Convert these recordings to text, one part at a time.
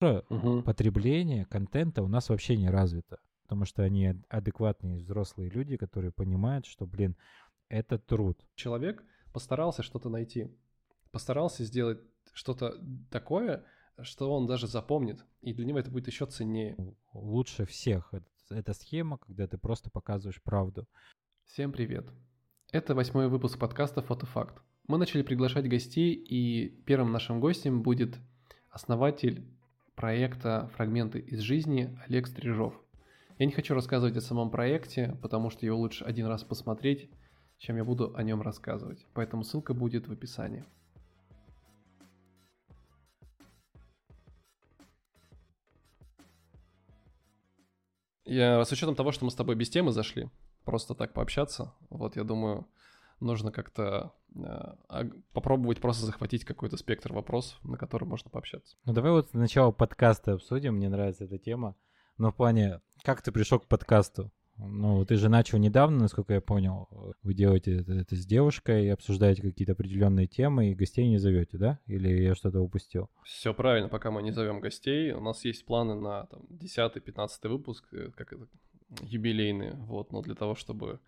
угу. потребление контента у нас вообще не развито. Потому что они адекватные взрослые люди, которые понимают, что, блин, это труд. Человек постарался что-то найти, постарался сделать что-то такое, что он даже запомнит, и для него это будет еще ценнее. Лучше всех. Это схема, когда ты просто показываешь правду. Всем привет. Это восьмой выпуск подкаста «Фотофакт». Мы начали приглашать гостей, и первым нашим гостем будет основатель проекта «Фрагменты из жизни» Олег Стрижов. Я не хочу рассказывать о самом проекте, потому что его лучше один раз посмотреть, чем я буду о нем рассказывать. Поэтому ссылка будет в описании. Я с учетом того, что мы с тобой без темы зашли, просто так пообщаться, вот я думаю, нужно как-то э, попробовать просто захватить какой-то спектр вопросов, на который можно пообщаться. Ну давай вот сначала подкасты обсудим, мне нравится эта тема. Но в плане, как ты пришел к подкасту? Ну, ты же начал недавно, насколько я понял. Вы делаете это, это с девушкой, обсуждаете какие-то определенные темы и гостей не зовете, да? Или я что-то упустил? Все правильно, пока мы не зовем гостей. У нас есть планы на там, 10-15 выпуск, э, как это, юбилейные. Вот, но для того, чтобы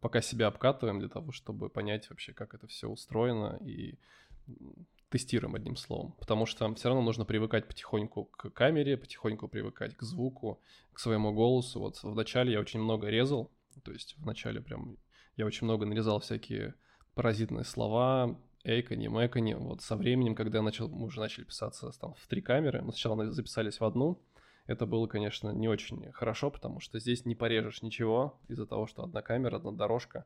пока себя обкатываем, для того, чтобы понять вообще, как это все устроено и тестируем одним словом, потому что все равно нужно привыкать потихоньку к камере, потихоньку привыкать к звуку, к своему голосу. Вот вначале я очень много резал, то есть вначале прям я очень много нарезал всякие паразитные слова, эйкони, мэкони. Вот со временем, когда я начал, мы уже начали писаться там в три камеры, мы сначала записались в одну, это было, конечно, не очень хорошо, потому что здесь не порежешь ничего из-за того, что одна камера, одна дорожка,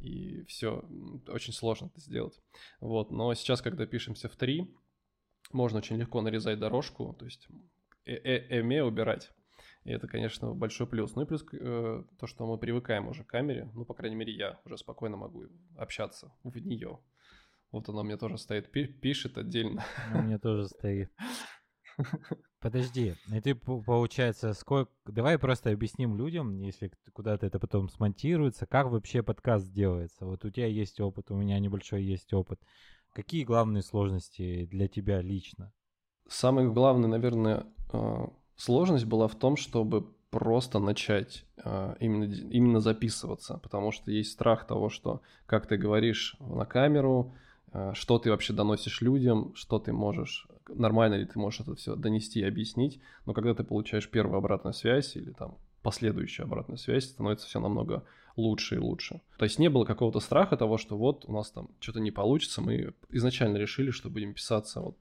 и все, очень сложно это сделать. Вот, но сейчас, когда пишемся в три, можно очень легко нарезать дорожку, то есть э -э эме убирать. И это, конечно, большой плюс. Ну и плюс э, то, что мы привыкаем уже к камере, ну, по крайней мере, я уже спокойно могу общаться в нее. Вот она мне тоже стоит, пишет отдельно. У меня тоже стоит. Подожди, и ты, получается, сколько... Давай просто объясним людям, если куда-то это потом смонтируется, как вообще подкаст делается. Вот у тебя есть опыт, у меня небольшой есть опыт. Какие главные сложности для тебя лично? Самая главная, наверное, а, сложность была в том, чтобы просто начать а, именно, именно записываться, потому что есть страх того, что, как ты говоришь на камеру, а, что ты вообще доносишь людям, что ты можешь нормально ли ты можешь это все донести и объяснить, но когда ты получаешь первую обратную связь или там последующую обратную связь, становится все намного лучше и лучше. То есть не было какого-то страха того, что вот у нас там что-то не получится, мы изначально решили, что будем писаться вот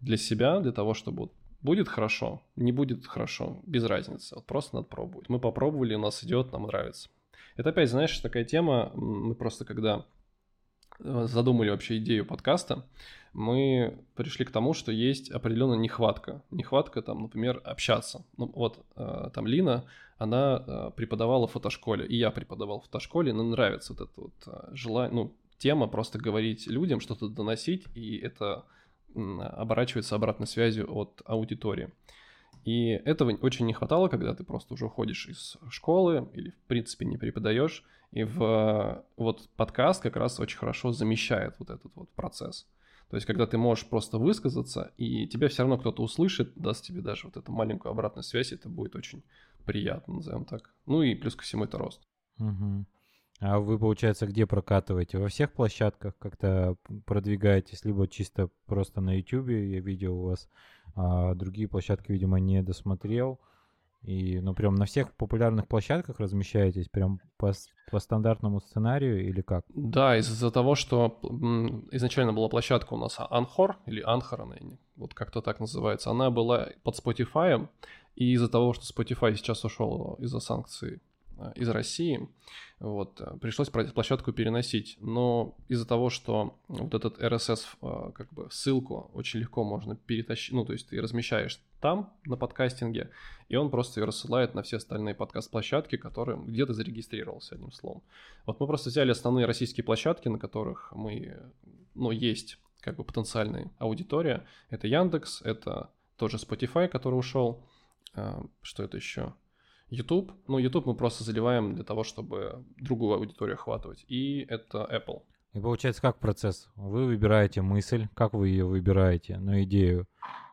для себя, для того, чтобы вот будет хорошо, не будет хорошо, без разницы, вот просто надо пробовать. Мы попробовали, у нас идет, нам нравится. Это опять, знаешь, такая тема, мы просто когда задумали вообще идею подкаста, мы пришли к тому, что есть определенная нехватка. Нехватка, там, например, общаться. Ну, вот э, там Лина, она э, преподавала в фотошколе, и я преподавал в фотошколе, но нравится вот эта вот э, желание, ну, тема просто говорить людям, что-то доносить, и это оборачивается обратной связью от аудитории. И этого очень не хватало, когда ты просто уже уходишь из школы или, в принципе, не преподаешь. И в вот подкаст как раз очень хорошо замещает вот этот вот процесс. То есть, когда ты можешь просто высказаться, и тебя все равно кто-то услышит, даст тебе даже вот эту маленькую обратную связь, это будет очень приятно, назовем так. Ну и плюс ко всему это рост. Угу. А вы, получается, где прокатываете? Во всех площадках как-то продвигаетесь, либо чисто просто на YouTube, я видел у вас, а другие площадки, видимо, не досмотрел. И, ну, прям на всех популярных площадках размещаетесь, прям по, по стандартному сценарию или как? Да, из-за того, что изначально была площадка у нас Anchor, или она, вот как-то так называется, она была под Spotify, и из-за того, что Spotify сейчас ушел из-за санкций Э, из России. Вот, э, пришлось площадку переносить. Но из-за того, что вот этот RSS, э, как бы ссылку очень легко можно перетащить, ну, то есть ты размещаешь там, на подкастинге, и он просто ее рассылает на все остальные подкаст-площадки, которые где то зарегистрировался, одним словом. Вот мы просто взяли основные российские площадки, на которых мы, ну, есть как бы потенциальная аудитория. Это Яндекс, это тоже Spotify, который ушел. Что это еще? YouTube. Ну, YouTube мы просто заливаем для того, чтобы другую аудиторию охватывать. И это Apple. И получается, как процесс? Вы выбираете мысль, как вы ее выбираете, ну, идею.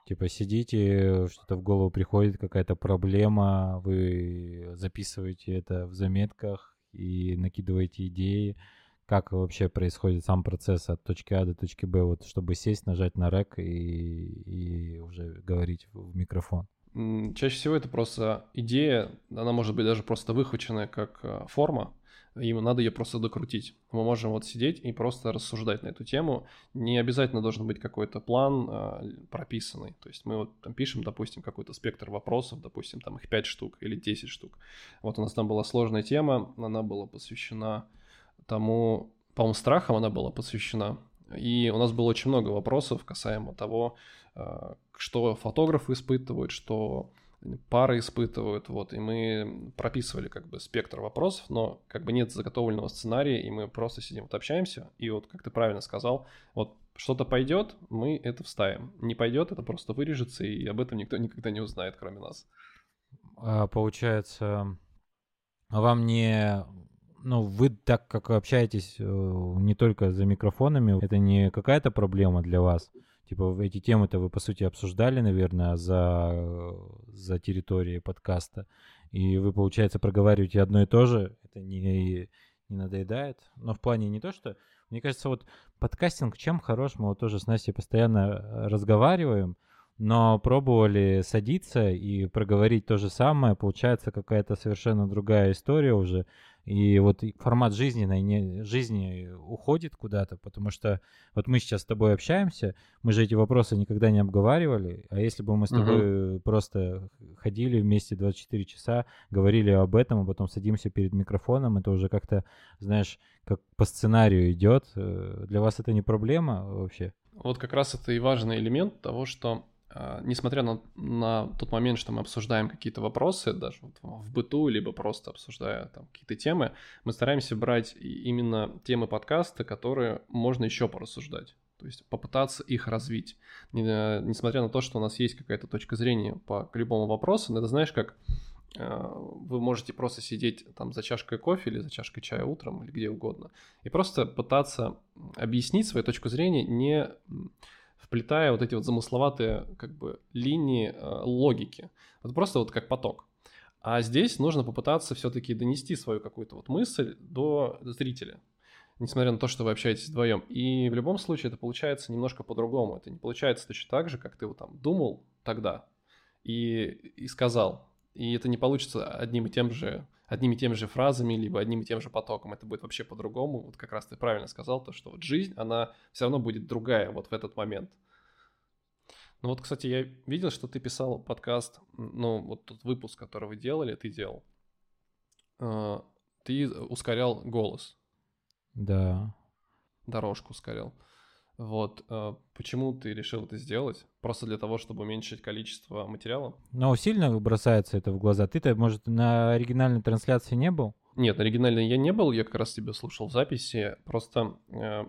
Типа сидите, что-то в голову приходит, какая-то проблема, вы записываете это в заметках и накидываете идеи. Как вообще происходит сам процесс от точки А до точки Б, вот чтобы сесть, нажать на рек и, и уже говорить в микрофон? Чаще всего это просто идея, она может быть даже просто выхваченная как э, форма, им надо ее просто докрутить. Мы можем вот сидеть и просто рассуждать на эту тему. Не обязательно должен быть какой-то план э, прописанный. То есть мы вот там пишем, допустим, какой-то спектр вопросов, допустим, там их 5 штук или 10 штук. Вот у нас там была сложная тема, она была посвящена тому, по-моему, страхам она была посвящена. И у нас было очень много вопросов касаемо того, э, что фотографы испытывают, что пары испытывают, вот, и мы прописывали как бы спектр вопросов, но как бы нет заготовленного сценария, и мы просто сидим, вот общаемся, и вот, как ты правильно сказал, вот что-то пойдет, мы это вставим, не пойдет, это просто вырежется, и об этом никто никогда не узнает, кроме нас. А, получается, вам не ну, вы так как общаетесь э, не только за микрофонами, это не какая-то проблема для вас? Типа эти темы-то вы, по сути, обсуждали, наверное, за, за территорией подкаста. И вы, получается, проговариваете одно и то же. Это не, не надоедает. Но в плане не то, что... Мне кажется, вот подкастинг чем хорош? Мы вот тоже с Настей постоянно разговариваем, но пробовали садиться и проговорить то же самое. Получается какая-то совершенно другая история уже. И вот формат жизненной не, жизни уходит куда-то, потому что вот мы сейчас с тобой общаемся, мы же эти вопросы никогда не обговаривали, а если бы мы с тобой угу. просто ходили вместе 24 часа, говорили об этом, а потом садимся перед микрофоном, это уже как-то, знаешь, как по сценарию идет. Э, для вас это не проблема вообще? Вот как раз это и важный элемент того, что несмотря на, на тот момент, что мы обсуждаем какие-то вопросы, даже вот в быту, либо просто обсуждая там какие-то темы, мы стараемся брать именно темы подкаста, которые можно еще порассуждать. То есть попытаться их развить. Несмотря на то, что у нас есть какая-то точка зрения по любому вопросу, но это знаешь, как а, вы можете просто сидеть там за чашкой кофе или за чашкой чая утром или где угодно и просто пытаться объяснить свою точку зрения не вплетая вот эти вот замысловатые как бы линии э, логики. Вот просто вот как поток. А здесь нужно попытаться все-таки донести свою какую-то вот мысль до зрителя, несмотря на то, что вы общаетесь вдвоем. И в любом случае это получается немножко по-другому. Это не получается точно так же, как ты вот там думал тогда и, и сказал. И это не получится одним и тем же одними и теми же фразами, либо одним и тем же потоком. Это будет вообще по-другому. Вот как раз ты правильно сказал, то, что вот жизнь, она все равно будет другая вот в этот момент. Ну вот, кстати, я видел, что ты писал подкаст, ну вот тот выпуск, который вы делали, ты делал. А, ты ускорял голос. Да. Дорожку ускорял. Вот. Э, почему ты решил это сделать? Просто для того, чтобы уменьшить количество материала? Но сильно бросается это в глаза. Ты-то, может, на оригинальной трансляции не был? Нет, на оригинальной я не был, я как раз тебя слушал в записи. Просто э,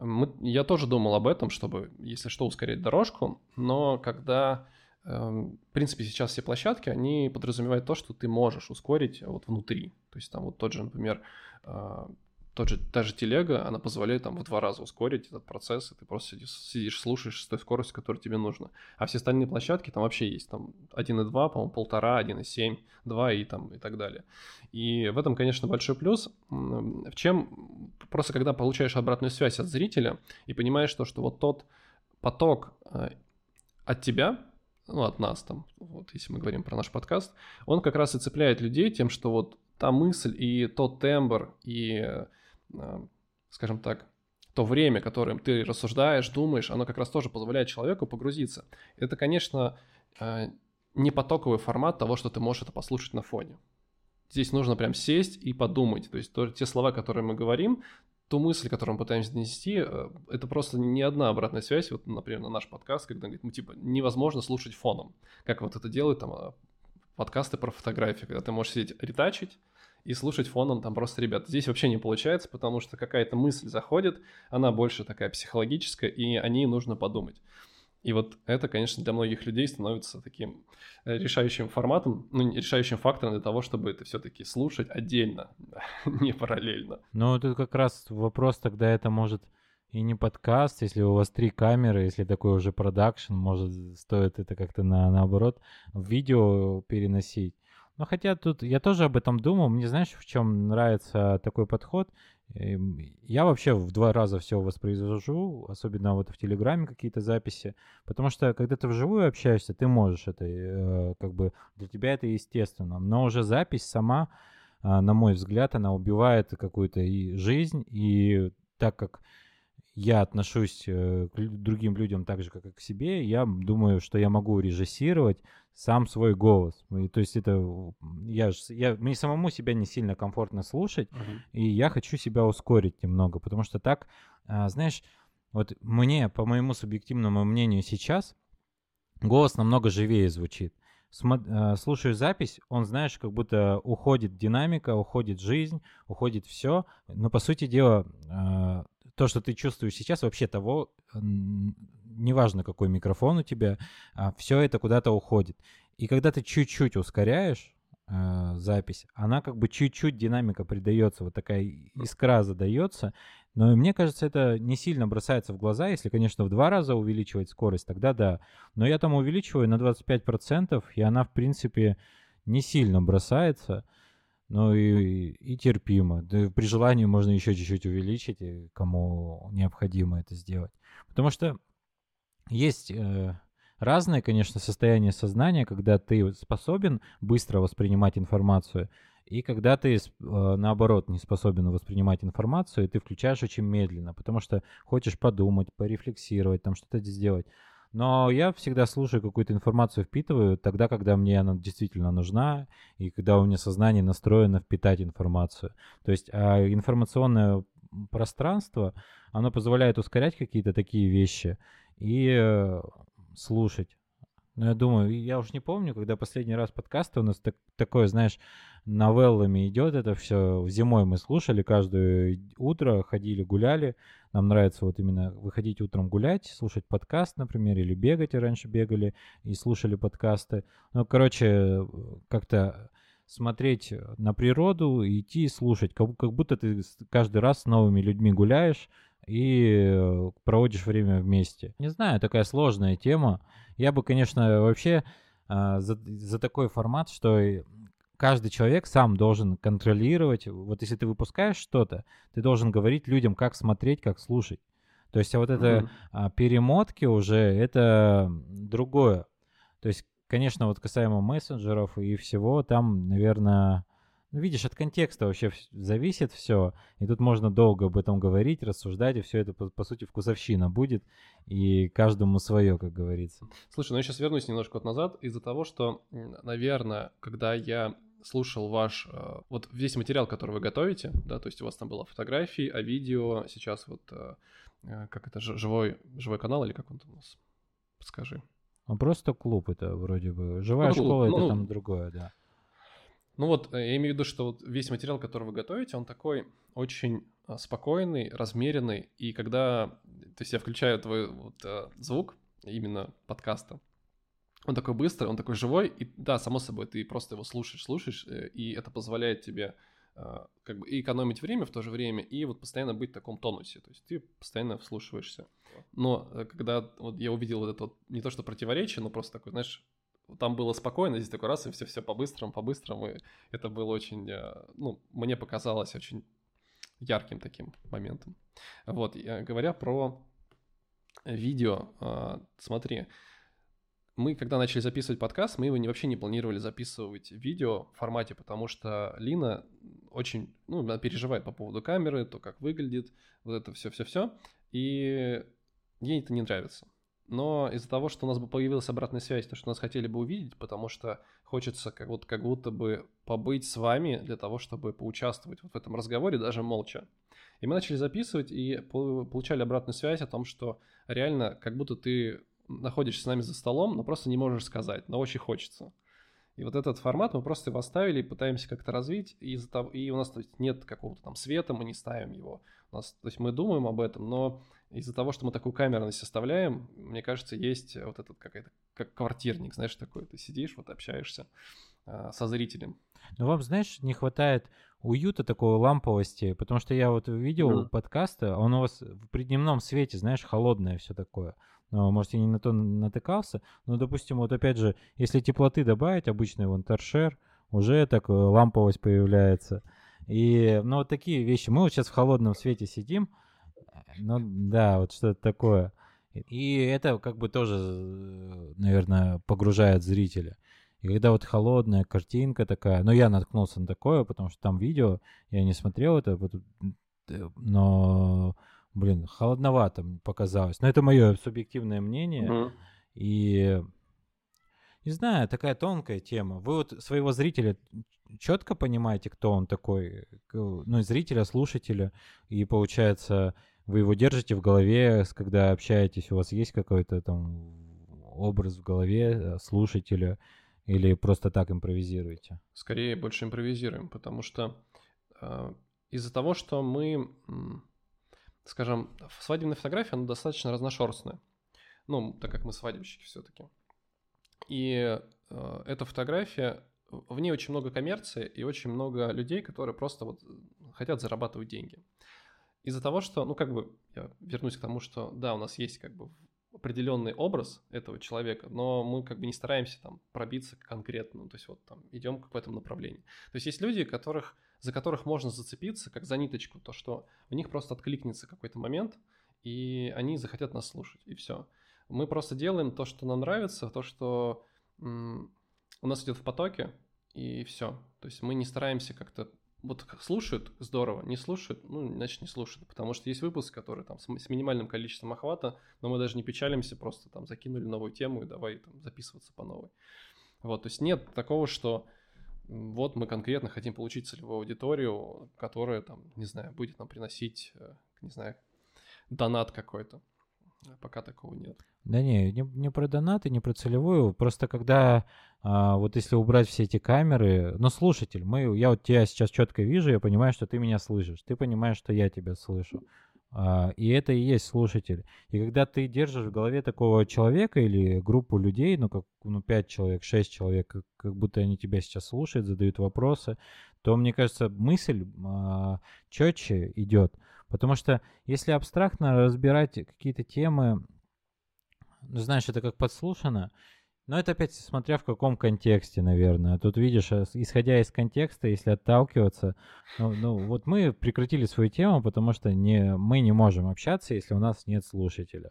мы, я тоже думал об этом, чтобы, если что, ускорять дорожку, но когда, э, в принципе, сейчас все площадки, они подразумевают то, что ты можешь ускорить вот внутри. То есть там вот тот же, например, э, тот же, та же телега, она позволяет там в два раза ускорить этот процесс, и ты просто сидишь, сидишь слушаешь с той скоростью, которая тебе нужна. А все остальные площадки там вообще есть, там 1.2, по-моему, полтора, 1.7, 2 и там и так далее. И в этом, конечно, большой плюс. В чем просто когда получаешь обратную связь от зрителя и понимаешь то, что вот тот поток э, от тебя, ну, от нас там, вот если мы говорим про наш подкаст, он как раз и цепляет людей тем, что вот та мысль и тот тембр и Э, скажем так, то время, которым ты рассуждаешь, думаешь, оно как раз тоже позволяет человеку погрузиться. Это, конечно, э, не потоковый формат того, что ты можешь это послушать на фоне. Здесь нужно прям сесть и подумать. То есть то, те слова, которые мы говорим, ту мысль, которую мы пытаемся донести, э, это просто не одна обратная связь. Вот, например, на наш подкаст, когда говорит, ну, типа, невозможно слушать фоном. Как вот это делают там подкасты про фотографии, когда ты можешь сидеть ретачить, и слушать фоном там просто ребят. Здесь вообще не получается, потому что какая-то мысль заходит, она больше такая психологическая, и о ней нужно подумать. И вот это, конечно, для многих людей становится таким э, решающим форматом, ну, решающим фактором для того, чтобы это все-таки слушать отдельно, не параллельно. Ну, это как раз вопрос тогда это может и не подкаст, если у вас три камеры, если такой уже продакшн, может, стоит это как-то на, наоборот в видео переносить. Но хотя тут я тоже об этом думал, мне знаешь, в чем нравится такой подход? Эм, я вообще в два раза все воспроизвожу, особенно вот в Телеграме какие-то записи, потому что когда ты вживую общаешься, ты можешь это, э, как бы для тебя это естественно, но уже запись сама, а, на мой взгляд, она убивает какую-то и жизнь, и так как я отношусь э, к другим людям так же, как и к себе, я думаю, что я могу режиссировать сам свой голос. И, то есть это я, я мне самому себя не сильно комфортно слушать, uh-huh. и я хочу себя ускорить немного, потому что так, а, знаешь, вот мне, по моему субъективному мнению сейчас, голос намного живее звучит. Смо- а, слушаю запись, он, знаешь, как будто уходит динамика, уходит жизнь, уходит все. Но по сути дела а, то, что ты чувствуешь сейчас, вообще того, неважно какой микрофон у тебя, а, все это куда-то уходит. И когда ты чуть-чуть ускоряешь э, запись, она как бы чуть-чуть динамика придается, вот такая искра задается. Но мне кажется, это не сильно бросается в глаза. Если, конечно, в два раза увеличивать скорость, тогда да. Но я там увеличиваю на 25%, и она, в принципе, не сильно бросается. Ну и, и терпимо. Да, при желании можно еще чуть-чуть увеличить, кому необходимо это сделать. Потому что есть э, разное, конечно, состояние сознания, когда ты способен быстро воспринимать информацию, и когда ты, э, наоборот, не способен воспринимать информацию, и ты включаешь очень медленно, потому что хочешь подумать, порефлексировать, там что-то сделать. Но я всегда слушаю какую-то информацию, впитываю тогда, когда мне она действительно нужна, и когда у меня сознание настроено впитать информацию. То есть а информационное пространство, оно позволяет ускорять какие-то такие вещи и э, слушать. Ну, я думаю, я уж не помню, когда последний раз подкасты у нас так, такое, знаешь, новеллами идет это все. Зимой мы слушали каждое утро, ходили, гуляли. Нам нравится вот именно выходить утром гулять, слушать подкаст, например, или бегать. И раньше бегали и слушали подкасты. Ну, короче, как-то смотреть на природу, идти и слушать, как, как будто ты каждый раз с новыми людьми гуляешь и проводишь время вместе. Не знаю, такая сложная тема. Я бы, конечно, вообще а, за, за такой формат, что каждый человек сам должен контролировать. Вот если ты выпускаешь что-то, ты должен говорить людям, как смотреть, как слушать. То есть а вот это mm-hmm. а, перемотки уже это другое. То есть, конечно, вот касаемо мессенджеров и всего, там, наверное, ну, видишь, от контекста вообще зависит все. И тут можно долго об этом говорить, рассуждать, и все это, по, по сути, вкусовщина будет. И каждому свое, как говорится. Слушай, ну я сейчас вернусь немножко вот назад из-за того, что, наверное, когда я слушал ваш, э, вот весь материал, который вы готовите, да, то есть у вас там было фотографии, а видео, сейчас вот, э, э, как это, живой, живой канал или как он там у нас, подскажи. Ну, просто клуб это вроде бы. Живая ну, школа ну, это ну, там другое, да. Ну вот, я имею в виду, что вот весь материал, который вы готовите, он такой очень спокойный, размеренный, и когда, то есть я включаю твой вот, звук, именно подкаста, он такой быстрый, он такой живой, и да, само собой, ты просто его слушаешь, слушаешь, э, и это позволяет тебе а, как бы и экономить время в то же время, и вот постоянно быть в таком тонусе, то есть ты постоянно вслушиваешься. Но э, когда вот я увидел вот это вот, не то что противоречие, но просто такой, знаешь, там было спокойно, здесь такой раз, и все-все по-быстрому, по-быстрому, и это было очень, э, ну, мне показалось очень ярким таким моментом. Вот, говоря про видео, а, смотри, мы, когда начали записывать подкаст, мы его не, вообще не планировали записывать видео в формате, потому что Лина очень, ну, она переживает по поводу камеры, то, как выглядит, вот это все-все-все, и ей это не нравится. Но из-за того, что у нас бы появилась обратная связь, то, что нас хотели бы увидеть, потому что хочется как, вот, как будто бы побыть с вами для того, чтобы поучаствовать вот в этом разговоре, даже молча. И мы начали записывать и получали обратную связь о том, что реально как будто ты находишься с нами за столом, но просто не можешь сказать, но очень хочется. И вот этот формат мы просто его оставили и пытаемся как-то развить, и, из-за того, и у нас то есть, нет какого-то там света, мы не ставим его. У нас, то есть мы думаем об этом, но из-за того, что мы такую камерность оставляем, мне кажется, есть вот этот какой-то как квартирник, знаешь, такой, ты сидишь, вот общаешься. э, со зрителем. Ну, вам, знаешь, не хватает уюта, такой ламповости, потому что я вот видел mm. подкасты, а он у вас при дневном свете, знаешь, холодное все такое. Но, может, я не на то натыкался, но, допустим, вот опять же, если теплоты добавить, обычный вон торшер, уже так э, ламповость появляется. И, ну, вот такие вещи. Мы вот сейчас в холодном свете сидим, ну, да, вот что-то такое. И это как бы тоже, наверное, погружает зрителя. И когда вот холодная картинка такая, ну я наткнулся на такое, потому что там видео, я не смотрел это, но, блин, холодновато показалось. Но это мое субъективное мнение. Mm-hmm. И не знаю, такая тонкая тема. Вы вот своего зрителя четко понимаете, кто он такой, ну, зрителя, слушателя, и получается, вы его держите в голове, когда общаетесь, у вас есть какой-то там образ в голове э, слушателя, или просто так импровизируете? Скорее больше импровизируем, потому что э, из-за того, что мы, скажем, свадебная фотография, она достаточно разношерстная. Ну, так как мы свадебщики все-таки. И э, эта фотография, в ней очень много коммерции и очень много людей, которые просто вот хотят зарабатывать деньги. Из-за того, что, ну, как бы, я вернусь к тому, что, да, у нас есть как бы определенный образ этого человека, но мы как бы не стараемся там пробиться конкретно, то есть вот там идем в этом направлении. То есть есть люди, которых, за которых можно зацепиться как за ниточку, то что в них просто откликнется какой-то момент, и они захотят нас слушать, и все. Мы просто делаем то, что нам нравится, то, что у нас идет в потоке, и все. То есть мы не стараемся как-то вот слушают, здорово, не слушают, ну, значит, не слушают, потому что есть выпуск, который там с, с минимальным количеством охвата, но мы даже не печалимся, просто там закинули новую тему и давай там записываться по новой. Вот, то есть нет такого, что вот мы конкретно хотим получить целевую аудиторию, которая там, не знаю, будет нам приносить, э, не знаю, донат какой-то. Пока такого нет. Да не, не, не про донаты, не про целевую. Просто когда а, вот если убрать все эти камеры, но слушатель, мы, я вот тебя сейчас четко вижу, я понимаю, что ты меня слышишь, ты понимаешь, что я тебя слышу. А, и это и есть слушатель. И когда ты держишь в голове такого человека или группу людей, ну как ну, 5 человек, 6 человек, как, как будто они тебя сейчас слушают, задают вопросы, то, мне кажется, мысль а, четче идет. Потому что если абстрактно разбирать какие-то темы, ну, знаешь, это как подслушано, но это опять смотря в каком контексте, наверное. Тут видишь, э, исходя из контекста, если отталкиваться, ну, ну вот мы прекратили свою тему, потому что не, мы не можем общаться, если у нас нет слушателя.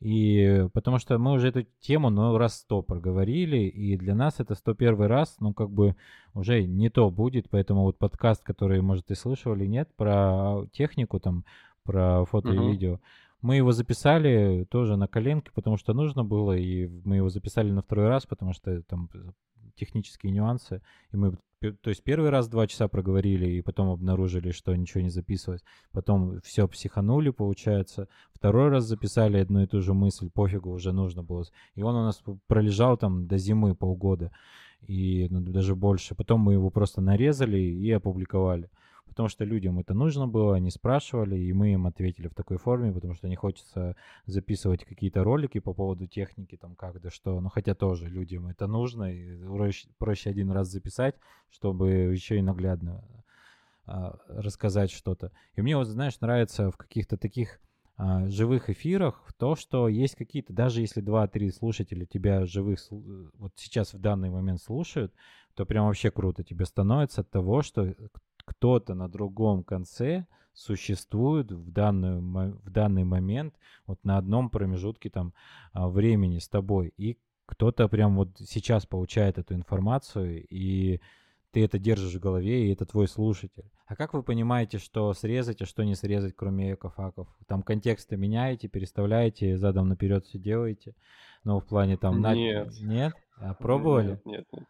И потому что мы уже эту тему, ну, раз сто проговорили, и для нас это 101 раз, ну, как бы уже не то будет, поэтому вот подкаст, который, может, ты слышал или нет, про технику там, про фото uh-huh. и видео, мы его записали тоже на коленке, потому что нужно было, и мы его записали на второй раз, потому что там технические нюансы, и мы то есть первый раз два часа проговорили, и потом обнаружили, что ничего не записывать. Потом все психанули, получается. Второй раз записали одну и ту же мысль, пофигу, уже нужно было. И он у нас пролежал там до зимы полгода, и ну, даже больше. Потом мы его просто нарезали и опубликовали потому что людям это нужно было, они спрашивали, и мы им ответили в такой форме, потому что не хочется записывать какие-то ролики по поводу техники, там как да что, но хотя тоже людям это нужно, и проще, проще один раз записать, чтобы еще и наглядно а, рассказать что-то. И мне вот, знаешь, нравится в каких-то таких а, живых эфирах то, что есть какие-то, даже если 2-3 слушателя тебя живых вот сейчас в данный момент слушают, то прям вообще круто тебе становится от того, что кто-то на другом конце существует в, данную, в данный момент вот на одном промежутке там а, времени с тобой. И кто-то прям вот сейчас получает эту информацию, и ты это держишь в голове, и это твой слушатель. А как вы понимаете, что срезать, а что не срезать, кроме экофаков? Там контексты меняете, переставляете, задом наперед все делаете? Ну, в плане там... Нет. На... Нет? А пробовали? Нет, нет, нет.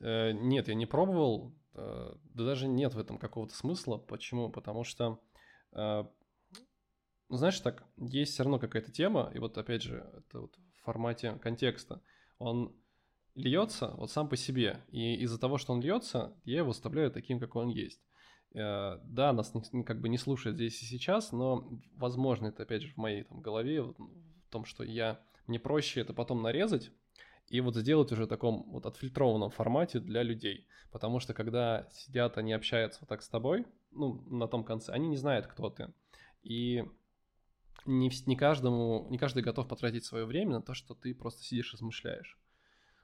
Э, нет, я не пробовал. Э, да даже нет в этом какого-то смысла. Почему? Потому что, э, ну, знаешь, так, есть все равно какая-то тема, и вот опять же, это вот в формате контекста. Он льется вот сам по себе, и из-за того, что он льется, я его оставляю таким, какой он есть. Э, да, нас не, как бы не слушает здесь и сейчас, но, возможно, это опять же в моей там голове, в том, что я мне проще это потом нарезать, и вот сделать уже в таком вот отфильтрованном формате для людей. Потому что когда сидят, они общаются вот так с тобой, ну, на том конце, они не знают, кто ты. И не, не каждому, не каждый готов потратить свое время на то, что ты просто сидишь и размышляешь.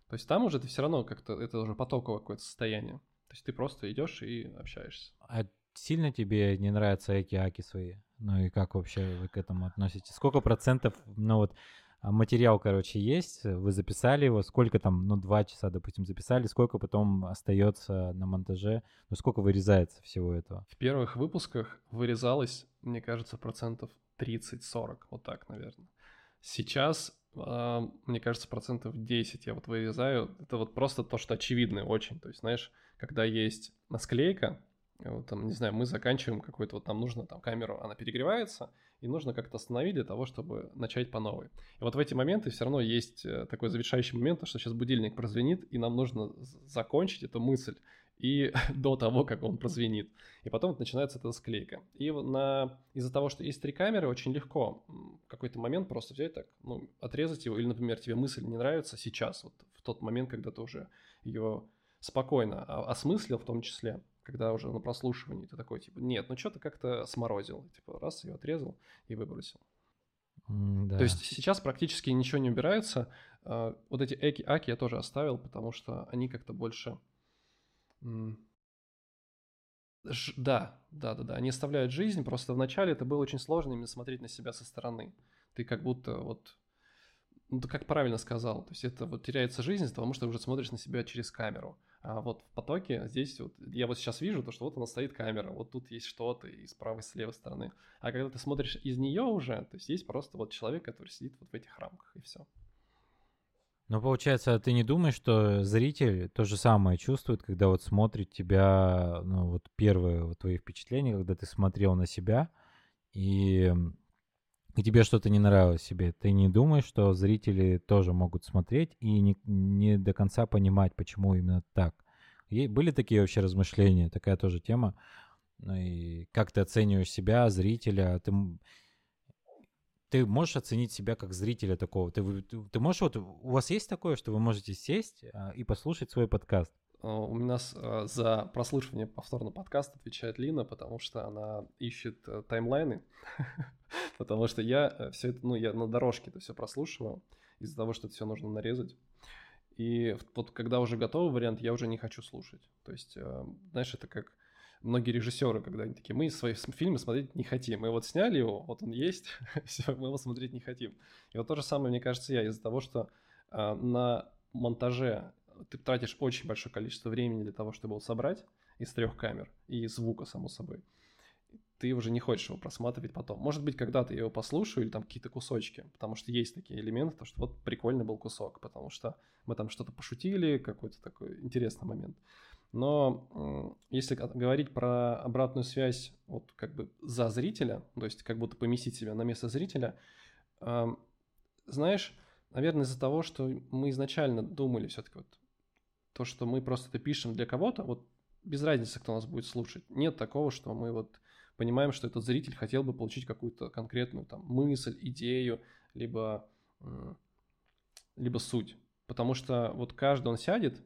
То есть там уже ты все равно как-то, это уже потоковое какое-то состояние. То есть ты просто идешь и общаешься. А сильно тебе не нравятся эти аки свои? Ну и как вообще вы к этому относитесь? Сколько процентов, ну вот, материал, короче, есть, вы записали его, сколько там, ну, два часа, допустим, записали, сколько потом остается на монтаже, ну, сколько вырезается всего этого? В первых выпусках вырезалось, мне кажется, процентов 30-40, вот так, наверное. Сейчас, э, мне кажется, процентов 10 я вот вырезаю. Это вот просто то, что очевидно очень. То есть, знаешь, когда есть насклейка, вот там, не знаю, мы заканчиваем какой-то, вот нам нужно там камеру, она перегревается, и нужно как-то остановить для того, чтобы начать по новой. И вот в эти моменты все равно есть э, такой завершающий момент, что сейчас будильник прозвенит, и нам нужно закончить эту мысль и до того, как он прозвенит. И потом вот начинается эта склейка. И на... из-за того, что есть три камеры, очень легко в какой-то момент просто взять так, ну, отрезать его, или, например, тебе мысль не нравится сейчас, вот в тот момент, когда ты уже ее спокойно осмыслил в том числе, когда уже на прослушивании ты такой, типа, нет, ну что-то как-то сморозил. Типа, раз, ее отрезал и выбросил. да. То есть сейчас практически ничего не убирается. А, вот эти эки, аки я тоже оставил, потому что они как-то больше... Ж, да, да, да, да. Они оставляют жизнь. Просто вначале это было очень сложно именно смотреть на себя со стороны. Ты как будто вот ну, ты как правильно сказал, то есть это вот теряется жизнь, потому что ты уже смотришь на себя через камеру. А вот в потоке здесь вот, я вот сейчас вижу то, что вот она стоит камера, вот тут есть что-то и с правой, и с левой стороны. А когда ты смотришь из нее уже, то есть есть просто вот человек, который сидит вот в этих рамках, и все. Ну, получается, ты не думаешь, что зритель то же самое чувствует, когда вот смотрит тебя, ну, вот первые вот твои впечатления, когда ты смотрел на себя, и и тебе что-то не нравилось себе, ты не думаешь, что зрители тоже могут смотреть и не, не до конца понимать, почему именно так? И были такие вообще размышления, такая тоже тема. Ну и как ты оцениваешь себя, зрителя? Ты, ты можешь оценить себя как зрителя такого? Ты, ты, ты можешь, вот у вас есть такое, что вы можете сесть а, и послушать свой подкаст? А, у нас а, за прослушивание повторно подкаста отвечает Лина, потому что она ищет э, таймлайны, потому что я э, все это, ну, я на дорожке это все прослушиваю из-за того, что это все нужно нарезать. И вот когда уже готовый вариант, я уже не хочу слушать. То есть, э, знаешь, это как многие режиссеры, когда они такие, мы свои фильмы смотреть не хотим. Мы вот сняли его, вот он есть, все, мы его смотреть не хотим. И вот то же самое, мне кажется, я из-за того, что на монтаже ты тратишь очень большое количество времени для того, чтобы его собрать из трех камер и звука, само собой. Ты уже не хочешь его просматривать потом. Может быть, когда-то я его послушаю или там какие-то кусочки, потому что есть такие элементы, то что вот прикольный был кусок, потому что мы там что-то пошутили, какой-то такой интересный момент. Но если говорить про обратную связь вот как бы за зрителя, то есть как будто поместить себя на место зрителя, знаешь, наверное, из-за того, что мы изначально думали все-таки вот то, что мы просто это пишем для кого-то, вот без разницы, кто нас будет слушать. Нет такого, что мы вот понимаем, что этот зритель хотел бы получить какую-то конкретную там мысль, идею, либо, либо суть. Потому что вот каждый он сядет,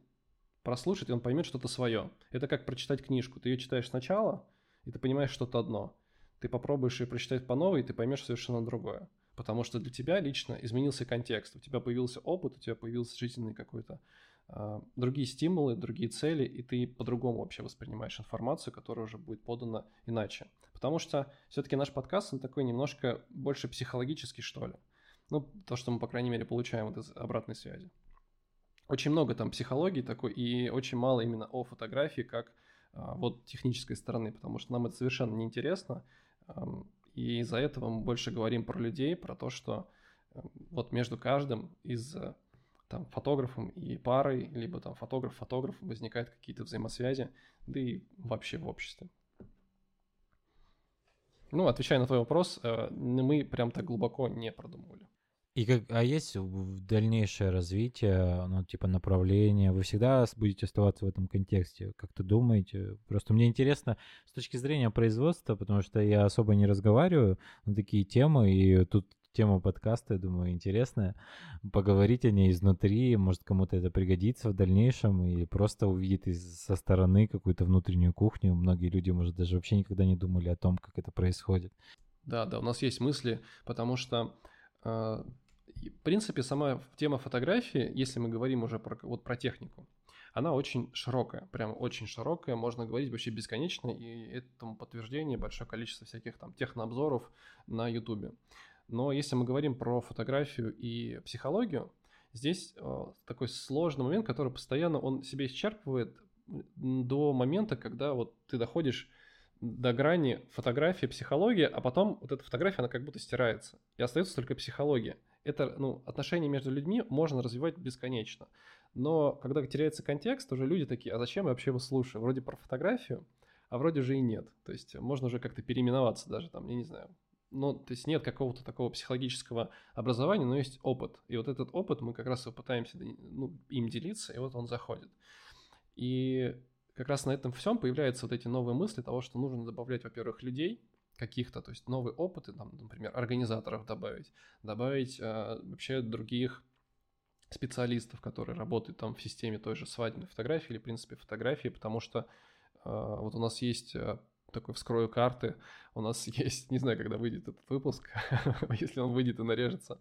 прослушает, и он поймет что-то свое. Это как прочитать книжку. Ты ее читаешь сначала, и ты понимаешь что-то одно. Ты попробуешь ее прочитать по новой, и ты поймешь совершенно другое. Потому что для тебя лично изменился контекст. У тебя появился опыт, у тебя появился жизненный какой-то другие стимулы, другие цели, и ты по-другому вообще воспринимаешь информацию, которая уже будет подана иначе. Потому что все-таки наш подкаст, он такой немножко больше психологический, что ли. Ну, то, что мы, по крайней мере, получаем вот из обратной связи. Очень много там психологии такой, и очень мало именно о фотографии, как а, вот технической стороны, потому что нам это совершенно неинтересно, и из-за этого мы больше говорим про людей, про то, что вот между каждым из там, фотографом и парой, либо там фотограф-фотограф, возникают какие-то взаимосвязи, да и вообще в обществе. Ну, отвечая на твой вопрос, э, мы прям так глубоко не продумывали. И как, а есть дальнейшее развитие, ну, типа направление? Вы всегда будете оставаться в этом контексте? Как ты думаете? Просто мне интересно с точки зрения производства, потому что я особо не разговариваю на такие темы, и тут тема подкаста, я думаю, интересная. Поговорить о ней изнутри, может, кому-то это пригодится в дальнейшем, или просто увидит из, со стороны какую-то внутреннюю кухню. Многие люди, может, даже вообще никогда не думали о том, как это происходит. Да, да, у нас есть мысли, потому что э, в принципе, сама тема фотографии, если мы говорим уже про, вот про технику, она очень широкая, прям очень широкая, можно говорить вообще бесконечно, и этому подтверждение большое количество всяких там технообзоров на YouTube. Но если мы говорим про фотографию и психологию, здесь э, такой сложный момент, который постоянно он себя исчерпывает до момента, когда вот ты доходишь до грани фотографии, психологии, а потом вот эта фотография, она как будто стирается, и остается только психология. Это, ну, отношения между людьми можно развивать бесконечно. Но когда теряется контекст, уже люди такие, а зачем я вообще его слушаю? Вроде про фотографию, а вроде же и нет. То есть можно уже как-то переименоваться даже там, я не знаю. Ну, то есть нет какого-то такого психологического образования, но есть опыт. И вот этот опыт мы как раз и пытаемся ну, им делиться, и вот он заходит. И как раз на этом всем появляются вот эти новые мысли того, что нужно добавлять, во-первых, людей, каких-то, то есть новые опыты, там, например, организаторов добавить, добавить э, вообще других специалистов, которые работают там в системе той же свадебной фотографии или, в принципе, фотографии, потому что э, вот у нас есть э, такой вскрою карты, у нас есть, не знаю, когда выйдет этот выпуск, если он выйдет и нарежется,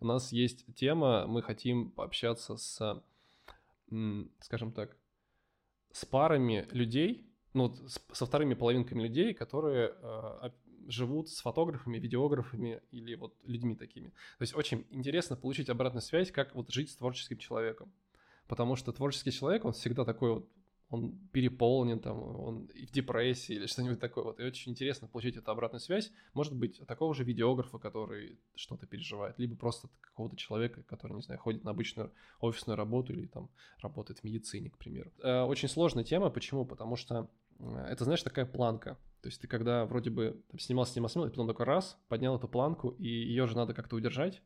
у нас есть тема, мы хотим пообщаться с, скажем так, с парами людей, ну, вот со вторыми половинками людей, которые э, живут с фотографами, видеографами или вот людьми такими. То есть очень интересно получить обратную связь, как вот жить с творческим человеком. Потому что творческий человек, он всегда такой вот, он переполнен, там, он в депрессии или что-нибудь такое. Вот. И очень интересно получить эту обратную связь. Может быть, такого же видеографа, который что-то переживает, либо просто какого-то человека, который, не знаю, ходит на обычную офисную работу или там работает в медицине, к примеру. Э, очень сложная тема. Почему? Потому что э, это, знаешь, такая планка. То есть ты когда вроде бы там, снимал, снимал, снимал, и потом такой раз, поднял эту планку, и ее же надо как-то удержать,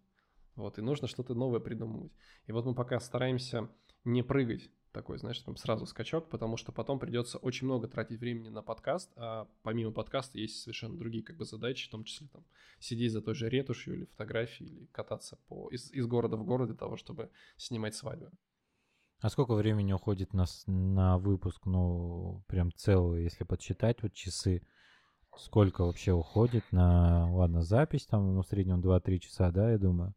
вот, и нужно что-то новое придумывать. И вот мы пока стараемся не прыгать такой, знаешь, там сразу скачок, потому что потом придется очень много тратить времени на подкаст, а помимо подкаста есть совершенно другие как бы задачи, в том числе там сидеть за той же ретушью или фотографией, или кататься по, из, из города в город для того, чтобы снимать свадьбу. А сколько времени уходит на, на выпуск, ну, прям целую, если подсчитать вот часы? Сколько вообще уходит на, ладно, запись там, ну, в среднем 2-3 часа, да, я думаю.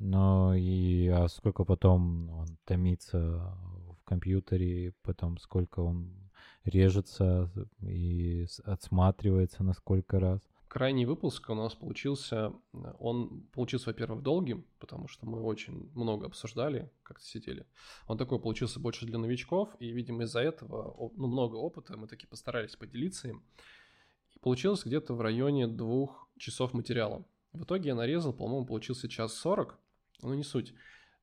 Но и а сколько потом он томится в компьютере, потом сколько он режется и отсматривается на сколько раз? крайний выпуск у нас получился, он получился, во-первых, долгим, потому что мы очень много обсуждали, как-то сидели. Он такой получился больше для новичков, и, видимо, из-за этого ну, много опыта, мы таки постарались поделиться им. И получилось где-то в районе двух часов материала. В итоге я нарезал, по-моему, получился час сорок, но не суть.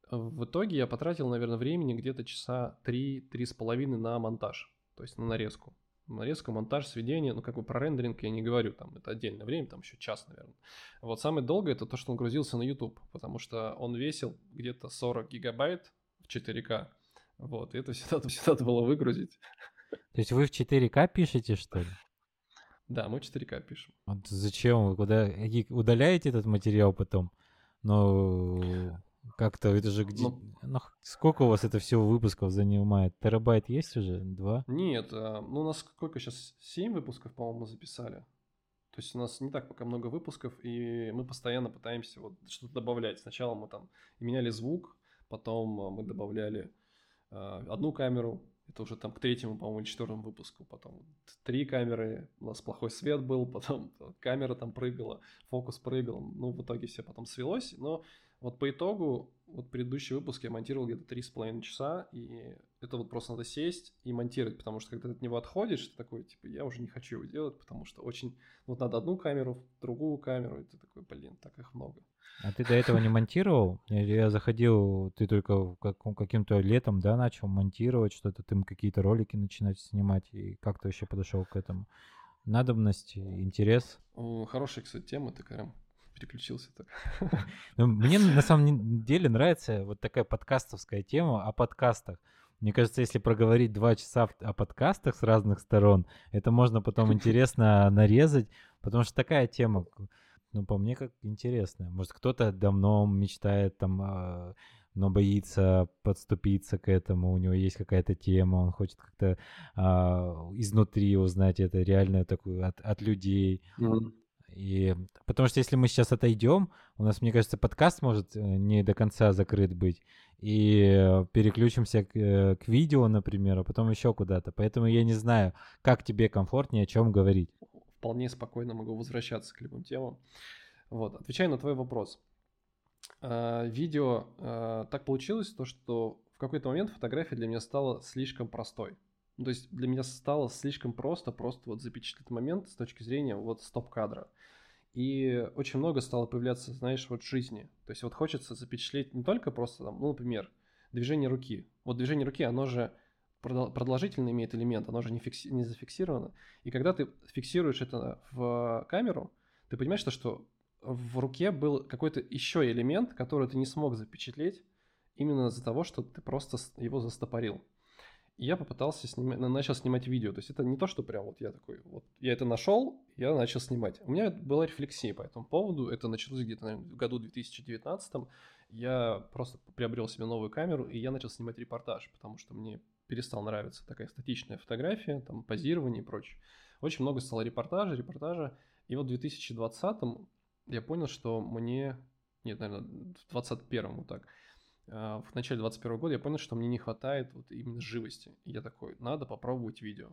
В итоге я потратил, наверное, времени где-то часа три-три с половиной на монтаж, то есть на нарезку нарезка, монтаж, сведение, ну, как бы про рендеринг я не говорю, там, это отдельное время, там еще час, наверное. Вот самое долгое это то, что он грузился на YouTube, потому что он весил где-то 40 гигабайт в 4К, вот, и это все надо, все надо было выгрузить. То есть вы в 4К пишете, что ли? Да, мы 4К пишем. Вот зачем вы куда удаляете этот материал потом? Ну, как-то это же где... Ну, ну, сколько у вас это всего выпусков занимает? Терабайт есть уже? Два? Нет, а, ну у нас сколько сейчас? Семь выпусков, по-моему, записали. То есть у нас не так пока много выпусков, и мы постоянно пытаемся вот что-то добавлять. Сначала мы там меняли звук, потом а, мы добавляли э, одну камеру, это уже там к третьему, по-моему, или четвертому выпуску. Потом три камеры, у нас плохой свет был, потом камера там прыгала, фокус прыгал. Ну, в итоге все потом свелось. Но вот по итогу, вот предыдущий выпуск я монтировал где-то три с половиной часа, и это вот просто надо сесть и монтировать, потому что когда ты от него отходишь, ты такой, типа, я уже не хочу его делать, потому что очень... Вот надо одну камеру, другую камеру, и ты такой, блин, так их много. А ты до этого не монтировал? Я заходил, ты только каким-то летом, да, начал монтировать что-то, ты какие-то ролики начинать снимать, и как ты вообще подошел к этому? Надобность, интерес? Хорошая, кстати, тема такая переключился так. Ну, мне на самом деле нравится вот такая подкастовская тема о подкастах. Мне кажется, если проговорить два часа о подкастах с разных сторон, это можно потом интересно нарезать, потому что такая тема. ну, по мне, как интересно. Может, кто-то давно мечтает там, а, но боится подступиться к этому, у него есть какая-то тема, он хочет как-то а, изнутри узнать это реально такую от, от людей. Mm-hmm. И потому что если мы сейчас отойдем, у нас, мне кажется, подкаст может э, не до конца закрыт быть, и переключимся к, э, к видео, например, а потом еще куда-то. Поэтому я не знаю, как тебе комфортнее о чем говорить. Вполне спокойно могу возвращаться к любым темам. Вот, отвечая на твой вопрос. А, видео а, так получилось, то, что в какой-то момент фотография для меня стала слишком простой. Ну, то есть для меня стало слишком просто просто вот запечатлеть момент с точки зрения вот стоп-кадра. И очень много стало появляться, знаешь, вот жизни. То есть вот хочется запечатлеть не только просто там, ну, например, движение руки. Вот движение руки, оно же продолжительно имеет элемент, оно же не, фикси- не зафиксировано. И когда ты фиксируешь это в камеру, ты понимаешь, что, что в руке был какой-то еще элемент, который ты не смог запечатлеть именно из-за того, что ты просто его застопорил я попытался снимать, начал снимать видео. То есть это не то, что прям вот я такой, вот я это нашел, я начал снимать. У меня была рефлексия по этому поводу. Это началось где-то, наверное, в году 2019. Я просто приобрел себе новую камеру, и я начал снимать репортаж, потому что мне перестал нравиться такая статичная фотография, там, позирование и прочее. Очень много стало репортажа, репортажа. И вот в 2020 я понял, что мне... Нет, наверное, в 2021 вот так – в начале 21 года я понял, что мне не хватает вот именно живости. Я такой, надо попробовать видео.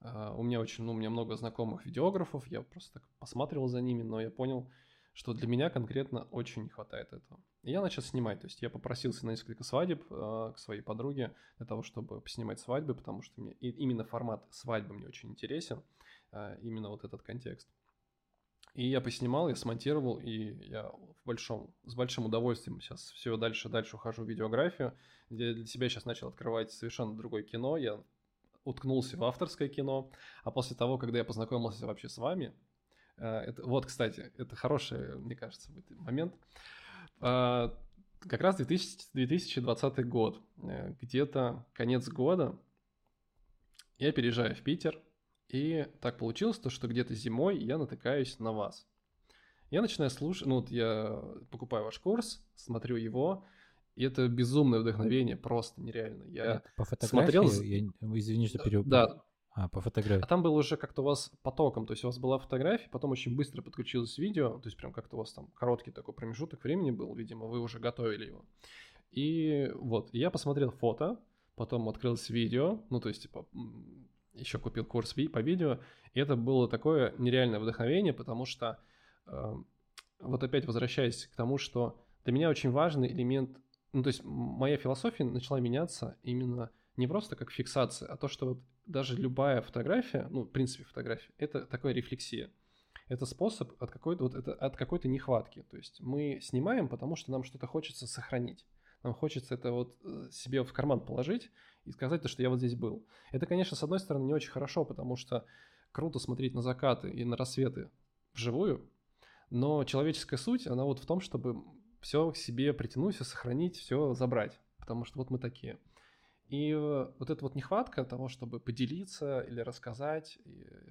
А, у меня очень, ну, у меня много знакомых видеографов, я просто так посматривал за ними, но я понял, что для меня конкретно очень не хватает этого. И я начал снимать, то есть я попросился на несколько свадеб э, к своей подруге для того, чтобы поснимать свадьбы, потому что мне и именно формат свадьбы мне очень интересен, именно вот этот контекст. И я поснимал, я смонтировал, и я в большом, с большим удовольствием сейчас все дальше дальше ухожу в видеографию, где для себя сейчас начал открывать совершенно другое кино. Я уткнулся в авторское кино, а после того, когда я познакомился вообще с вами, э, это, вот, кстати, это хороший, мне кажется, момент. Э, как раз 2000, 2020 год, э, где-то конец года, я переезжаю в Питер – и так получилось, то, что где-то зимой я натыкаюсь на вас. Я начинаю слушать, ну вот я покупаю ваш курс, смотрю его, и это безумное вдохновение, просто нереально. Я это по фотографии? Смотрел... Я, извини, что перебил. Да. А, по фотографии. А там было уже как-то у вас потоком, то есть у вас была фотография, потом очень быстро подключилось видео, то есть прям как-то у вас там короткий такой промежуток времени был, видимо, вы уже готовили его. И вот, я посмотрел фото, потом открылось видео, ну то есть типа еще купил курс по видео, и это было такое нереальное вдохновение, потому что э, вот опять возвращаясь к тому, что для меня очень важный элемент, ну то есть моя философия начала меняться именно не просто как фиксация, а то, что вот даже любая фотография, ну в принципе фотография, это такая рефлексия. Это способ от какой-то вот это от какой-то нехватки. То есть мы снимаем, потому что нам что-то хочется сохранить. Нам хочется это вот э, себе в карман положить и сказать то, что я вот здесь был. Это, конечно, с одной стороны не очень хорошо, потому что круто смотреть на закаты и на рассветы вживую, но человеческая суть, она вот в том, чтобы все себе притянуть, все сохранить, все забрать, потому что вот мы такие – и э, вот эта вот нехватка того, чтобы поделиться или рассказать,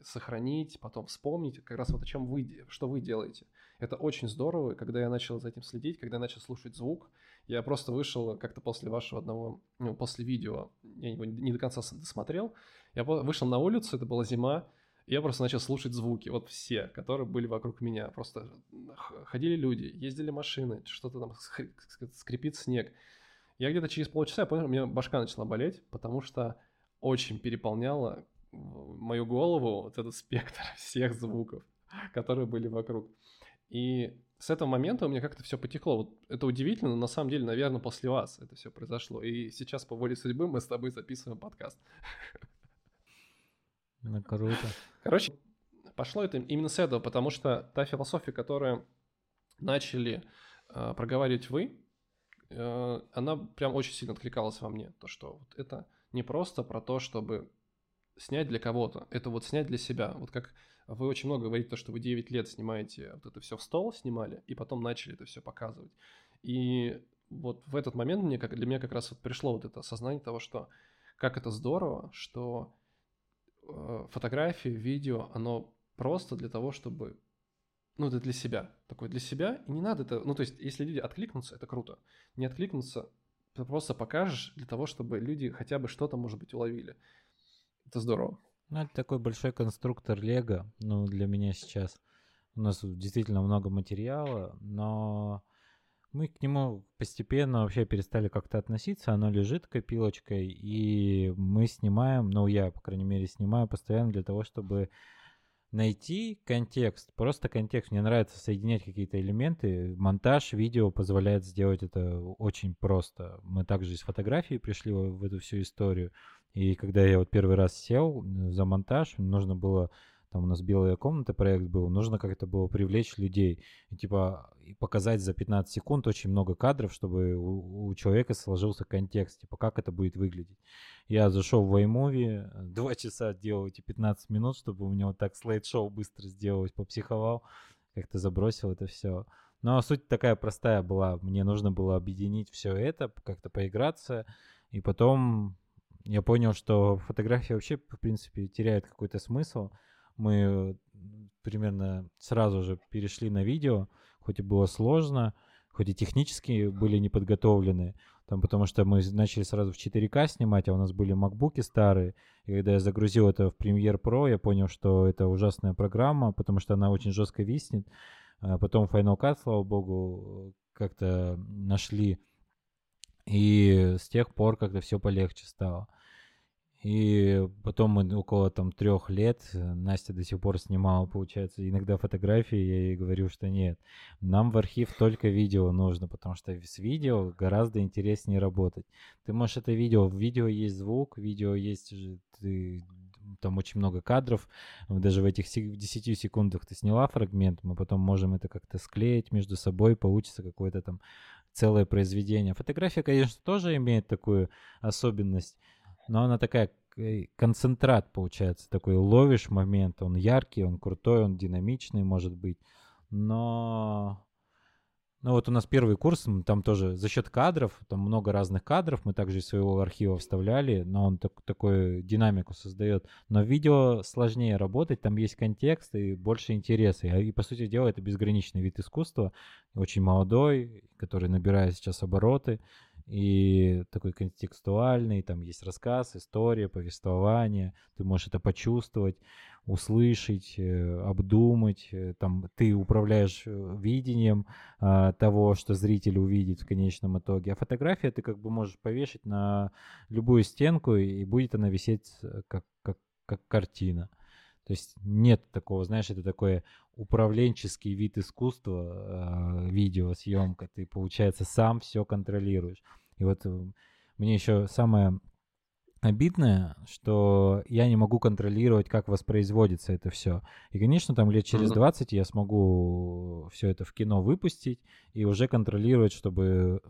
сохранить, потом вспомнить, как раз вот о чем вы, что вы делаете. Это очень здорово, когда я начал за этим следить, когда я начал слушать звук, я просто вышел как-то после вашего одного, ну, после видео, я его не до конца досмотрел, я вышел на улицу, это была зима, я просто начал слушать звуки, вот все, которые были вокруг меня. Просто ходили люди, ездили машины, что-то там скрипит снег. Я где-то через полчаса, я понял, у меня башка начала болеть, потому что очень переполняла мою голову вот этот спектр всех звуков, которые были вокруг. И с этого момента у меня как-то все потекло. Вот это удивительно, но на самом деле, наверное, после вас это все произошло. И сейчас по воле судьбы мы с тобой записываем подкаст. Ну, круто. Короче, пошло это именно с этого, потому что та философия, которую начали э, проговаривать вы, Э, она прям очень сильно откликалась во мне. То, что вот это не просто про то, чтобы снять для кого-то, это вот снять для себя. Вот как вы очень много говорите, то, что вы 9 лет снимаете вот это все в стол, снимали, и потом начали это все показывать. И вот в этот момент мне, как, для меня как раз вот пришло вот это осознание того, что как это здорово, что э, фотографии, видео, оно просто для того, чтобы ну, это для себя. Такой для себя, и не надо это... Ну, то есть, если люди откликнутся, это круто. Не откликнутся, ты просто покажешь для того, чтобы люди хотя бы что-то, может быть, уловили. Это здорово. Ну, это такой большой конструктор Лего, ну, для меня сейчас. У нас действительно много материала, но мы к нему постепенно вообще перестали как-то относиться. Оно лежит копилочкой, и мы снимаем, ну, я, по крайней мере, снимаю постоянно для того, чтобы найти контекст, просто контекст. Мне нравится соединять какие-то элементы. Монтаж видео позволяет сделать это очень просто. Мы также из фотографии пришли в эту всю историю. И когда я вот первый раз сел за монтаж, нужно было там у нас белая комната проект был, нужно как-то было привлечь людей и типа показать за 15 секунд очень много кадров, чтобы у, у человека сложился контекст, типа как это будет выглядеть. Я зашел в iMovie, два часа делал эти 15 минут, чтобы у него так слайд-шоу быстро сделалось, попсиховал, как-то забросил это все. Но суть такая простая была, мне нужно было объединить все это, как-то поиграться, и потом я понял, что фотография вообще, в принципе, теряет какой-то смысл, мы примерно сразу же перешли на видео, хоть и было сложно, хоть и технически были не подготовлены, там, потому что мы начали сразу в 4К снимать, а у нас были макбуки старые, и когда я загрузил это в Premiere Pro, я понял, что это ужасная программа, потому что она очень жестко виснет. А потом Final Cut, слава богу, как-то нашли, и с тех пор как-то все полегче стало. И потом мы около там трех лет, э, Настя до сих пор снимала, получается, иногда фотографии, я ей говорю, что нет, нам в архив только видео нужно, потому что с видео гораздо интереснее работать. Ты можешь это видео, в видео есть звук, видео есть ты, там очень много кадров, даже в этих 10 секундах ты сняла фрагмент, мы потом можем это как-то склеить между собой, получится какое-то там целое произведение. Фотография, конечно, тоже имеет такую особенность, но она такая концентрат получается, такой ловишь момент, он яркий, он крутой, он динамичный, может быть, но... Ну вот у нас первый курс, там тоже за счет кадров, там много разных кадров, мы также из своего архива вставляли, но он так, такую динамику создает. Но видео сложнее работать, там есть контекст и больше интереса. И, по сути дела, это безграничный вид искусства, очень молодой, который набирает сейчас обороты и такой контекстуальный, там есть рассказ, история, повествование, ты можешь это почувствовать, услышать, э, обдумать, э, там ты управляешь э, видением а, того, что зритель увидит в конечном итоге, а фотография ты как бы можешь повешать на любую стенку и будет она висеть как, как, как картина. То есть нет такого, знаешь, это такой управленческий вид искусства, э, видеосъемка. Ты, получается, сам все контролируешь. И вот э, мне еще самое обидное, что я не могу контролировать, как воспроизводится это все. И, конечно, там лет через 20 я смогу все это в кино выпустить и уже контролировать, чтобы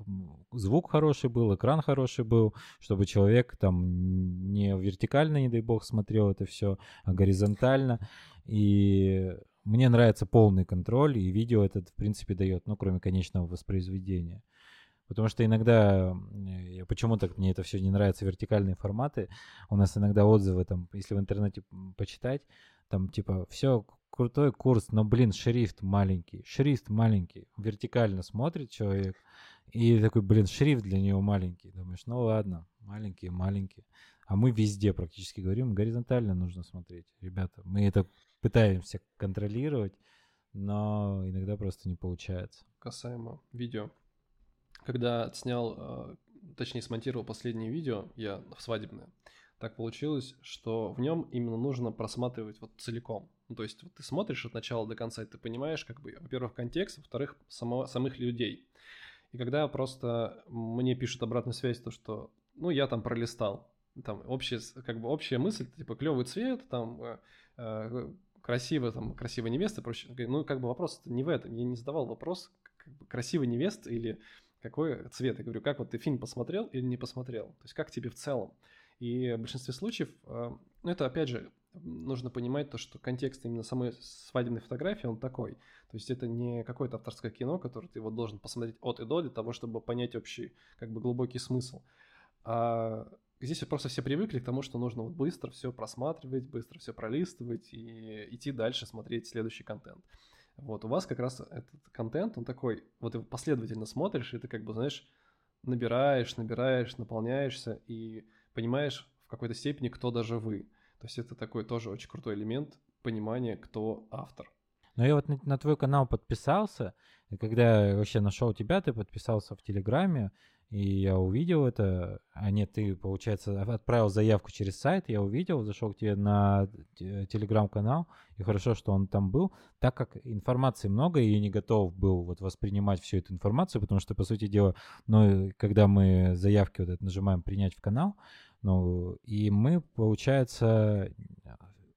звук хороший был, экран хороший был, чтобы человек там не вертикально, не дай бог, смотрел это все, а горизонтально. И мне нравится полный контроль, и видео этот, в принципе, дает, ну, кроме конечного воспроизведения. Потому что иногда, почему так мне это все не нравится, вертикальные форматы, у нас иногда отзывы, там, если в интернете почитать, там типа, все, крутой курс, но, блин, шрифт маленький, шрифт маленький, вертикально смотрит человек, и такой, блин, шрифт для него маленький. Думаешь, ну ладно, маленький, маленький. А мы везде практически говорим, горизонтально нужно смотреть. Ребята, мы это пытаемся контролировать, но иногда просто не получается. Касаемо видео когда снял, а, точнее смонтировал последнее видео, я в свадебное, так получилось, что в нем именно нужно просматривать вот целиком. Ну, то есть вот ты смотришь от начала до конца, и ты понимаешь, как бы, во-первых, контекст, во-вторых, само, самых людей. И когда просто мне пишут обратную связь, то что, ну, я там пролистал, там общая, как бы общая мысль, типа клевый цвет, там э, э, красиво, там красивая невеста, проще. Ну, как бы вопрос не в этом. Я не задавал вопрос, как бы, красивая невеста или какой цвет. Я говорю, как вот ты фильм посмотрел или не посмотрел? То есть как тебе в целом? И в большинстве случаев, э, ну это опять же, нужно понимать то, что контекст именно самой свадебной фотографии, он такой. То есть это не какое-то авторское кино, которое ты вот должен посмотреть от и до для того, чтобы понять общий, как бы глубокий смысл. А здесь просто все привыкли к тому, что нужно вот быстро все просматривать, быстро все пролистывать и идти дальше смотреть следующий контент. Вот у вас как раз этот контент, он такой, вот ты последовательно смотришь, и ты как бы, знаешь, набираешь, набираешь, наполняешься и понимаешь в какой-то степени, кто даже вы. То есть это такой тоже очень крутой элемент понимания, кто автор. Ну я вот на, на твой канал подписался, и когда я вообще нашел тебя, ты подписался в Телеграме, и я увидел это, а нет, ты, получается, отправил заявку через сайт, я увидел, зашел к тебе на телеграм-канал, и хорошо, что он там был, так как информации много, и я не готов был вот воспринимать всю эту информацию, потому что, по сути дела, ну, когда мы заявки вот это нажимаем «принять в канал», ну, и мы, получается,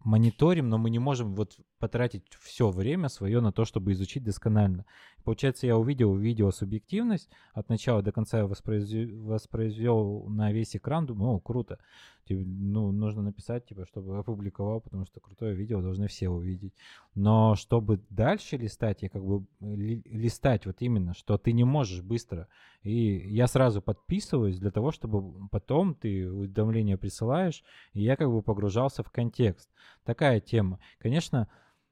мониторим, но мы не можем вот потратить все время свое на то, чтобы изучить досконально. Получается, я увидел видео субъективность, от начала до конца воспроизвел, воспроизвел на весь экран, думаю, о, круто. Типа, ну, нужно написать, типа, чтобы опубликовал, потому что крутое видео должны все увидеть. Но чтобы дальше листать, я как бы ли, листать вот именно, что ты не можешь быстро. И я сразу подписываюсь для того, чтобы потом ты уведомления присылаешь, и я как бы погружался в контекст. Такая тема. Конечно,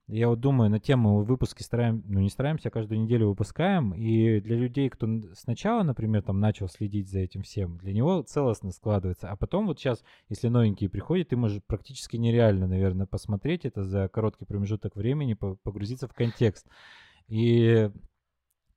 я вот думаю, на тему выпуски стараем, ну не стараемся, а каждую неделю выпускаем. И для людей, кто сначала, например, там начал следить за этим всем, для него целостно складывается. А потом вот сейчас, если новенькие приходят, ты можешь практически нереально, наверное, посмотреть это за короткий промежуток времени, погрузиться в контекст. И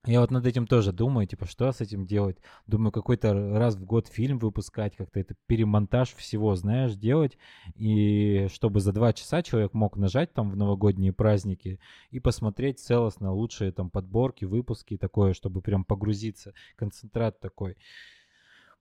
я вот над этим тоже думаю, типа, что с этим делать? Думаю, какой-то раз в год фильм выпускать, как-то это перемонтаж всего, знаешь, делать. И чтобы за два часа человек мог нажать там в новогодние праздники и посмотреть целостно лучшие там подборки, выпуски такое, чтобы прям погрузиться. Концентрат такой.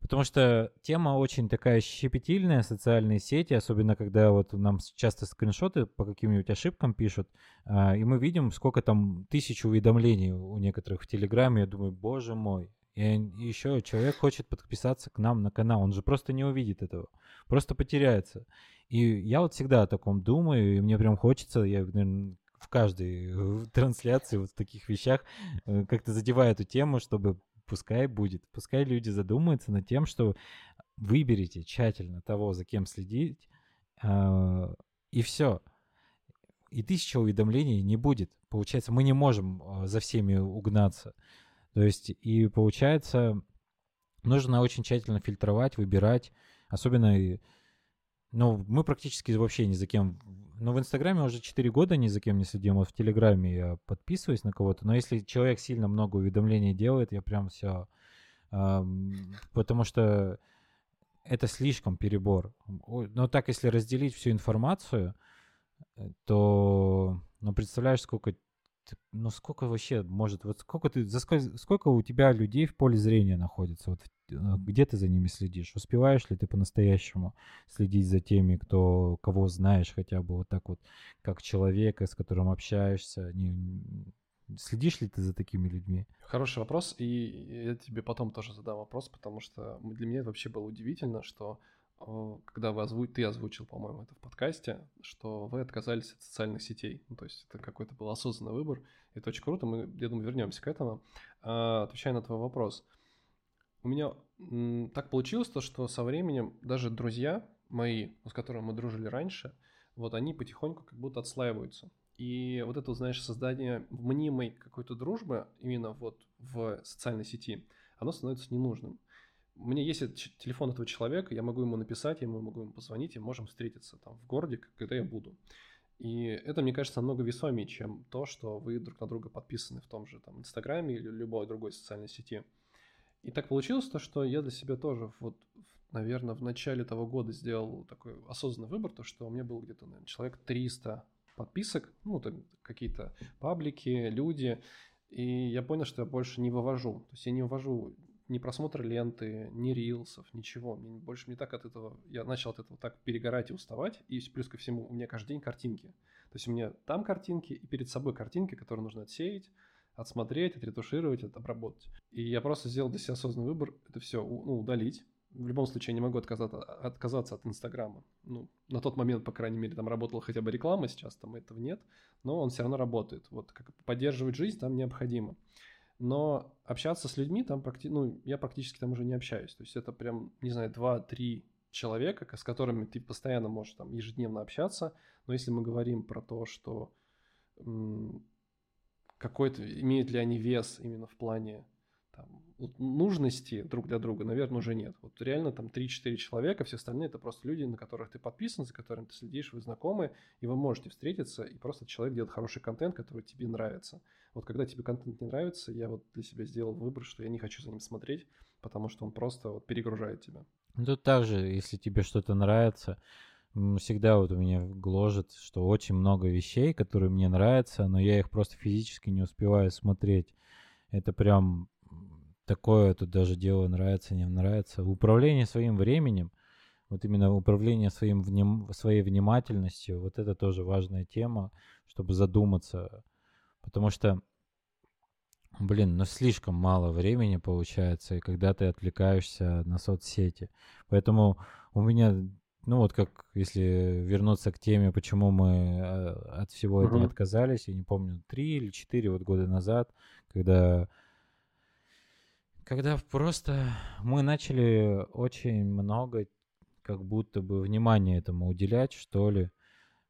Потому что тема очень такая щепетильная, социальные сети, особенно когда вот нам часто скриншоты по каким-нибудь ошибкам пишут, а, и мы видим, сколько там тысяч уведомлений у некоторых в Телеграме. Я думаю, боже мой. И еще человек хочет подписаться к нам на канал, он же просто не увидит этого, просто потеряется. И я вот всегда о таком думаю, и мне прям хочется, я, наверное, в каждой трансляции вот в таких вещах э, как-то задеваю эту тему, чтобы пускай будет. Пускай люди задумаются над тем, что выберите тщательно того, за кем следить, э, и все. И тысяча уведомлений не будет. Получается, мы не можем а, за всеми угнаться. То есть, и получается, нужно очень тщательно фильтровать, выбирать. Особенно, ну, мы практически вообще ни за кем ну, в Инстаграме уже 4 года ни за кем не следим. Вот в Телеграме я подписываюсь на кого-то. Но если человек сильно много уведомлений делает, я прям все... Потому что это слишком перебор. Но так, если разделить всю информацию, э, то, ну, представляешь, сколько ну сколько вообще может, вот сколько ты, за сколько, сколько у тебя людей в поле зрения находится, вот э, где ты за ними следишь, успеваешь ли ты по-настоящему следить за теми, кто, кого знаешь хотя бы вот так вот, как человека, с которым общаешься, не, Следишь ли ты за такими людьми? Хороший вопрос, и я тебе потом тоже задам вопрос, потому что для меня это вообще было удивительно, что когда вы озву... ты озвучил, по-моему, это в подкасте, что вы отказались от социальных сетей. Ну, то есть это какой-то был осознанный выбор. Это очень круто. Мы, я думаю, вернемся к этому. А, отвечая на твой вопрос. У меня так получилось то, что со временем даже друзья мои, с которыми мы дружили раньше, вот они потихоньку как будто отслаиваются. И вот это, знаешь, создание мнимой какой-то дружбы именно вот в социальной сети, оно становится ненужным у меня есть телефон этого человека, я могу ему написать, я могу ему позвонить, и можем встретиться там в городе, когда я буду. И это, мне кажется, намного весомее, чем то, что вы друг на друга подписаны в том же там Инстаграме или любой другой социальной сети. И так получилось то, что я для себя тоже вот, наверное, в начале того года сделал такой осознанный выбор, то, что у меня было где-то, наверное, человек 300 подписок, ну, там какие-то паблики, люди, и я понял, что я больше не вывожу. То есть я не вывожу ни просмотр ленты, ни рилсов, ничего. Мне больше не так от этого, я начал от этого так перегорать и уставать. И плюс ко всему, у меня каждый день картинки. То есть у меня там картинки и перед собой картинки, которые нужно отсеять, отсмотреть, отретушировать, обработать. И я просто сделал для себя осознанный выбор это все ну, удалить. В любом случае я не могу отказаться, отказаться от Инстаграма. Ну, на тот момент, по крайней мере, там работала хотя бы реклама, сейчас там этого нет, но он все равно работает. Вот как поддерживать жизнь там необходимо но общаться с людьми там практи... ну, я практически там уже не общаюсь. То есть это прям, не знаю, два-три человека, с которыми ты постоянно можешь там ежедневно общаться. Но если мы говорим про то, что какой-то, имеют ли они вес именно в плане там, нужности друг для друга, наверное, уже нет. Вот реально там 3-4 человека, все остальные это просто люди, на которых ты подписан, за которыми ты следишь, вы знакомы, и вы можете встретиться, и просто человек делает хороший контент, который тебе нравится. Вот когда тебе контент не нравится, я вот для себя сделал выбор, что я не хочу за ним смотреть, потому что он просто вот перегружает тебя. Ну, тут также, если тебе что-то нравится, всегда вот у меня гложет, что очень много вещей, которые мне нравятся, но я их просто физически не успеваю смотреть. Это прям такое тут даже дело нравится, не нравится. Управление своим временем, вот именно управление своим вним, своей внимательностью, вот это тоже важная тема, чтобы задуматься. Потому что, блин, ну слишком мало времени получается, и когда ты отвлекаешься на соцсети. Поэтому у меня, ну вот как, если вернуться к теме, почему мы а, от всего этого uh-huh. отказались, я не помню, три или четыре вот года назад, когда когда просто мы начали очень много как будто бы внимания этому уделять, что ли.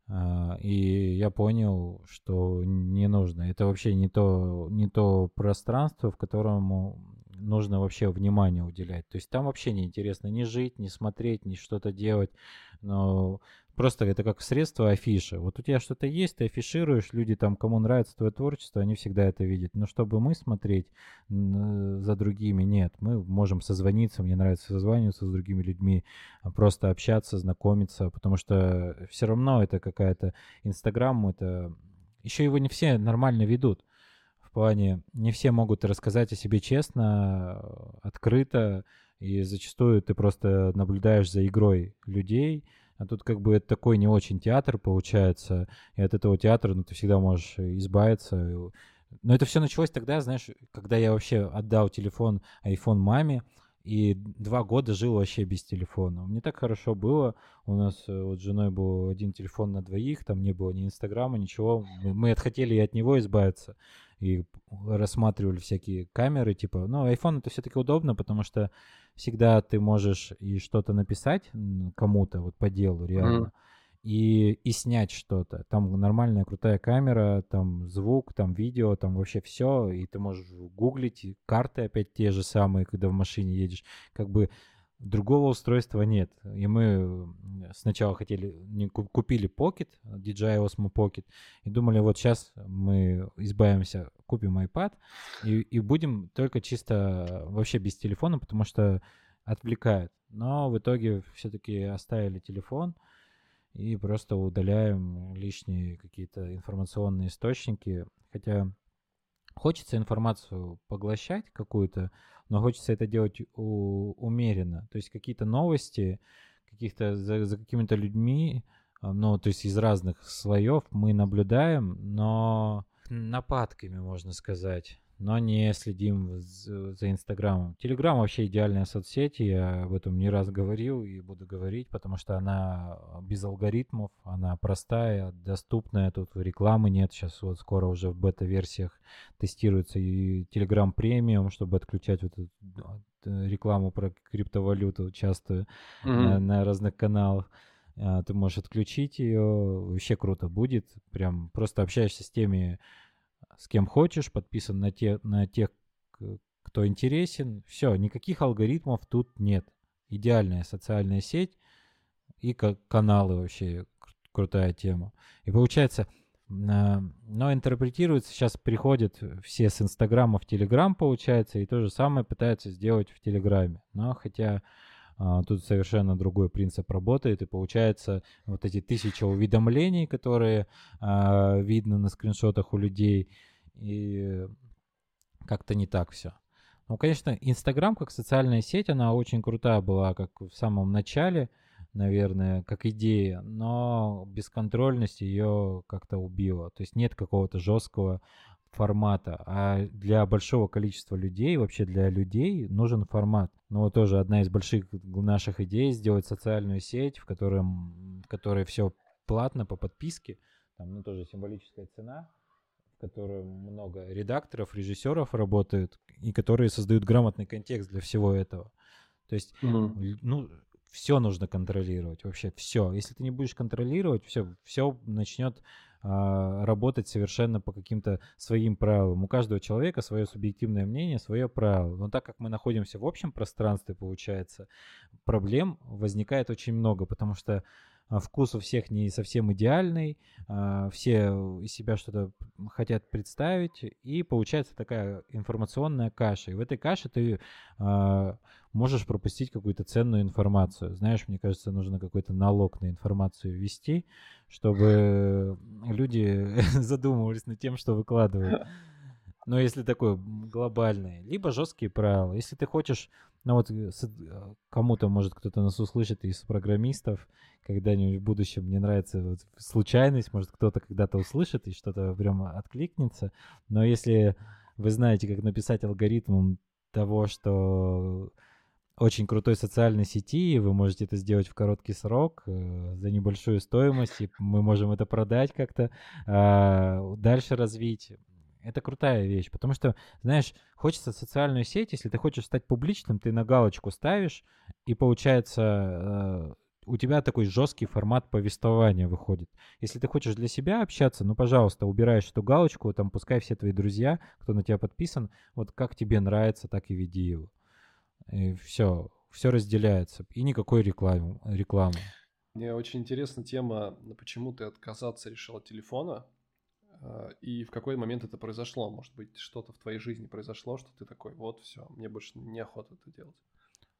А, и я понял, что не нужно. Это вообще не то, не то пространство, в котором нужно вообще внимание уделять. То есть там вообще не интересно ни жить, ни смотреть, ни что-то делать. Но Просто это как средство афиши. Вот у тебя что-то есть, ты афишируешь, люди там, кому нравится твое творчество, они всегда это видят. Но чтобы мы смотреть за другими, нет. Мы можем созвониться, мне нравится созваниваться с другими людьми, а просто общаться, знакомиться, потому что все равно это какая-то Инстаграм, это... Еще его не все нормально ведут. В плане, не все могут рассказать о себе честно, открыто, и зачастую ты просто наблюдаешь за игрой людей, а тут как бы это такой не очень театр получается, и от этого театра ну, ты всегда можешь избавиться. Но это все началось тогда, знаешь, когда я вообще отдал телефон, iPhone маме, и два года жил вообще без телефона. Мне так хорошо было. У нас э, вот с женой был один телефон на двоих, там не было ни Инстаграма, ничего. Мы, мы хотели и от него избавиться. И рассматривали всякие камеры, типа, ну, iPhone это все-таки удобно, потому что всегда ты можешь и что-то написать кому-то вот по делу реально. Mm-hmm. И, и снять что-то. Там нормальная крутая камера, там звук, там видео, там вообще все. И ты можешь гуглить, карты опять те же самые, когда в машине едешь. Как бы другого устройства нет. И мы сначала хотели, не купили Pocket, DJI Osmo Pocket, и думали, вот сейчас мы избавимся, купим iPad и, и будем только чисто вообще без телефона, потому что отвлекает. Но в итоге все-таки оставили телефон и просто удаляем лишние какие-то информационные источники. Хотя хочется информацию поглощать какую-то, но хочется это делать у, умеренно. То есть какие-то новости, каких-то за, за какими-то людьми, а, ну, то есть из разных слоев мы наблюдаем, но нападками, можно сказать но не следим за Инстаграмом. Телеграм вообще идеальная соцсеть, я об этом не раз говорил и буду говорить, потому что она без алгоритмов, она простая, доступная, тут рекламы нет, сейчас вот скоро уже в бета-версиях тестируется и Телеграм премиум, чтобы отключать вот эту э, рекламу про криптовалюту часто mm-hmm. на, на разных каналах а, ты можешь отключить ее, вообще круто будет, прям просто общаешься с теми с кем хочешь, подписан на, те, на тех, кто интересен. Все, никаких алгоритмов тут нет. Идеальная социальная сеть и каналы вообще крутая тема. И получается, но интерпретируется, сейчас приходят все с Инстаграма в Телеграм, получается, и то же самое пытаются сделать в Телеграме. Но хотя а, тут совершенно другой принцип работает, и получается вот эти тысячи уведомлений, которые а, видно на скриншотах у людей, и как-то не так все. Ну, конечно, Инстаграм как социальная сеть, она очень крутая была, как в самом начале, наверное, как идея, но бесконтрольность ее как-то убила. То есть нет какого-то жесткого формата, а для большого количества людей, вообще для людей нужен формат. Ну вот тоже одна из больших наших идей сделать социальную сеть, в, котором, в которой все платно по подписке, там ну, тоже символическая цена, в которой много редакторов, режиссеров работают, и которые создают грамотный контекст для всего этого. То есть, mm-hmm. ну, все нужно контролировать, вообще все. Если ты не будешь контролировать, все, все начнет а, работать совершенно по каким-то своим правилам. У каждого человека свое субъективное мнение, свое правило. Но так как мы находимся в общем пространстве, получается, проблем возникает очень много, потому что вкус у всех не совсем идеальный, а, все из себя что-то хотят представить, и получается такая информационная каша. И в этой каше ты а, можешь пропустить какую-то ценную информацию. Знаешь, мне кажется, нужно какой-то налог на информацию ввести, чтобы люди задумывались над тем, что выкладывают. Но если такое глобальное, либо жесткие правила. Если ты хочешь, ну вот э, э, кому-то, может, кто-то нас услышит из программистов, когда-нибудь в будущем, мне нравится вот случайность, может, кто-то когда-то услышит и что-то прям откликнется. Но если вы знаете, как написать алгоритм того, что очень крутой социальной сети, вы можете это сделать в короткий срок э, за небольшую стоимость, и мы можем это продать как-то, э, дальше развить. Это крутая вещь, потому что, знаешь, хочется социальную сеть, если ты хочешь стать публичным, ты на галочку ставишь, и получается э, у тебя такой жесткий формат повествования выходит. Если ты хочешь для себя общаться, ну, пожалуйста, убираешь эту галочку, там, пускай все твои друзья, кто на тебя подписан, вот как тебе нравится, так и веди его. И все, все разделяется. И никакой рекламы. рекламы. Мне очень интересна тема, почему ты отказаться решил от телефона. А, и в какой момент это произошло? Может быть, что-то в твоей жизни произошло, что ты такой, вот, все, мне больше неохота это делать.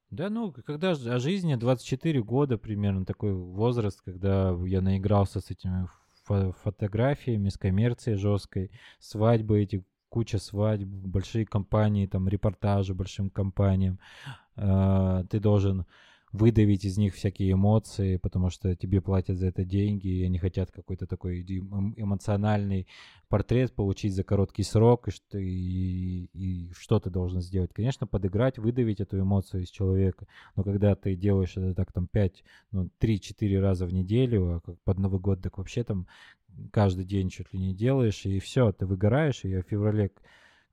Да, ну, когда о жизни 24 года примерно такой возраст, когда я наигрался с этими фо- фотографиями, с коммерцией жесткой, свадьбы эти, куча свадьб, большие компании, там, репортажи большим компаниям. Э, ты должен выдавить из них всякие эмоции, потому что тебе платят за это деньги, и они хотят какой-то такой эмоциональный портрет получить за короткий срок, и, что, и, и что ты должен сделать? Конечно, подыграть, выдавить эту эмоцию из человека, но когда ты делаешь это так там 5, ну 3-4 раза в неделю, а под Новый год, так вообще там каждый день чуть ли не делаешь, и все, ты выгораешь, и я в феврале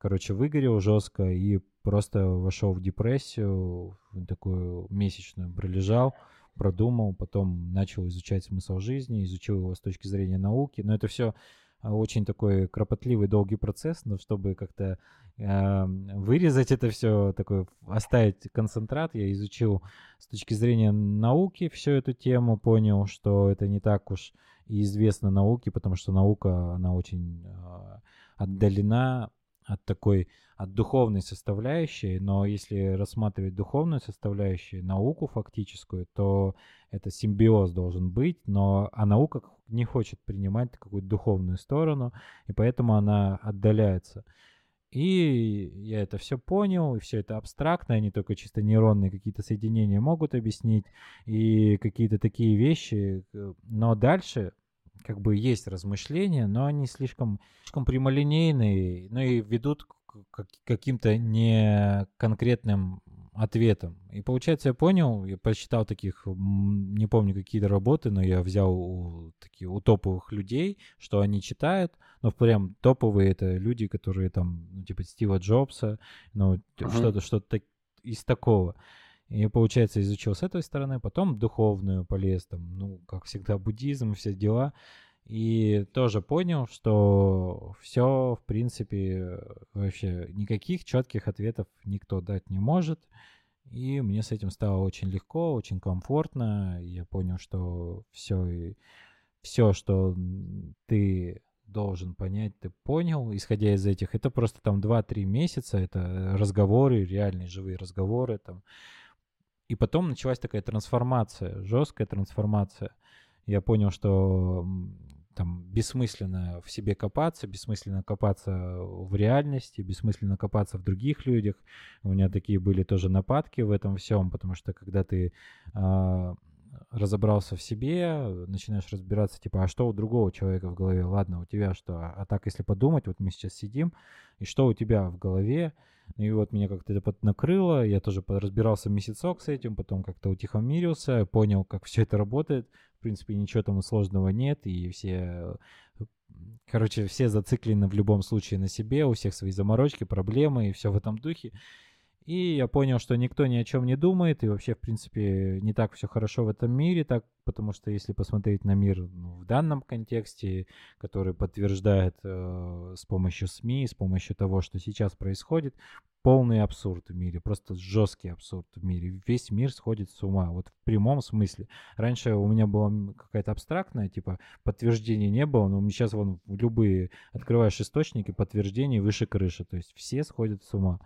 короче, выгорел жестко и просто вошел в депрессию, такую месячную, пролежал, продумал, потом начал изучать смысл жизни, изучил его с точки зрения науки, но это все а, очень такой кропотливый, долгий процесс, но чтобы как-то э, вырезать это все, такой, оставить концентрат, я изучил с точки зрения науки всю эту тему, понял, что это не так уж и известно науке, потому что наука, она очень э, отдалена от такой, от духовной составляющей, но если рассматривать духовную составляющую, науку фактическую, то это симбиоз должен быть, но а наука не хочет принимать какую-то духовную сторону, и поэтому она отдаляется. И я это все понял, и все это абстрактно, они только чисто нейронные какие-то соединения могут объяснить, и какие-то такие вещи. Э, но дальше как бы есть размышления, но они слишком, слишком прямолинейные, ну и ведут к каким-то не конкретным ответом. И получается, я понял, я прочитал таких, не помню какие-то работы, но я взял у, такие, у топовых людей, что они читают, но прям топовые это люди, которые там, ну, типа Стива Джобса, ну, uh-huh. что-то, что-то из такого. И, получается, изучил с этой стороны, потом духовную полез, там, ну, как всегда, буддизм, все дела. И тоже понял, что все, в принципе, вообще никаких четких ответов никто дать не может. И мне с этим стало очень легко, очень комфортно. Я понял, что все, все, что ты должен понять, ты понял, исходя из этих. Это просто там 2-3 месяца, это разговоры, реальные живые разговоры, там, и потом началась такая трансформация, жесткая трансформация. Я понял, что там бессмысленно в себе копаться, бессмысленно копаться в реальности, бессмысленно копаться в других людях. У меня такие были тоже нападки в этом всем, потому что когда ты э, разобрался в себе, начинаешь разбираться, типа, а что у другого человека в голове? Ладно, у тебя что? А так, если подумать, вот мы сейчас сидим, и что у тебя в голове? И вот меня как-то это накрыло, я тоже разбирался месяцок с этим, потом как-то утихомирился, понял, как все это работает. В принципе, ничего там сложного нет, и все, короче, все зациклены в любом случае на себе, у всех свои заморочки, проблемы и все в этом духе. И я понял, что никто ни о чем не думает, и вообще, в принципе, не так все хорошо в этом мире, так, потому что если посмотреть на мир ну, в данном контексте, который подтверждает э, с помощью СМИ, с помощью того, что сейчас происходит, полный абсурд в мире, просто жесткий абсурд в мире. Весь мир сходит с ума, вот в прямом смысле. Раньше у меня была какая-то абстрактная, типа, подтверждения не было, но сейчас вон любые открываешь источники, подтверждений выше крыши, то есть все сходят с ума.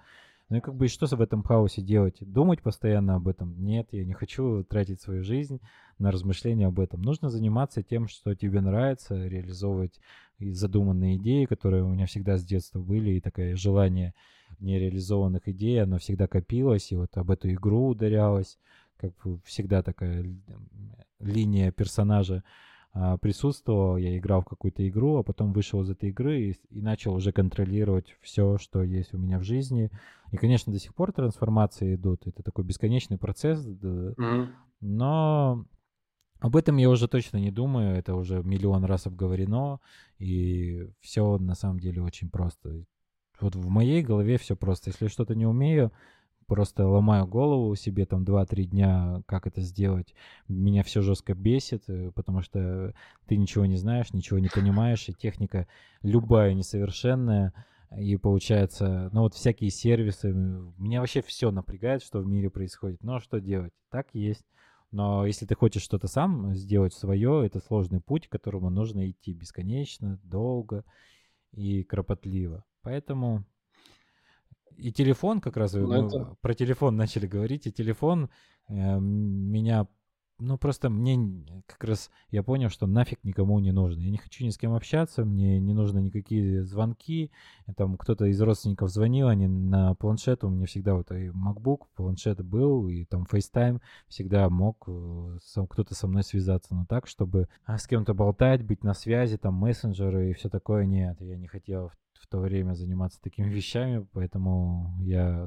Ну и как бы что в этом хаосе делать? Думать постоянно об этом? Нет, я не хочу тратить свою жизнь на размышления об этом. Нужно заниматься тем, что тебе нравится, реализовывать задуманные идеи, которые у меня всегда с детства были, и такое желание нереализованных идей, оно всегда копилось, и вот об эту игру ударялось, как всегда такая линия персонажа присутствовал, я играл в какую-то игру, а потом вышел из этой игры и, и начал уже контролировать все, что есть у меня в жизни. И, конечно, до сих пор трансформации идут. Это такой бесконечный процесс. Mm-hmm. Но об этом я уже точно не думаю. Это уже миллион раз обговорено. И все на самом деле очень просто. Вот в моей голове все просто. Если что-то не умею, просто ломаю голову себе там 2-3 дня, как это сделать. Меня все жестко бесит, э, потому что ты ничего не знаешь, ничего не понимаешь, и техника любая несовершенная. И получается, ну вот всякие сервисы, меня вообще все напрягает, что в мире происходит. Но что делать? Так есть. Но если ты хочешь что-то сам сделать свое, это сложный путь, к которому нужно идти бесконечно, долго и кропотливо. Поэтому и телефон, как раз ну, мы это... про телефон начали говорить, и телефон э, меня, ну просто мне как раз я понял, что нафиг никому не нужно. Я не хочу ни с кем общаться, мне не нужно никакие звонки. Там кто-то из родственников звонил, они на планшет, у меня всегда вот и MacBook, планшет был, и там FaceTime всегда мог э, кто-то со мной связаться. Но так, чтобы а, с кем-то болтать, быть на связи, там мессенджеры и все такое, нет, я не хотел в то время заниматься такими вещами, поэтому я,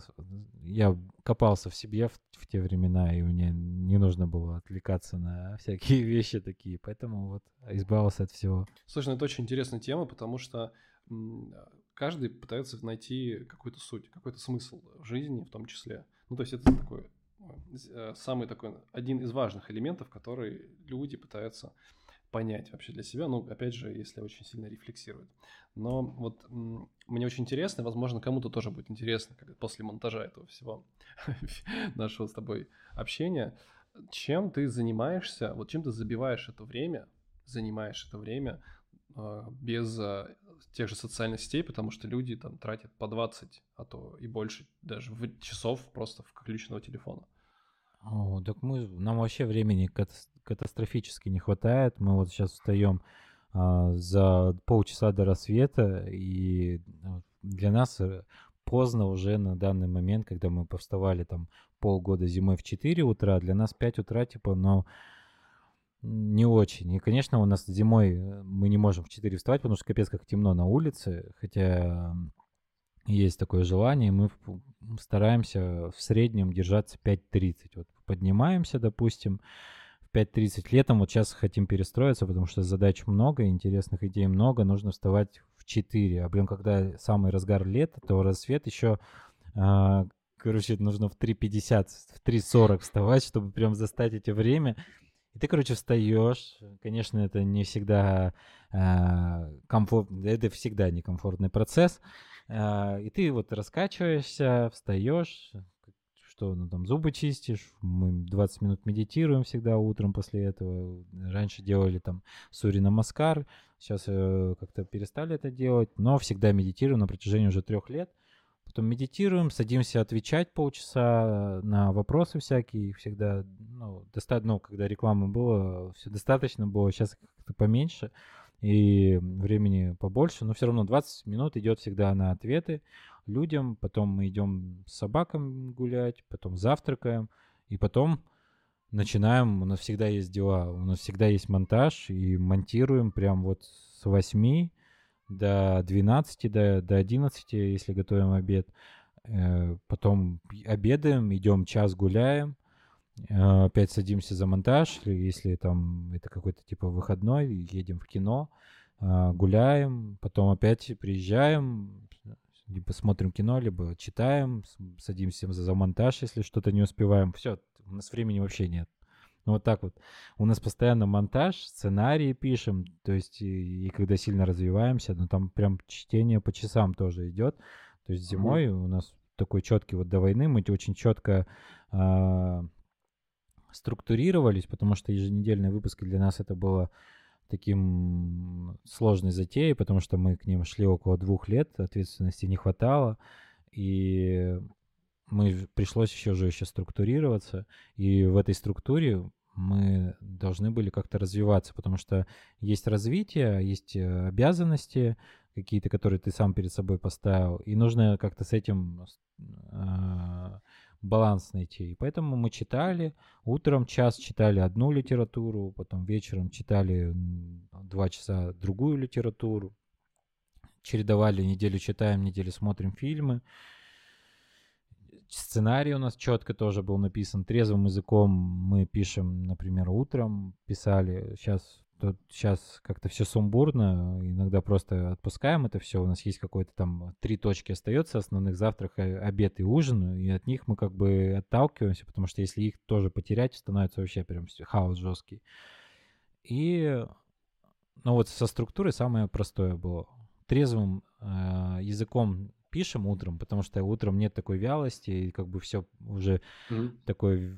я копался в себе в, в те времена, и мне не нужно было отвлекаться на всякие вещи такие, поэтому вот избавился от всего. Слушай, ну это очень интересная тема, потому что каждый пытается найти какую-то суть, какой-то смысл в жизни в том числе. Ну, то есть это такой э, самый такой, один из важных элементов, который люди пытаются понять вообще для себя, ну, опять же, если очень сильно рефлексируют. Но вот мне очень интересно, возможно, кому-то тоже будет интересно, как после монтажа этого всего нашего с тобой общения, чем ты занимаешься, вот чем ты забиваешь это время, занимаешь это время э, без э, тех же социальных сетей, потому что люди там тратят по 20, а то и больше даже в часов просто в включенного телефона. О, так мы, нам вообще времени катастрофически не хватает. Мы вот сейчас встаем а, за полчаса до рассвета, и а, для нас э, поздно уже на данный момент, когда мы повставали там полгода зимой в 4 утра, для нас 5 утра, типа, но не очень. И, конечно, у нас зимой э, мы не можем в 4 вставать, потому что капец как темно на улице, хотя есть такое желание, мы стараемся в среднем держаться 5.30. Вот поднимаемся, допустим, в 5.30 летом, вот сейчас хотим перестроиться, потому что задач много, интересных идей много, нужно вставать в 4. А, блин, когда самый разгар лета, то рассвет еще, а, короче, нужно в 3.50, в 3.40 вставать, чтобы прям застать эти время. И ты, короче, встаешь. Конечно, это не всегда э, комфорт, это всегда некомфортный процесс. Э, и ты вот раскачиваешься, встаешь, что ну, там зубы чистишь, мы 20 минут медитируем всегда утром после этого. Раньше делали там сури намаскар, сейчас э, как-то перестали это делать, но всегда медитируем на протяжении уже трех лет. Потом медитируем, садимся отвечать полчаса на вопросы всякие. Всегда, ну, достаточно, ну, когда рекламы было, все достаточно было, сейчас как-то поменьше и времени побольше, но все равно 20 минут идет всегда на ответы людям, потом мы идем с собаками гулять, потом завтракаем, и потом начинаем, у нас всегда есть дела, у нас всегда есть монтаж, и монтируем прям вот с 8 до 12, до, до 11, если готовим обед. Э, потом обедаем, идем час гуляем, э, опять садимся за монтаж, если там это какой-то типа выходной, едем в кино, э, гуляем, потом опять приезжаем, либо смотрим кино, либо читаем, садимся за монтаж, если что-то не успеваем. Все, у нас времени вообще нет. Ну, вот так вот. У нас постоянно монтаж, сценарии пишем, то есть и, и когда сильно развиваемся, ну там прям чтение по часам тоже идет. То есть зимой mm-hmm. у нас такой четкий вот до войны мы очень четко э, структурировались, потому что еженедельные выпуски для нас это было таким сложной затеей, потому что мы к ним шли около двух лет, ответственности не хватало, и мы пришлось еще же еще структурироваться, и в этой структуре мы должны были как-то развиваться, потому что есть развитие, есть э, обязанности какие-то, которые ты сам перед собой поставил, и нужно как-то с этим э, баланс найти. И поэтому мы читали, утром час читали одну литературу, потом вечером читали два часа другую литературу, чередовали, неделю читаем, неделю смотрим фильмы. Сценарий у нас четко тоже был написан. Трезвым языком мы пишем, например, утром писали. Сейчас Тут сейчас как-то все сумбурно, иногда просто отпускаем это все. У нас есть какой-то там три точки остается основных завтрак, э, обед и ужин, и от них мы как бы отталкиваемся, потому что если их тоже потерять, становится вообще прям хаос жесткий. И ну вот со структурой самое простое было. Трезвым э, языком пишем утром, потому что утром нет такой вялости, и как бы все уже mm-hmm. такой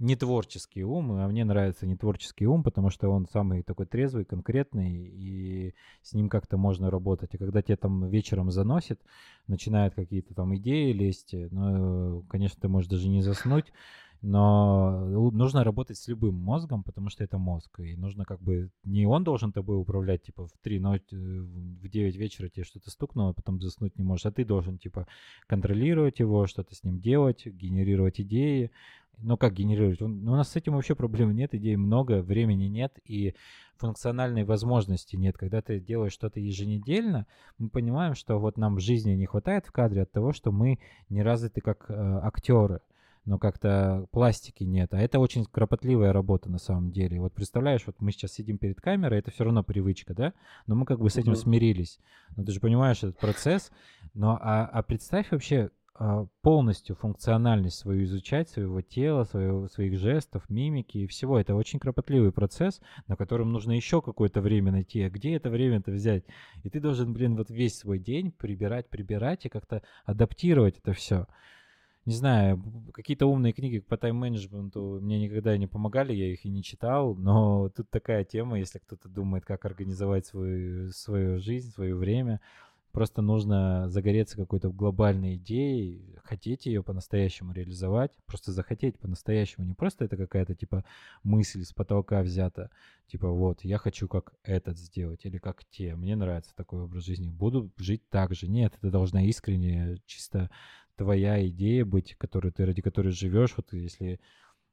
не творческий ум, а мне нравится не творческий ум, потому что он самый такой трезвый, конкретный, и с ним как-то можно работать. И когда тебе там вечером заносит, начинают какие-то там идеи лезть, ну, конечно, ты можешь даже не заснуть, но нужно работать с любым мозгом, потому что это мозг, и нужно как бы, не он должен тобой управлять, типа, в 3 ночи, э, в 9 вечера тебе что-то стукнуло, а потом заснуть не можешь, а ты должен, типа, контролировать его, что-то с ним делать, генерировать идеи, ну как генерировать? Ну, у нас с этим вообще проблем нет, идей много, времени нет и функциональной возможности нет. Когда ты делаешь что-то еженедельно, мы понимаем, что вот нам в жизни не хватает в кадре от того, что мы не развиты как э, актеры но как-то пластики нет. А это очень кропотливая работа на самом деле. Вот представляешь, вот мы сейчас сидим перед камерой, это все равно привычка, да? Но мы как бы с этим смирились. Но ты же понимаешь этот процесс. Но а, а представь вообще, полностью функциональность свою изучать, своего тела, своего, своих жестов, мимики и всего. Это очень кропотливый процесс, на котором нужно еще какое-то время найти. А где это время-то взять? И ты должен, блин, вот весь свой день прибирать, прибирать и как-то адаптировать это все. Не знаю, какие-то умные книги по тайм-менеджменту мне никогда не помогали, я их и не читал, но тут такая тема, если кто-то думает, как организовать свою, свою жизнь, свое время, Просто нужно загореться какой-то глобальной идеей, хотеть ее по-настоящему реализовать, просто захотеть по-настоящему. Не просто это какая-то типа мысль с потолка взята, типа вот, я хочу как этот сделать или как те, мне нравится такой образ жизни, буду жить так же. Нет, это должна искренне, чисто твоя идея быть, которую ты, ради которой живешь. Вот если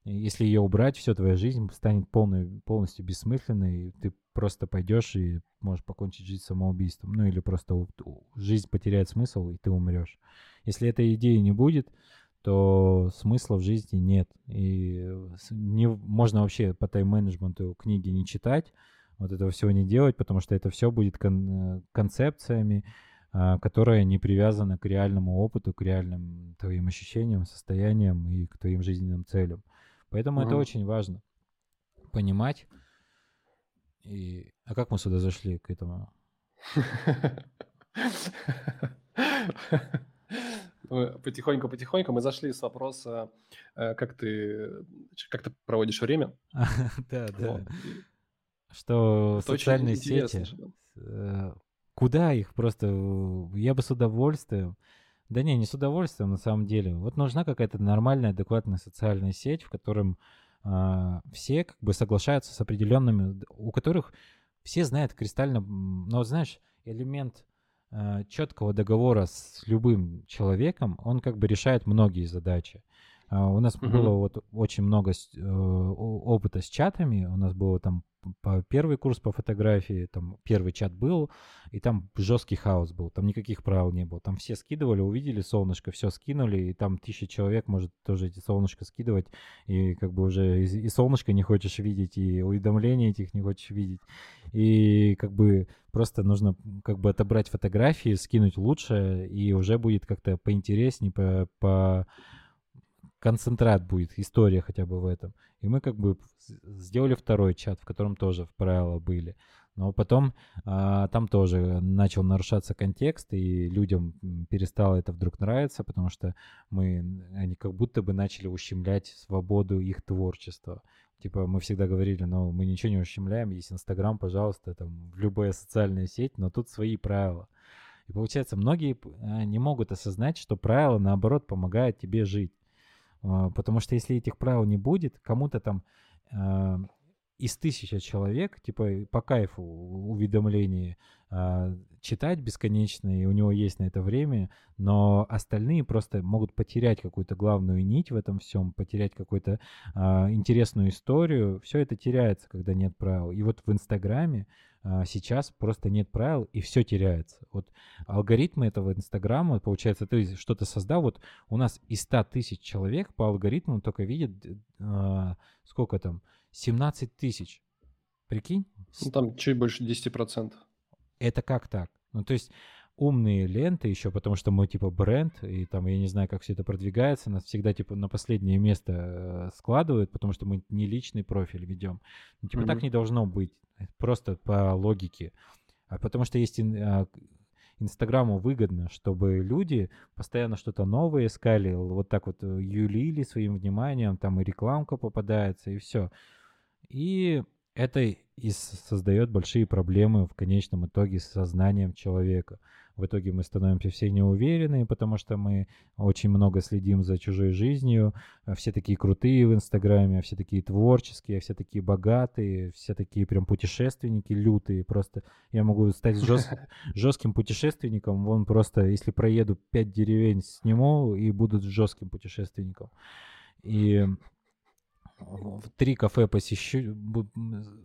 если ее убрать, все, твоя жизнь станет полной, полностью бессмысленной, ты просто пойдешь и можешь покончить жизнь самоубийством. Ну или просто жизнь потеряет смысл, и ты умрешь. Если этой идеи не будет, то смысла в жизни нет. И не, можно вообще по тайм-менеджменту книги не читать, вот этого всего не делать, потому что это все будет кон- концепциями, а, которая не привязана к реальному опыту, к реальным твоим ощущениям, состояниям и к твоим жизненным целям. Поэтому mm-hmm. это очень важно понимать. И... А как мы сюда зашли к этому? Потихоньку-потихоньку мы зашли с вопроса, э, как ты, как ты проводишь время. Да, да. Что социальные сети, э, куда их просто, я бы с удовольствием да не, не с удовольствием на самом деле. Вот нужна какая-то нормальная, адекватная социальная сеть, в котором все как бы соглашаются с определенными, у которых все знают кристально, но знаешь, элемент э, четкого договора с любым человеком, он как бы решает многие задачи. А, у нас угу. было вот очень много э, опыта с чатами. У нас было там первый курс по фотографии, там первый чат был, и там жесткий хаос был, там никаких правил не было. Там все скидывали, увидели солнышко, все скинули, и там тысяча человек может тоже эти солнышко скидывать, и как бы уже и, и солнышко не хочешь видеть, и уведомления этих не хочешь видеть. И как бы просто нужно как бы отобрать фотографии, скинуть лучше, и уже будет как-то поинтереснее, по, по концентрат будет, история хотя бы в этом. И мы как бы сделали второй чат, в котором тоже правила были. Но потом а, там тоже начал нарушаться контекст, и людям перестало это вдруг нравиться, потому что мы, они как будто бы начали ущемлять свободу их творчества. Типа мы всегда говорили, ну мы ничего не ущемляем, есть Инстаграм, пожалуйста, там любая социальная сеть, но тут свои правила. И получается, многие а, не могут осознать, что правила, наоборот, помогают тебе жить. А, потому что если этих правил не будет, кому-то там э, из тысячи человек, типа по кайфу уведомления э, читать бесконечно, и у него есть на это время, но остальные просто могут потерять какую-то главную нить в этом всем, потерять какую-то э, интересную историю. Все это теряется, когда нет правил. И вот в Инстаграме а, сейчас просто нет правил, и все теряется. Вот алгоритмы этого Инстаграма, получается, ты что-то создал, вот у нас из 100 тысяч человек по алгоритмам только видят, э, сколько там, 17 тысяч. Прикинь? Ну, там чуть больше 10%. Это как так? Ну, то есть умные ленты еще, потому что мы типа бренд, и там я не знаю, как все это продвигается, нас всегда типа на последнее место э, складывают, потому что мы не личный профиль ведем. Ну, типа mm-hmm. так не должно быть, просто по логике. А потому что есть а, Инстаграму выгодно, чтобы люди постоянно что-то новое искали, вот так вот э, юлили своим вниманием, там и рекламка попадается, и все. И это и создает большие проблемы в конечном итоге с сознанием человека. В итоге мы становимся все неуверенные, потому что мы очень много следим за чужой жизнью. Все такие крутые в Инстаграме, а все такие творческие, а все такие богатые, все такие прям путешественники лютые. Просто я могу стать жест... жестким путешественником. Вон просто, если проеду пять деревень, сниму и буду жестким путешественником. И три кафе посещу,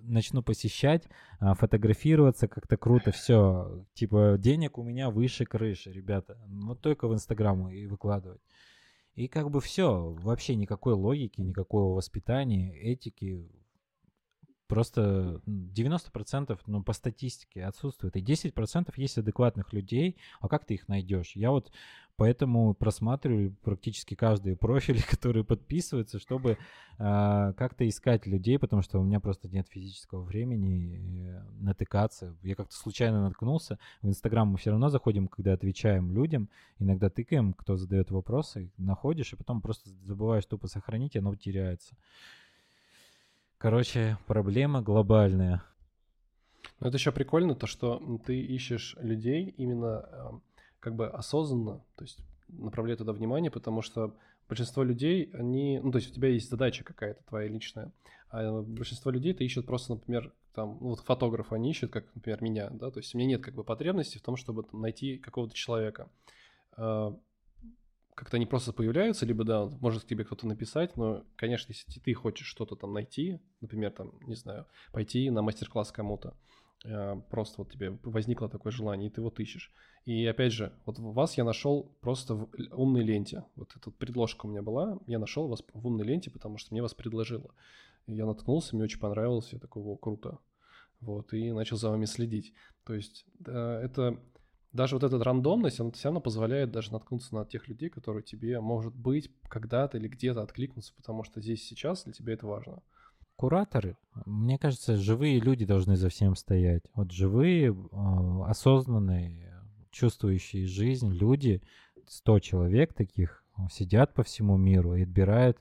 начну посещать, а, фотографироваться как-то круто, все, типа денег у меня выше крыши, ребята, вот только в Инстаграму и выкладывать. И как бы все, вообще никакой логики, никакого воспитания, этики, просто 90% ну, по статистике отсутствует. И 10% есть адекватных людей, а как ты их найдешь? Я вот Поэтому просматриваю практически каждый профиль, который подписывается, чтобы э, как-то искать людей, потому что у меня просто нет физического времени э, натыкаться. Я как-то случайно наткнулся. В Инстаграм мы все равно заходим, когда отвечаем людям, иногда тыкаем, кто задает вопросы, находишь, и потом просто забываешь тупо сохранить, и оно теряется. Короче, проблема глобальная. Но это еще прикольно, то, что ты ищешь людей именно эм, как бы осознанно, то есть направляй туда внимание, потому что большинство людей, они, ну, то есть у тебя есть задача какая-то твоя личная, а большинство людей это ищут просто, например, там, ну, вот фотографы, они ищут, как, например, меня, да, то есть у меня нет как бы потребности в том, чтобы там, найти какого-то человека. Как-то они просто появляются, либо, да, может тебе кто-то написать, но, конечно, если ты хочешь что-то там найти, например, там, не знаю, пойти на мастер-класс кому-то, а, просто вот тебе возникло такое желание, и ты вот ищешь. И опять же, вот вас я нашел просто в умной ленте. Вот эта предложка у меня была, я нашел вас в умной ленте, потому что мне вас предложило. Я наткнулся, мне очень понравилось, я такой, о, круто. Вот, и начал за вами следить. То есть это даже вот эта рандомность, она все равно позволяет даже наткнуться на тех людей, которые тебе, может быть, когда-то или где-то откликнутся, потому что здесь сейчас для тебя это важно кураторы, мне кажется, живые люди должны за всем стоять. Вот живые, а, осознанные, чувствующие жизнь люди, 100 человек таких, сидят по всему миру и отбирают,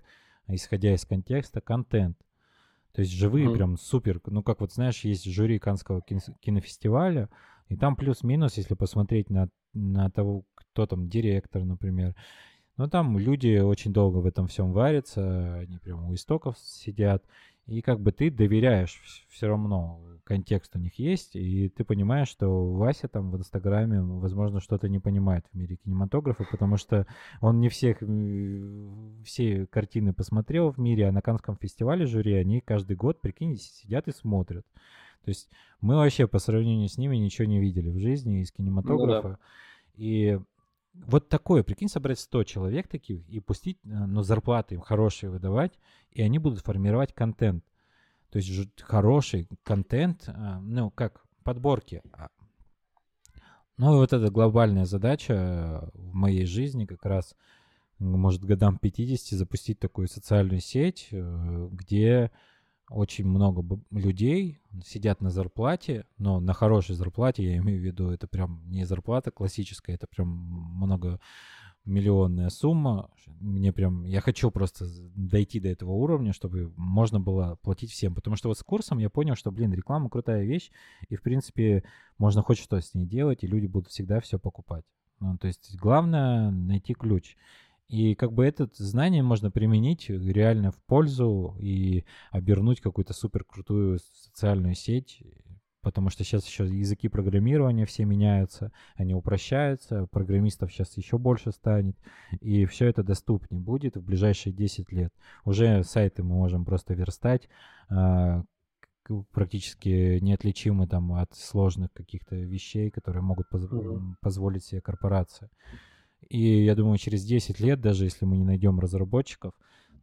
исходя из контекста, контент. То есть живые mm-hmm. прям супер. Ну, как вот знаешь, есть жюри Канского кинофестиваля, и там плюс-минус, если посмотреть на, на того, кто там директор, например. Ну, там люди очень долго в этом всем варятся, они прям у истоков сидят. И как бы ты доверяешь все равно контекст у них есть, и ты понимаешь, что Вася там в Инстаграме, возможно, что-то не понимает в мире кинематографа, потому что он не всех, все картины посмотрел в мире, а на Канском фестивале жюри они каждый год, прикинь, сидят и смотрят. То есть мы вообще по сравнению с ними ничего не видели в жизни из кинематографа. Ну, да. И вот такое, прикинь, собрать 100 человек таких и пустить, э, ну, зарплаты им хорошие выдавать, и они будут формировать контент. То есть хороший контент, э, ну, как подборки. А, ну, и вот эта глобальная задача э, в моей жизни как раз, может, годам 50 запустить такую социальную сеть, где очень много людей сидят на зарплате, но на хорошей зарплате, я имею в виду, это прям не зарплата классическая, это прям много миллионная сумма. Мне прям, я хочу просто дойти до этого уровня, чтобы можно было платить всем. Потому что вот с курсом я понял, что, блин, реклама крутая вещь, и, в принципе, можно хоть что с ней делать, и люди будут всегда все покупать. Ну, то есть главное найти ключ. И как бы это знание можно применить реально в пользу и обернуть какую-то супер крутую социальную сеть, потому что сейчас еще языки программирования все меняются, они упрощаются, программистов сейчас еще больше станет, и все это доступнее будет в ближайшие 10 лет. Уже сайты мы можем просто верстать, а, практически неотличимы там от сложных каких-то вещей, которые могут поз- mm-hmm. позволить себе корпорация. И я думаю, через 10 лет, даже если мы не найдем разработчиков,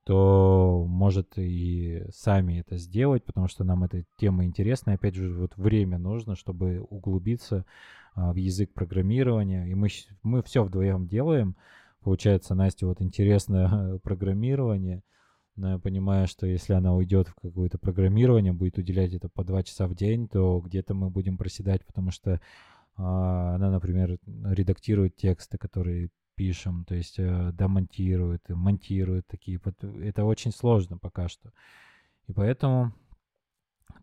то может и сами это сделать, потому что нам эта тема интересна. Опять же, вот время нужно, чтобы углубиться а, в язык программирования. И мы, мы все вдвоем делаем. Получается, Насте вот интересное программирование. Но я понимаю, что если она уйдет в какое-то программирование, будет уделять это по два часа в день, то где-то мы будем проседать, потому что она, например, редактирует тексты, которые пишем, то есть э, домонтирует, монтирует такие. Это очень сложно пока что. И поэтому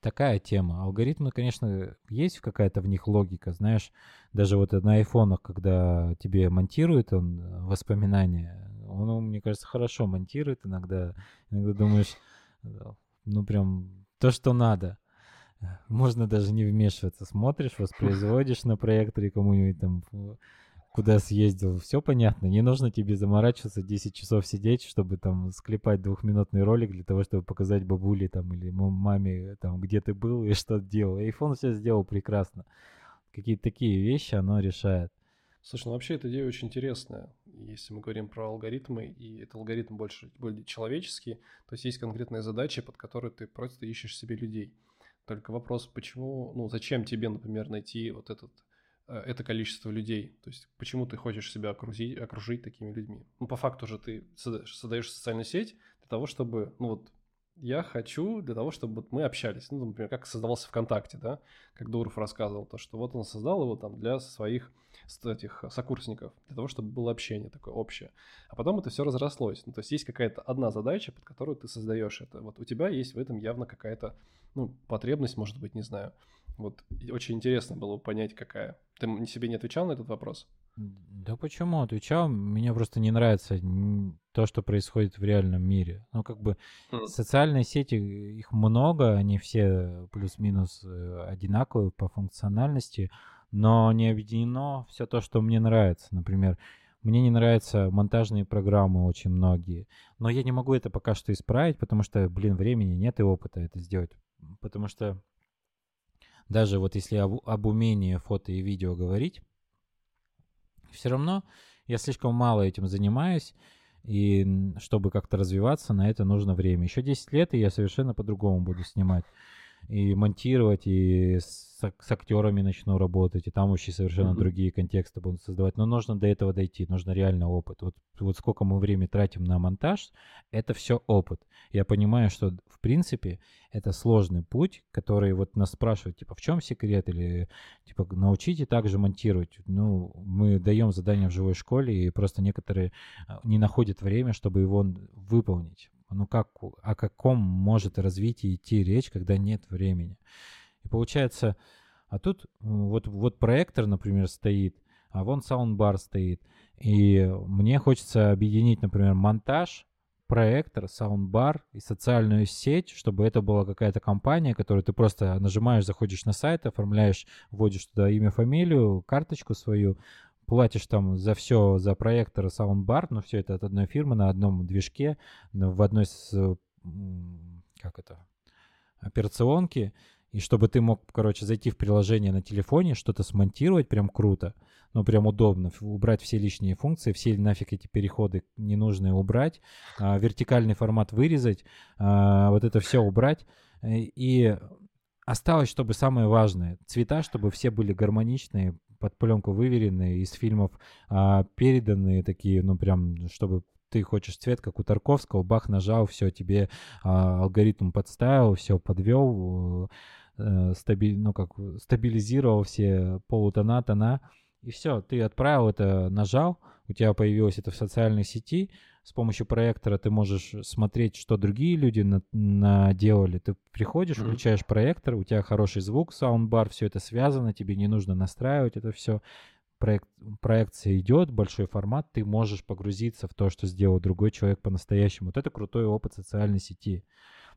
такая тема. Алгоритмы, конечно, есть какая-то в них логика, знаешь, даже вот на айфонах, когда тебе монтирует он э, воспоминания, он, мне кажется, хорошо монтирует иногда. Иногда думаешь, э, ну прям то, что надо. Можно даже не вмешиваться. Смотришь, воспроизводишь на проекторе кому-нибудь там куда съездил, все понятно. Не нужно тебе заморачиваться 10 часов сидеть, чтобы там склепать двухминутный ролик для того, чтобы показать бабуле там или маме там, где ты был и что делал. Айфон все сделал прекрасно. Какие-то такие вещи оно решает. Слушай, ну вообще эта идея очень интересная. Если мы говорим про алгоритмы, и это алгоритм больше более человеческий, то есть есть конкретные задачи, под которые ты просто ищешь себе людей. Только вопрос, почему, ну, зачем тебе, например, найти вот этот, э, это количество людей? То есть, почему ты хочешь себя окружить, окружить такими людьми? Ну, по факту же ты создаешь социальную сеть для того, чтобы, ну, вот, я хочу для того, чтобы мы общались. Ну, например, как создавался ВКонтакте, да, как Дуров рассказывал, то, что вот он создал его там для своих этих сокурсников, для того, чтобы было общение такое общее. А потом это все разрослось. Ну, то есть есть какая-то одна задача, под которую ты создаешь это. Вот у тебя есть в этом явно какая-то ну, потребность, может быть, не знаю. Вот очень интересно было понять, какая. Ты себе не отвечал на этот вопрос? Да почему отвечал? Мне просто не нравится то, что происходит в реальном мире. Ну, как бы mm. социальные сети, их много, они все плюс-минус э, одинаковые по функциональности, но не объединено все то, что мне нравится. Например, мне не нравятся монтажные программы очень многие, но я не могу это пока что исправить, потому что, блин, времени нет и опыта это сделать потому что даже вот если об, об умении фото и видео говорить, все равно я слишком мало этим занимаюсь, и чтобы как-то развиваться, на это нужно время. Еще 10 лет, и я совершенно по-другому буду снимать и монтировать, и с, с актерами начну работать, и там вообще совершенно mm-hmm. другие контексты будут создавать. Но нужно до этого дойти, нужно реально опыт. Вот, вот сколько мы времени тратим на монтаж, это все опыт. Я понимаю, что в принципе это сложный путь, который вот нас спрашивают, типа, в чем секрет, или типа, научите также монтировать. Ну, мы даем задание в живой школе, и просто некоторые а, не находят время, чтобы его выполнить. Ну как, о каком может развитии идти речь, когда нет времени? И получается, а тут вот, вот проектор, например, стоит, а вон саундбар стоит. И мне хочется объединить, например, монтаж, проектор, саундбар и социальную сеть, чтобы это была какая-то компания, которую ты просто нажимаешь, заходишь на сайт, оформляешь, вводишь туда имя, фамилию, карточку свою, платишь там за все, за проектор, саундбар, но все это от одной фирмы на одном движке, в одной с, как это, операционки, и чтобы ты мог, короче, зайти в приложение на телефоне, что-то смонтировать прям круто, ну, прям удобно, убрать все лишние функции, все нафиг эти переходы ненужные убрать, а, вертикальный формат вырезать, а, вот это все убрать. Э, и осталось, чтобы самое важное, цвета, чтобы все были гармоничные, под пленку выверенные, из фильмов а, переданные такие, ну, прям, чтобы ты хочешь цвет, как у Тарковского, бах, нажал, все, тебе а, алгоритм подставил, все подвел, э, стаби, ну, как, стабилизировал все полутона, тона, и все, ты отправил это, нажал, у тебя появилось это в социальной сети, с помощью проектора ты можешь смотреть, что другие люди на, наделали. Ты приходишь, mm-hmm. включаешь проектор, у тебя хороший звук, саундбар, все это связано, тебе не нужно настраивать это все. Проект, проекция идет, большой формат, ты можешь погрузиться в то, что сделал другой человек по-настоящему. Вот это крутой опыт социальной сети.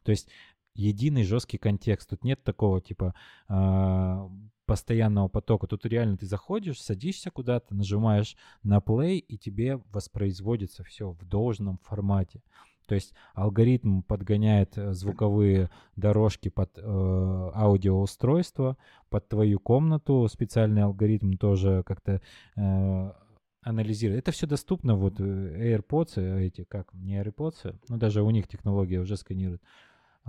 То есть единый жесткий контекст. Тут нет такого типа э, постоянного потока. Тут реально ты заходишь, садишься куда-то, нажимаешь на play, и тебе воспроизводится все в должном формате. То есть алгоритм подгоняет э, звуковые дорожки под э, аудиоустройство, под твою комнату. Специальный алгоритм тоже как-то э, анализирует. Это все доступно. Вот э, AirPods, э, эти как, не AirPods, но даже у них технология уже сканирует.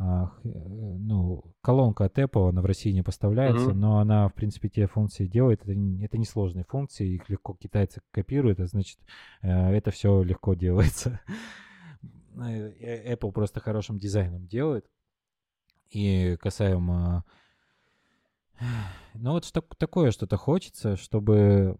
А, э, ну, колонка от Apple, она в России не поставляется, mm-hmm. но она, в принципе, те функции делает. Это, это несложные функции, их легко китайцы копируют, а значит, э, это все легко делается. Э, Apple просто хорошим дизайном делает. И касаемо... Ну вот что, такое что-то хочется, чтобы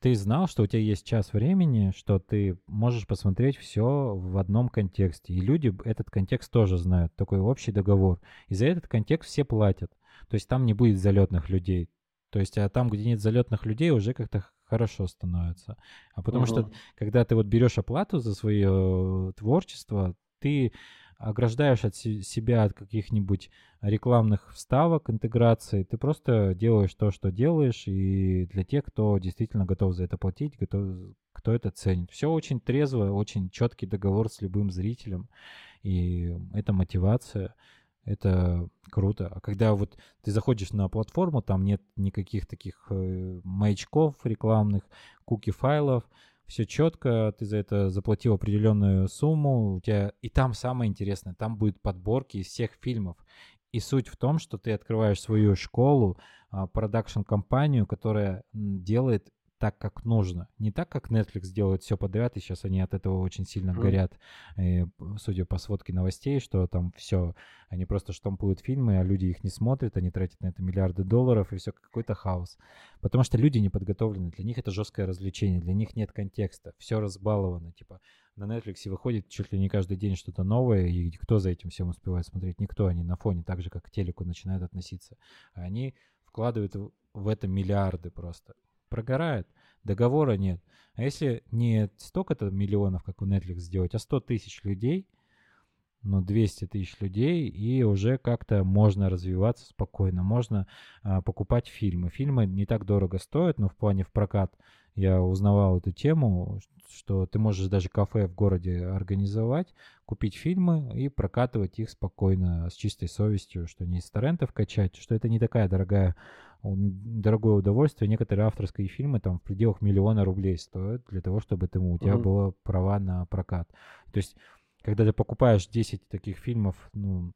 ты знал, что у тебя есть час времени, что ты можешь посмотреть все в одном контексте. И люди этот контекст тоже знают, такой общий договор. И за этот контекст все платят. То есть там не будет залетных людей. То есть, а там, где нет залетных людей, уже как-то хорошо становится. А потому угу. что, когда ты вот берешь оплату за свое творчество, ты ограждаешь от себя от каких-нибудь рекламных вставок, интеграции. Ты просто делаешь то, что делаешь, и для тех, кто действительно готов за это платить, готов, кто это ценит. Все очень трезво, очень четкий договор с любым зрителем, и это мотивация. Это круто. А когда вот ты заходишь на платформу, там нет никаких таких э, маячков рекламных, куки-файлов, все четко, ты за это заплатил определенную сумму, у тебя и там самое интересное, там будут подборки из всех фильмов. И суть в том, что ты открываешь свою школу, а, продакшн-компанию, которая делает так, как нужно. Не так, как Netflix делает все подряд, и сейчас они от этого очень сильно mm. горят. И, судя по сводке новостей, что там все, они просто штампуют фильмы, а люди их не смотрят, они тратят на это миллиарды долларов, и все какой-то хаос. Потому что люди не подготовлены, для них это жесткое развлечение, для них нет контекста, все разбаловано, типа на Netflix выходит чуть ли не каждый день что-то новое, и кто за этим всем успевает смотреть? Никто, они на фоне, так же, как к телеку начинают относиться. А они вкладывают в это миллиарды просто прогорает, договора нет. А если не столько-то миллионов, как у Netflix сделать, а 100 тысяч людей, ну, 200 тысяч людей, и уже как-то можно развиваться спокойно. Можно а, покупать фильмы. Фильмы не так дорого стоят, но в плане в прокат я узнавал эту тему, что ты можешь даже кафе в городе организовать, купить фильмы и прокатывать их спокойно, с чистой совестью, что не из торрентов качать, что это не такая дорогая дорогое удовольствие. Некоторые авторские фильмы там в пределах миллиона рублей стоят для того, чтобы ты, у тебя mm-hmm. было права на прокат. То есть, когда ты покупаешь 10 таких фильмов, ну,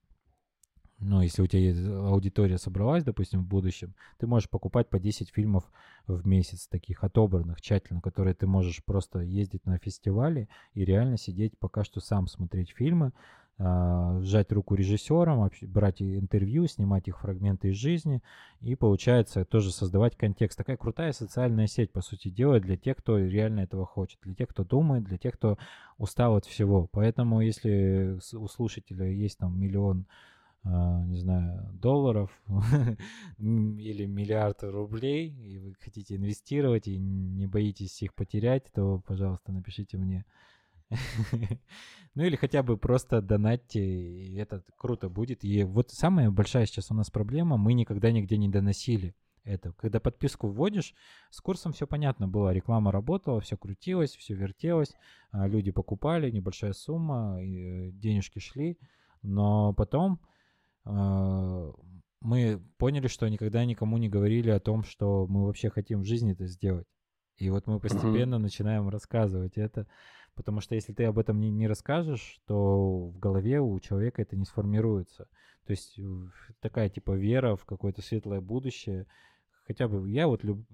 ну, если у тебя аудитория собралась, допустим, в будущем, ты можешь покупать по 10 фильмов в месяц, таких отобранных, тщательно, которые ты можешь просто ездить на фестивали и реально сидеть пока что сам смотреть фильмы, а, сжать руку режиссерам, брать интервью, снимать их фрагменты из жизни и получается тоже создавать контекст. Такая крутая социальная сеть, по сути дела, для тех, кто реально этого хочет, для тех, кто думает, для тех, кто устал от всего. Поэтому если у слушателя есть там миллион не знаю, долларов или миллиард рублей, и вы хотите инвестировать и не боитесь их потерять, то, пожалуйста, напишите мне Ну или хотя бы просто донатьте, и это круто будет. И вот самая большая сейчас у нас проблема, мы никогда нигде не доносили это. Когда подписку вводишь, с курсом все понятно было. Реклама работала, все крутилось, все вертелось, а, люди покупали, небольшая сумма, э, денежки шли. Но потом а, мы поняли, что никогда никому не говорили о том, что мы вообще хотим в жизни это сделать. И вот мы постепенно uh-huh. начинаем рассказывать это, потому что если ты об этом не, не расскажешь, то в голове у человека это не сформируется. То есть такая типа вера в какое-то светлое будущее. Хотя бы я вот люб...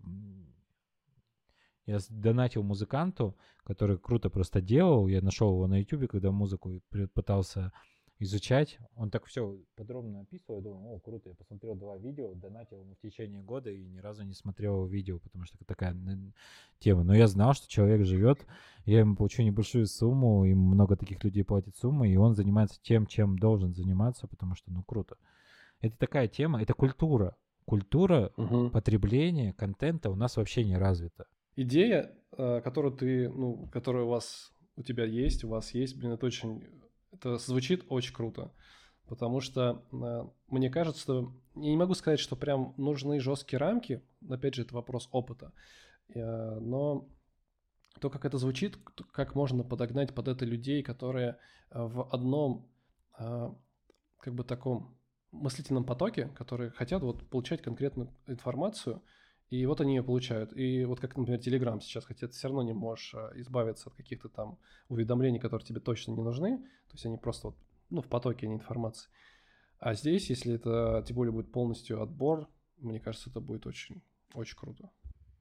Я донатил музыканту, который круто просто делал. Я нашел его на YouTube, когда музыку пытался изучать. Он так все подробно описывал. Я думаю, о, круто, я посмотрел два видео, донатил ему в течение года и ни разу не смотрел видео, потому что это такая тема. Но я знал, что человек живет, я ему получу небольшую сумму, и много таких людей платит суммы, и он занимается тем, чем должен заниматься, потому что, ну, круто. Это такая тема, это культура. Культура угу. потребления контента у нас вообще не развита. Идея, э, которую ты, ну, которая у вас у тебя есть, у вас есть, блин, это очень это звучит очень круто, потому что э, мне кажется, что я не могу сказать, что прям нужны жесткие рамки. Опять же, это вопрос опыта, э, но то, как это звучит, как можно подогнать под это людей, которые э, в одном как бы таком мыслительном потоке, которые хотят вот получать конкретную информацию, и вот они ее получают. И вот как, например, Telegram сейчас, хотя ты все равно не можешь а, избавиться от каких-то там уведомлений, которые тебе точно не нужны. То есть они просто вот, ну, в потоке, а не информации. А здесь, если это тем более будет полностью отбор, мне кажется, это будет очень, очень круто.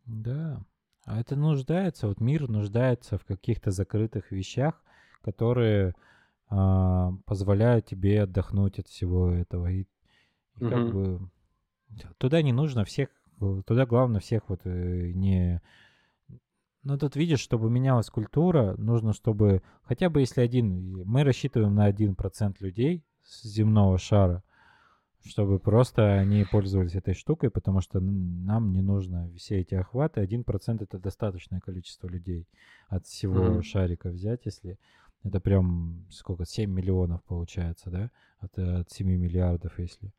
Да. А это нуждается, вот мир нуждается в каких-то закрытых вещах, которые а, позволяют тебе отдохнуть от всего этого. И, и угу. как бы туда не нужно всех Туда главное всех вот э, не... Ну, тут видишь, чтобы менялась культура, нужно, чтобы хотя бы если один... Мы рассчитываем на один процент людей с земного шара, чтобы просто они пользовались этой штукой, потому что нам не нужно все эти охваты. Один процент это достаточное количество людей от всего mm-hmm. шарика взять, если это прям сколько, 7 миллионов получается, да? От, от 7 миллиардов, если.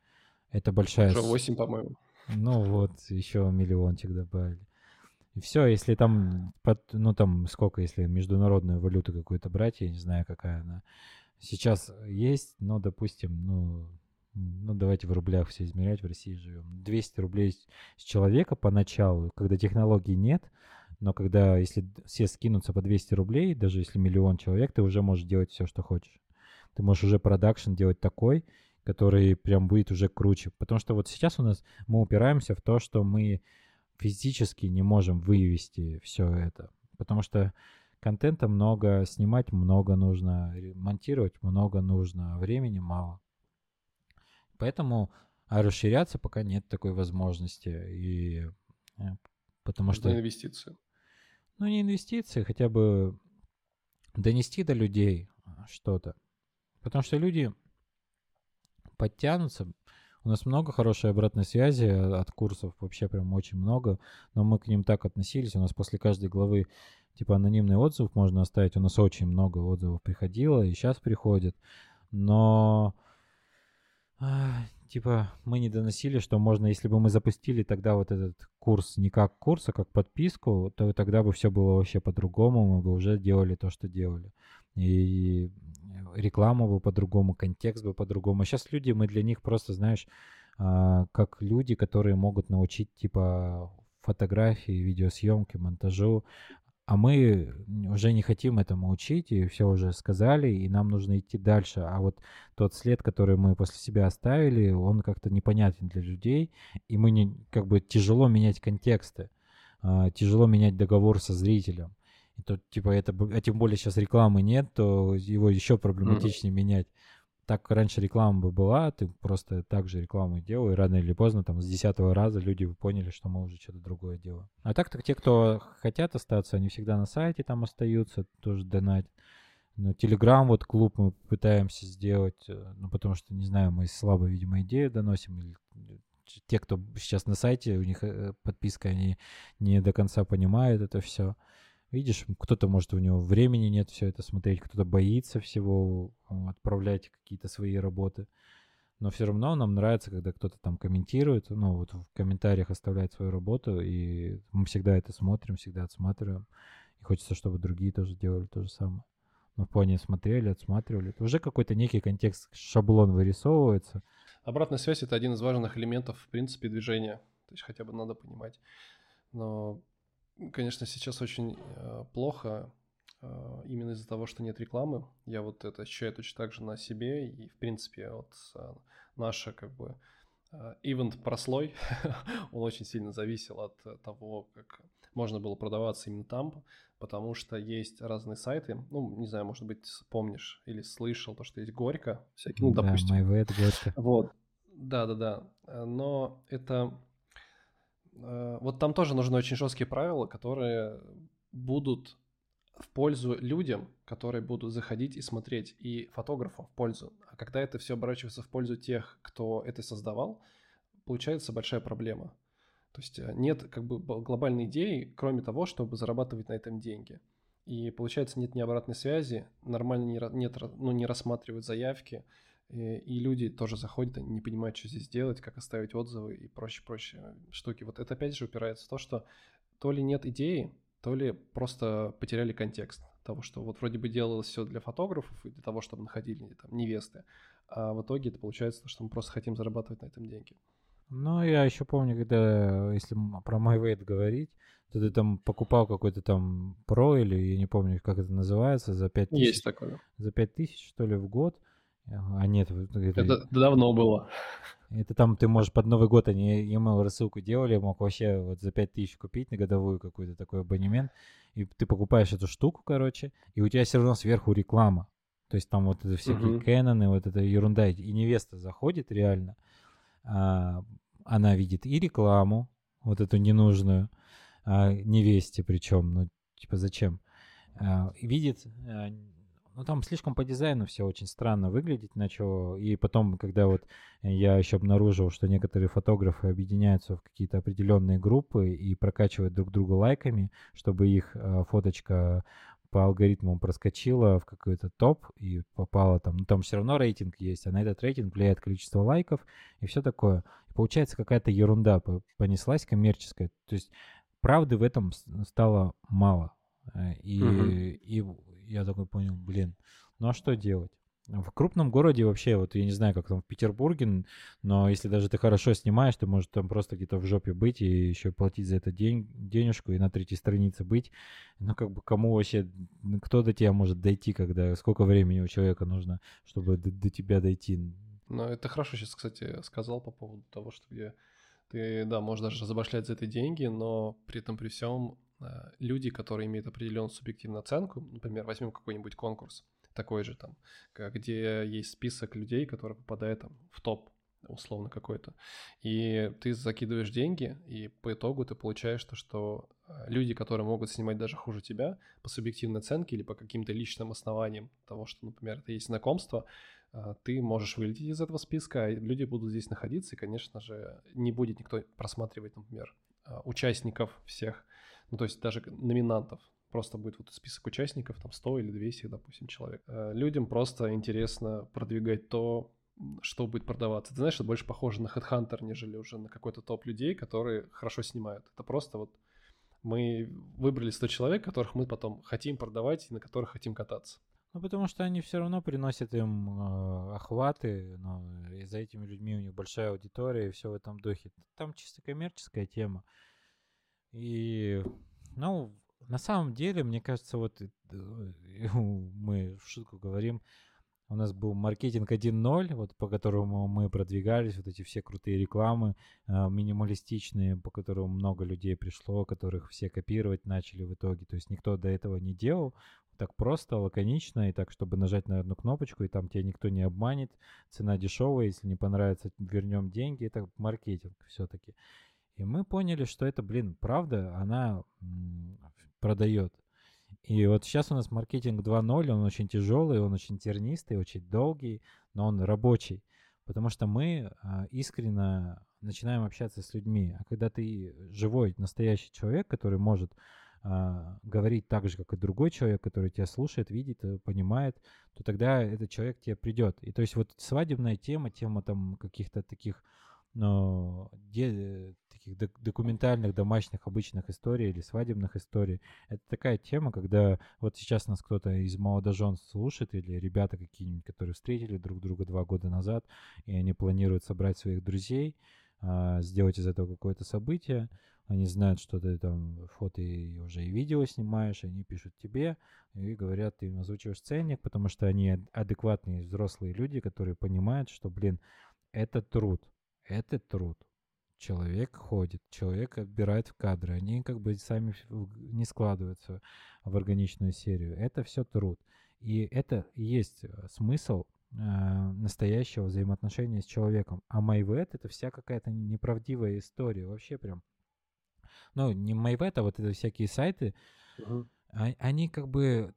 Это большая... Уже 8, по-моему. Ну вот, еще миллиончик добавили. И все, если там, ну там сколько, если международную валюту какую-то брать, я не знаю, какая она сейчас есть, но, допустим, ну, ну давайте в рублях все измерять, в России живем. 200 рублей с человека поначалу, когда технологий нет, но когда, если все скинутся по 200 рублей, даже если миллион человек, ты уже можешь делать все, что хочешь. Ты можешь уже продакшн делать такой, который прям будет уже круче. Потому что вот сейчас у нас мы упираемся в то, что мы физически не можем вывести все это. Потому что контента много, снимать много нужно, монтировать много нужно, времени мало. Поэтому а расширяться пока нет такой возможности. И э, потому что... инвестиции. Ну, не инвестиции, хотя бы донести до людей что-то. Потому что люди подтянутся. У нас много хорошей обратной связи от курсов, вообще прям очень много, но мы к ним так относились. У нас после каждой главы типа анонимный отзыв можно оставить. У нас очень много отзывов приходило и сейчас приходит. Но а, типа мы не доносили, что можно, если бы мы запустили тогда вот этот курс не как курс, а как подписку, то тогда бы все было вообще по-другому, мы бы уже делали то, что делали. И реклама бы по-другому, контекст бы по-другому. А сейчас люди, мы для них просто, знаешь, а, как люди, которые могут научить типа фотографии, видеосъемки, монтажу, а мы уже не хотим этому учить, и все уже сказали, и нам нужно идти дальше. А вот тот след, который мы после себя оставили, он как-то непонятен для людей, и мы не, как бы тяжело менять контексты, а, тяжело менять договор со зрителем. И тут, типа, это, а тем более сейчас рекламы нет, то его еще проблематичнее mm-hmm. менять. Так раньше реклама бы была, ты просто так же рекламу делал, и рано или поздно, там, с десятого раза люди поняли, что мы уже что-то другое делаем. А так то те, кто хотят остаться, они всегда на сайте там остаются, тоже донатят. Но Телеграм, вот клуб мы пытаемся сделать, э, ну, потому что, не знаю, мы слабо, видимо, идею доносим, или те, кто сейчас на сайте, у них э, подписка, они не до конца понимают это все. Видишь, кто-то, может, у него времени нет все это смотреть, кто-то боится всего отправлять какие-то свои работы. Но все равно нам нравится, когда кто-то там комментирует, ну, вот в комментариях оставляет свою работу, и мы всегда это смотрим, всегда отсматриваем. И хочется, чтобы другие тоже делали то же самое. Ну, в плане смотрели, отсматривали. Это уже какой-то некий контекст, шаблон вырисовывается. Обратная связь — это один из важных элементов, в принципе, движения. То есть хотя бы надо понимать. Но, конечно, сейчас очень э, плохо э, именно из-за того, что нет рекламы. Я вот это ощущаю точно так же на себе. И, в принципе, вот э, наша как бы ивент прослой, он очень сильно зависел от того, как можно было продаваться именно там, потому что есть разные сайты. Ну, не знаю, может быть, помнишь или слышал то, что есть Горько, всякие, ну, да, допустим. MyVet, Горько. Вот. Да, да, да. Но это... Э, вот там тоже нужны очень жесткие правила, которые будут в пользу людям, которые будут заходить и смотреть, и фотографам в пользу. А когда это все оборачивается в пользу тех, кто это создавал, получается большая проблема. То есть э, нет как бы глобальной идеи, кроме того, чтобы зарабатывать на этом деньги. И получается нет ни обратной связи, нормально не, нет, ну, не рассматривают заявки, и, и люди тоже заходят, они не понимают, что здесь делать, как оставить отзывы и прочие-прочие штуки. Вот это опять же упирается в то, что то ли нет идеи, то ли просто потеряли контекст того, что вот вроде бы делалось все для фотографов и для того, чтобы находили там невесты, а в итоге это получается, что мы просто хотим зарабатывать на этом деньги. Ну, я еще помню, когда, если про MyWeight говорить, то ты там покупал какой-то там Pro или, я не помню, как это называется, за 5 тысяч. Есть такое. За 5 тысяч, что ли, в год. А нет, это, это давно было. Это там ты можешь под Новый год, они email рассылку делали, мог вообще вот за 5 тысяч купить на годовую какой-то такой абонемент, и ты покупаешь эту штуку, короче, и у тебя все равно сверху реклама. То есть там вот это всякие uh-huh. Кэноны, вот эта ерунда, и невеста заходит реально, а, она видит и рекламу, вот эту ненужную, а, невесте причем, ну, типа, зачем? А, видит, а, ну, там слишком по дизайну все очень странно выглядит начало, и потом, когда вот я еще обнаружил, что некоторые фотографы объединяются в какие-то определенные группы и прокачивают друг друга лайками, чтобы их а, фоточка по алгоритмам проскочила в какой-то топ и попала там, ну там все равно рейтинг есть, а на этот рейтинг влияет количество лайков и все такое. И получается какая-то ерунда понеслась коммерческая. То есть правды в этом стало мало. Э, и, угу. и я такой понял, блин, ну а что делать? В крупном городе вообще, вот я не знаю, как там в Петербурге, но если даже ты хорошо снимаешь, ты можешь там просто где-то в жопе быть и еще платить за это день, денежку и на третьей странице быть. Ну, как бы кому вообще, кто до тебя может дойти, когда, сколько времени у человека нужно, чтобы до, до тебя дойти? Ну, это хорошо сейчас, кстати, сказал по поводу того, что где ты, да, можешь даже забашлять за это деньги, но при этом при всем люди, которые имеют определенную субъективную оценку, например, возьмем какой-нибудь конкурс, такой же там, где есть список людей, которые попадают там в топ условно какой-то. И ты закидываешь деньги, и по итогу ты получаешь то, что э, люди, которые могут снимать даже хуже тебя по субъективной оценке или по каким-то личным основаниям того, что, например, это есть знакомство, э, ты можешь вылететь из этого списка, и люди будут здесь находиться, и, конечно же, не будет никто просматривать, например, э, участников всех, ну, то есть даже номинантов, просто будет вот список участников, там 100 или 200, допустим, человек. Э, людям просто интересно продвигать то, что будет продаваться. Ты знаешь, это больше похоже на Headhunter, нежели уже на какой-то топ людей, которые хорошо снимают. Это просто вот мы выбрали 100 человек, которых мы потом хотим продавать и на которых хотим кататься. Ну, потому что они все равно приносят им э, охваты, но и за этими людьми у них большая аудитория и все в этом духе. Там чисто коммерческая тема. И, ну, на самом деле, мне кажется, вот э, мы в шутку говорим, у нас был маркетинг 1.0, вот по которому мы продвигались, вот эти все крутые рекламы, э, минималистичные, по которым много людей пришло, которых все копировать начали в итоге. То есть никто до этого не делал. Так просто, лаконично, и так, чтобы нажать на одну кнопочку, и там тебя никто не обманет. Цена дешевая, если не понравится, вернем деньги. Это маркетинг все-таки. И мы поняли, что это, блин, правда, она продает. И вот сейчас у нас маркетинг 2.0, он очень тяжелый, он очень тернистый, очень долгий, но он рабочий. Потому что мы а, искренне начинаем общаться с людьми. А когда ты живой, настоящий человек, который может а, говорить так же, как и другой человек, который тебя слушает, видит, э, понимает, то тогда этот человек тебе придет. И то есть вот свадебная тема, тема там каких-то таких де, таких документальных домашних обычных историй или свадебных историй. Это такая тема, когда вот сейчас нас кто-то из молодожен слушает или ребята какие-нибудь, которые встретили друг друга два года назад, и они планируют собрать своих друзей, а, сделать из этого какое-то событие. Они знают, что ты там фото и уже и видео снимаешь, они пишут тебе и говорят, ты им озвучиваешь ценник, потому что они адекватные взрослые люди, которые понимают, что, блин, это труд это труд. Человек ходит, человек отбирает в кадры, они как бы сами не складываются в органичную серию. Это все труд. И это и есть э, смысл э, настоящего взаимоотношения с человеком. А MyVet это вся какая-то неправдивая история. Вообще прям. Ну, не MyVet, а вот это всякие сайты, uh-huh. они как бы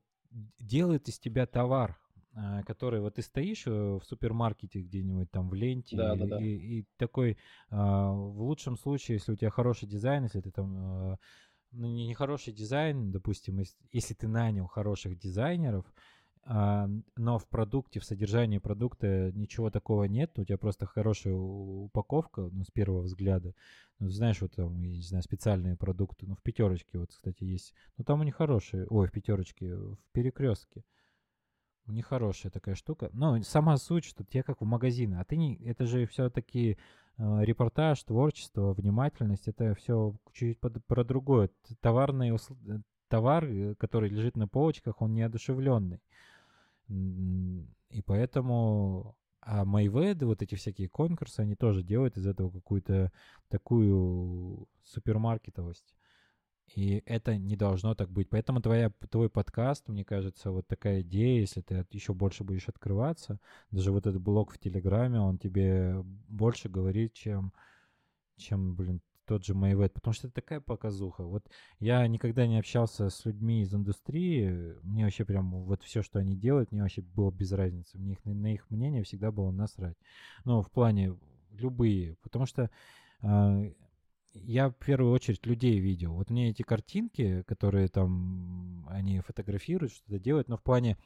делают из тебя товар. А, который вот ты стоишь э, в супермаркете где-нибудь там в ленте да, и, да, да. И, и такой а, в лучшем случае, если у тебя хороший дизайн, если ты там а, ну, не хороший дизайн, допустим, если ты нанял хороших дизайнеров, но в продукте, в содержании продукта ничего такого нет, у тебя просто хорошая упаковка, ну, с первого взгляда. Ну, знаешь, вот там, я не знаю, специальные продукты, ну, в пятерочке вот, кстати, есть. Ну, там они хорошие, ой, в пятерочке, в перекрестке. Нехорошая такая штука. Но сама суть, что тебе как в магазины. А ты не... Это же все-таки э, репортаж, творчество, внимательность. Это все чуть-чуть под, про другое. Товарный усл... Э, товар, э, который лежит на полочках, он неодушевленный. И поэтому... А Майведы, вот эти всякие конкурсы, они тоже делают из этого какую-то такую супермаркетовость. И это не должно так быть. Поэтому твоя, твой подкаст, мне кажется, вот такая идея, если ты еще больше будешь открываться, даже вот этот блог в Телеграме, он тебе больше говорит, чем, чем блин, тот же Майвет, потому что это такая показуха. Вот я никогда не общался с людьми из индустрии, мне вообще прям вот все, что они делают, мне вообще было без разницы. Мне их, на их мнение всегда было насрать. Ну, в плане любые, потому что а, я в первую очередь людей видел. Вот мне эти картинки, которые там они фотографируют, что-то делают, но в плане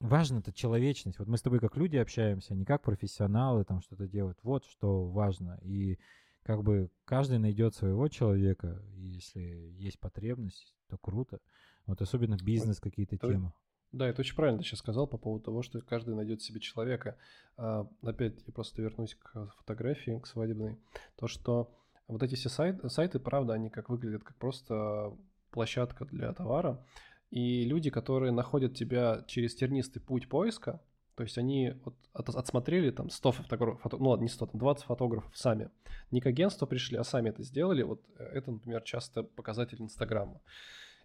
важно это человечность. Вот мы с тобой как люди общаемся, не как профессионалы там что-то делают. Вот что важно. И как бы каждый найдет своего человека, если есть потребность, то круто. Вот особенно бизнес какие-то темы. Да, это очень правильно ты сейчас сказал по поводу того, что каждый найдет себе человека. А, опять я просто вернусь к фотографии, к свадебной. То, что вот эти все сайты, сайты, правда, они как выглядят как просто площадка для товара. И люди, которые находят тебя через тернистый путь поиска, то есть они вот от, отсмотрели там 100 фотографов, фото, ну ладно, не 100, там 20 фотографов сами. Не к агентству пришли, а сами это сделали. Вот это, например, часто показатель Инстаграма.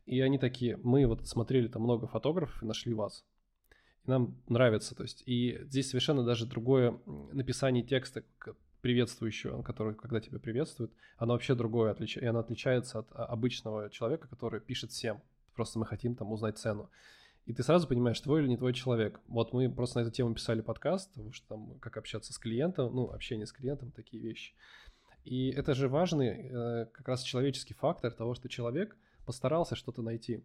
И они такие, мы вот смотрели там много фотографов и нашли вас. И нам нравится, то есть, и здесь совершенно даже другое написание текста, приветствующего, который, когда тебя приветствует, оно вообще другое, отлич... и оно отличается от а, обычного человека, который пишет всем. Просто мы хотим там узнать цену. И ты сразу понимаешь, твой или не твой человек. Вот мы просто на эту тему писали подкаст, потому что там как общаться с клиентом, ну, общение с клиентом, такие вещи. И это же важный э, как раз человеческий фактор того, что человек постарался что-то найти,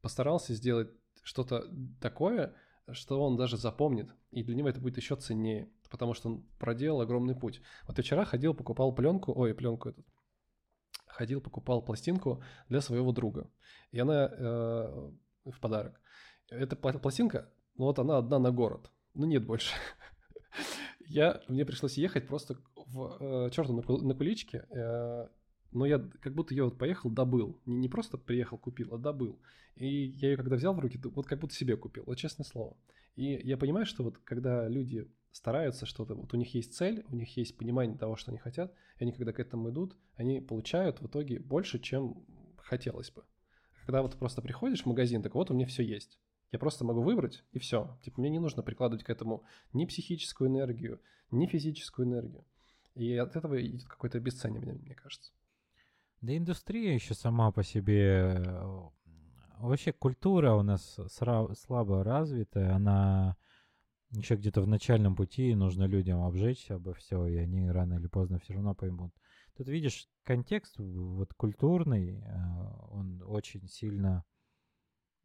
постарался сделать что-то такое, что он даже запомнит, и для него это будет еще ценнее потому что он проделал огромный путь. Вот я вчера ходил, покупал пленку, ой, пленку этот, ходил, покупал пластинку для своего друга. И она э, в подарок. Эта пластинка, ну вот она одна на город. Ну нет больше. Я, мне пришлось ехать просто в э, черту на, на куличке, э, но я как будто ее вот поехал, добыл. Не, не просто приехал, купил, а добыл. И я ее когда взял в руки, вот как будто себе купил, вот честное слово. И я понимаю, что вот когда люди стараются что-то, вот у них есть цель, у них есть понимание того, что они хотят, и они когда к этому идут, они получают в итоге больше, чем хотелось бы. Когда вот просто приходишь в магазин, так вот у меня все есть. Я просто могу выбрать, и все. Типа мне не нужно прикладывать к этому ни психическую энергию, ни физическую энергию. И от этого идет какое-то обесценивание, мне кажется. Да индустрия еще сама по себе... Вообще культура у нас слабо развитая, она еще где-то в начальном пути нужно людям обжечься обо все, и они рано или поздно все равно поймут. Тут видишь, контекст вот культурный, э, он очень сильно,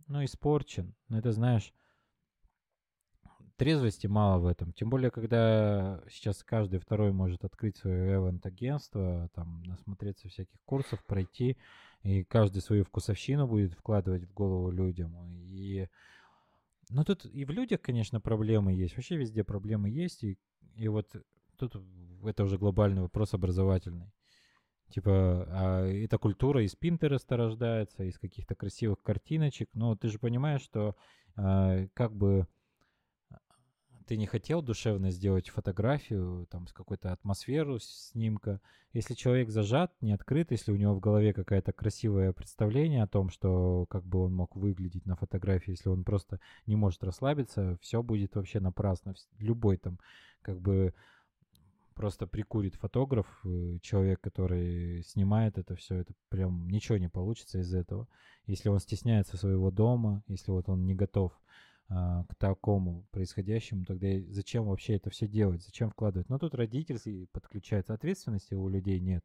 ну, испорчен. Но это, знаешь, трезвости мало в этом. Тем более, когда сейчас каждый второй может открыть свое эвент-агентство, там, насмотреться всяких курсов, пройти, и каждый свою вкусовщину будет вкладывать в голову людям. И ну, тут и в людях, конечно, проблемы есть. Вообще везде проблемы есть. И, и вот тут это уже глобальный вопрос образовательный. Типа, а эта культура из Пинтереста рождается, из каких-то красивых картиночек. Но ты же понимаешь, что а, как бы ты не хотел душевно сделать фотографию, там, с какой-то атмосферу снимка. Если человек зажат, не открыт, если у него в голове какое-то красивое представление о том, что как бы он мог выглядеть на фотографии, если он просто не может расслабиться, все будет вообще напрасно. Любой там, как бы, просто прикурит фотограф, э, человек, который снимает это все, это прям ничего не получится из этого. Если он стесняется своего дома, если вот он не готов к такому происходящему, тогда зачем вообще это все делать, зачем вкладывать? Но тут родительский подключается, ответственности у людей нет.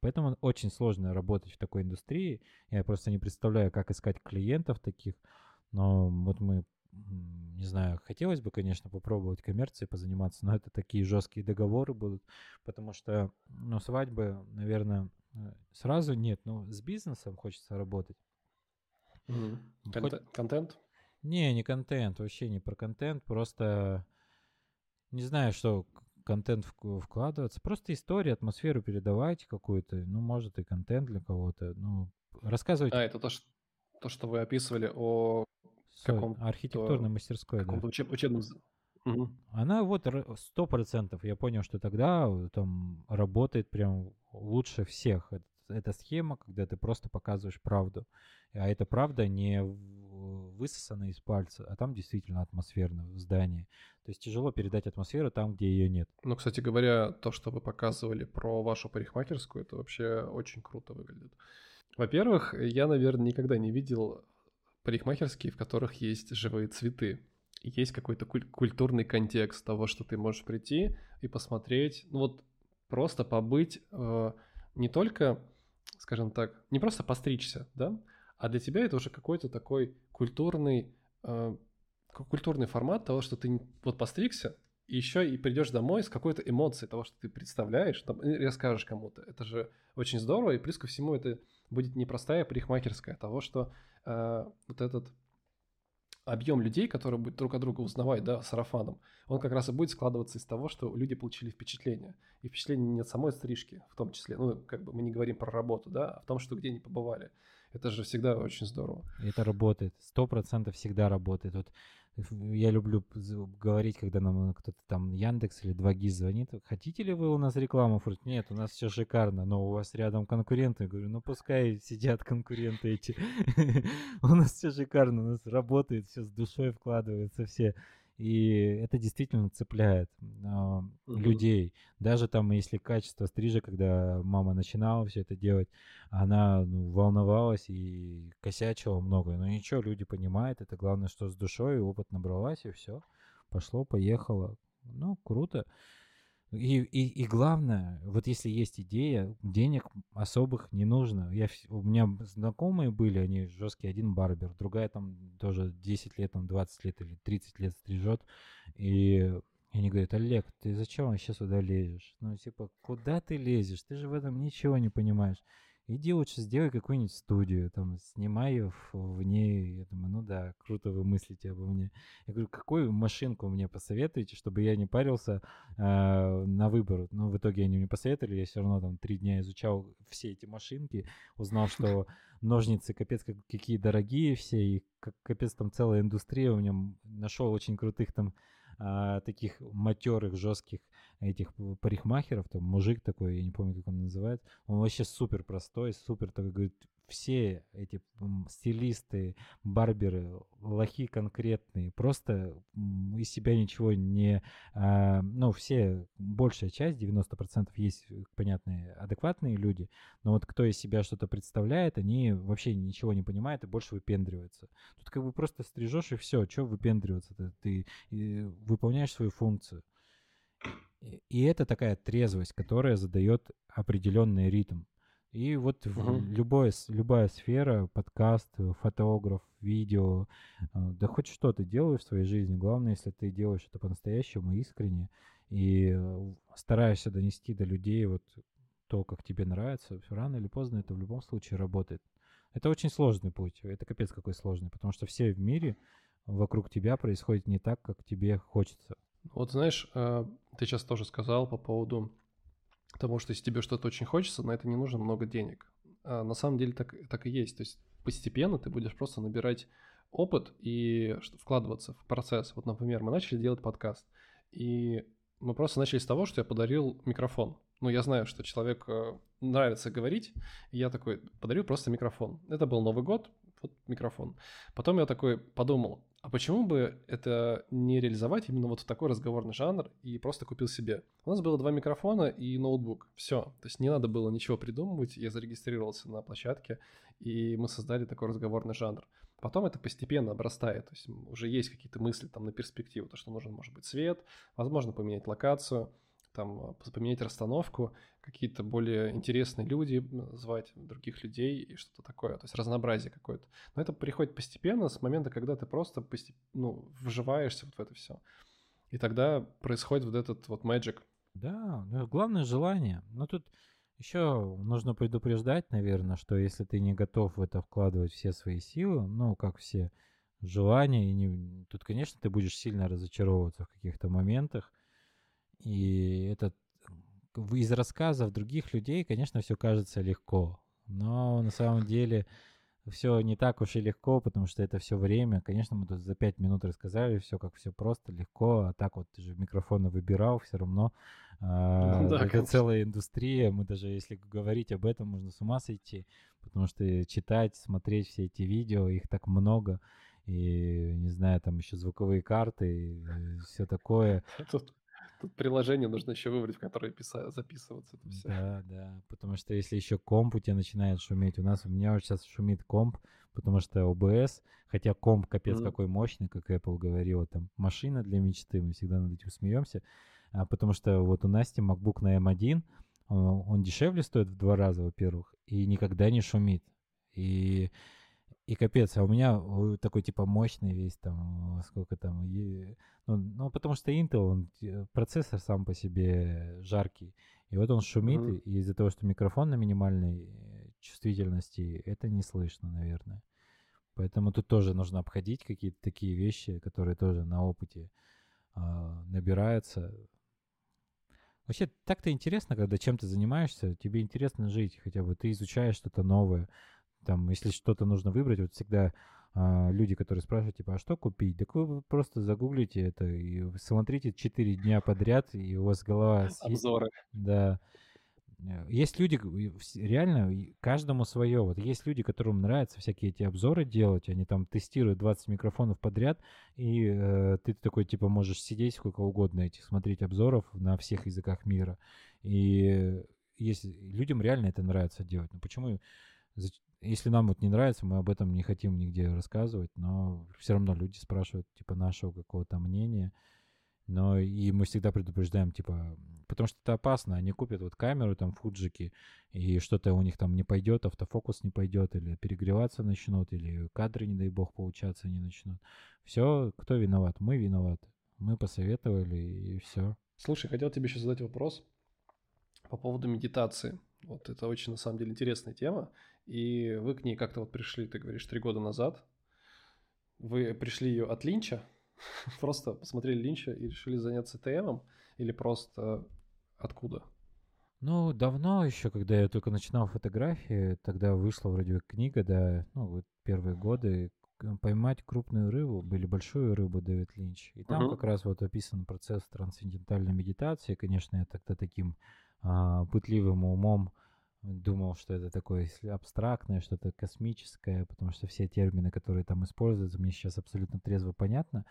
Поэтому очень сложно работать в такой индустрии. Я просто не представляю, как искать клиентов таких. Но вот мы, не знаю, хотелось бы, конечно, попробовать коммерцией позаниматься, но это такие жесткие договоры будут, потому что, ну, свадьбы, наверное, э, сразу нет, но с бизнесом хочется работать. Mm-hmm. Хоть... Контент? Не, не контент, вообще не про контент, просто не знаю, что контент вкладываться, просто историю, атмосферу передавайте какую-то, ну, может, и контент для кого-то, ну, рассказывайте. А, это то, что, то, что вы описывали о каком-то... Архитектурной мастерской, каком-то да. Учеб, учебном... Угу. Она вот сто процентов, я понял, что тогда там работает прям лучше всех эта схема, когда ты просто показываешь правду. А эта правда не высосана из пальца, а там действительно атмосферно в здании. То есть тяжело передать атмосферу там, где ее нет. Ну, кстати говоря, то, что вы показывали про вашу парикмахерскую, это вообще очень круто выглядит. Во-первых, я, наверное, никогда не видел парикмахерские, в которых есть живые цветы. Есть какой-то культурный контекст того, что ты можешь прийти и посмотреть, ну вот просто побыть э, не только скажем так, не просто постричься, да, а для тебя это уже какой-то такой культурный, э, культурный формат того, что ты вот постригся, и еще и придешь домой с какой-то эмоцией того, что ты представляешь, там, и расскажешь кому-то. Это же очень здорово, и плюс ко всему это будет непростая парикмахерская того, что э, вот этот объем людей, которые будут друг от друга узнавать, да, сарафаном, он как раз и будет складываться из того, что люди получили впечатление. И впечатление не от самой стрижки, в том числе, ну, как бы мы не говорим про работу, да, а в том, что где они побывали. Это же всегда очень здорово. Это работает, сто процентов всегда работает. Вот я люблю говорить, когда нам кто-то там Яндекс или 2GIS звонит, хотите ли вы у нас рекламу? Говорит, нет, у нас все шикарно, но у вас рядом конкуренты. Я говорю, ну пускай сидят конкуренты эти. У нас все шикарно, у нас работает, все с душой вкладывается, все. И это действительно цепляет э, людей. Даже там, если качество стрижа, когда мама начинала все это делать, она ну, волновалась и косячила много. Но ничего, люди понимают. Это главное, что с душой опыт набралась, и все. Пошло, поехало. Ну, круто. И, и, и главное, вот если есть идея, денег особых не нужно. Я, у меня знакомые были, они жесткие, один барбер, другая там тоже 10 лет, там 20 лет или 30 лет стрижет. И они говорят, Олег, ты зачем вообще сюда лезешь? Ну, типа, куда ты лезешь? Ты же в этом ничего не понимаешь иди лучше сделай какую-нибудь студию, там, снимай ее в, ней. Я думаю, ну да, круто вы мыслите обо мне. Я говорю, какую машинку мне посоветуете, чтобы я не парился э, на выбор. Но в итоге они мне посоветовали, я все равно там три дня изучал все эти машинки, узнал, что ножницы капец какие дорогие все, и капец там целая индустрия у меня. Нашел очень крутых там а, таких матерых, жестких этих парикмахеров, там мужик такой, я не помню, как он называется, он вообще супер простой, супер такой, говорит, все эти стилисты, барберы, лохи конкретные, просто из себя ничего не... А, ну, все, большая часть, 90% есть, э, понятные, адекватные люди, но вот кто из себя что-то представляет, они вообще ничего не понимают и больше выпендриваются. Тут как бы просто стрижешь и все, что выпендриваться? Ты, ты выполняешь свою функцию. И это такая трезвость, которая задает определенный ритм. И вот угу. любое, любая сфера, подкаст, фотограф, видео, а, да хоть что ты делаешь в своей жизни, главное, если ты делаешь это по-настоящему, искренне, и э, стараешься донести до людей вот то, как тебе нравится, рано или поздно это в любом случае работает. Это очень сложный путь, это капец какой сложный, потому что все в мире вокруг тебя происходит не так, как тебе хочется. Вот знаешь, э, ты сейчас тоже сказал по поводу Потому что если тебе что-то очень хочется, на это не нужно много денег. А на самом деле так, так и есть. То есть постепенно ты будешь просто набирать опыт и вкладываться в процесс. Вот, например, мы начали делать подкаст, и мы просто начали с того, что я подарил микрофон. Ну, я знаю, что человеку нравится говорить, и я такой подарил просто микрофон. Это был Новый год, вот микрофон. Потом я такой подумал, а почему бы это не реализовать именно вот в такой разговорный жанр и просто купил себе? У нас было два микрофона и ноутбук. Все. То есть не надо было ничего придумывать. Я зарегистрировался на площадке, и мы создали такой разговорный жанр. Потом это постепенно обрастает. То есть уже есть какие-то мысли там на перспективу, то, что нужен, может быть, свет, возможно, поменять локацию – там э, поменять расстановку, какие-то более интересные люди звать, других людей и что-то такое, то есть разнообразие какое-то. Но это приходит постепенно с момента, когда ты просто постеп... ну, вживаешься вот в это все. И тогда происходит вот этот вот magic. Да, ну, главное желание. Но тут еще нужно предупреждать, наверное, что если ты не готов в это вкладывать все свои силы, ну, как все желания, и не... тут, конечно, ты будешь сильно разочаровываться в каких-то моментах, и это из рассказов других людей, конечно, все кажется легко. Но на самом деле все не так уж и легко, потому что это все время. Конечно, мы тут за пять минут рассказали все, как все просто, легко. А так вот ты же микрофоны выбирал, все равно. А, да, это конечно. целая индустрия. Мы даже, если говорить об этом, можно с ума сойти, потому что читать, смотреть все эти видео, их так много. И, не знаю, там еще звуковые карты, и все такое. Тут Тут приложение нужно еще выбрать, в которое писать, записываться. Это все. Да, да. Потому что если еще комп у тебя начинает шуметь, у нас у меня вот сейчас шумит комп, потому что OBS, хотя комп капец mm-hmm. какой мощный, как Apple говорила, там машина для мечты, мы всегда над этим смеемся, а, потому что вот у Насти MacBook на M1, он, он дешевле стоит в два раза, во-первых, и никогда не шумит. И и капец, а у меня такой типа мощный весь там, сколько там, ну, ну потому что Intel, он, процессор сам по себе жаркий, и вот он шумит, mm-hmm. и из-за того, что микрофон на минимальной чувствительности, это не слышно, наверное. Поэтому тут тоже нужно обходить какие-то такие вещи, которые тоже на опыте э, набираются. Вообще, так-то интересно, когда чем то занимаешься, тебе интересно жить, хотя бы ты изучаешь что-то новое, там, если что-то нужно выбрать, вот всегда а, люди, которые спрашивают, типа, а что купить? Так вы просто загуглите это и смотрите 4 дня подряд, и у вас голова... Обзоры. Да. Есть люди, реально, каждому свое. Вот есть люди, которым нравится всякие эти обзоры делать, они там тестируют 20 микрофонов подряд, и э, ты такой, типа, можешь сидеть сколько угодно этих, смотреть обзоров на всех языках мира. И если людям реально это нравится делать, ну почему если нам вот не нравится, мы об этом не хотим нигде рассказывать, но все равно люди спрашивают, типа, нашего какого-то мнения. Но и мы всегда предупреждаем, типа, потому что это опасно. Они купят вот камеру там фуджики, и что-то у них там не пойдет, автофокус не пойдет, или перегреваться начнут, или кадры, не дай бог, получаться не начнут. Все, кто виноват? Мы виноваты. Мы посоветовали, и все. Слушай, хотел тебе еще задать вопрос по поводу медитации. Вот это очень, на самом деле, интересная тема. И вы к ней как-то вот пришли, ты говоришь, три года назад. Вы пришли ее от Линча, просто посмотрели Линча и решили заняться ТМом? Или просто откуда? Ну, давно еще, когда я только начинал фотографии, тогда вышла вроде бы книга, да, ну, вот первые годы, поймать крупную рыбу или большую рыбу Дэвид Линч. И там Мгм. как раз вот описан процесс трансцендентальной медитации. Конечно, я тогда таким а, пытливым умом думал, что это такое абстрактное, что-то космическое, потому что все термины, которые там используются, мне сейчас абсолютно трезво понятно.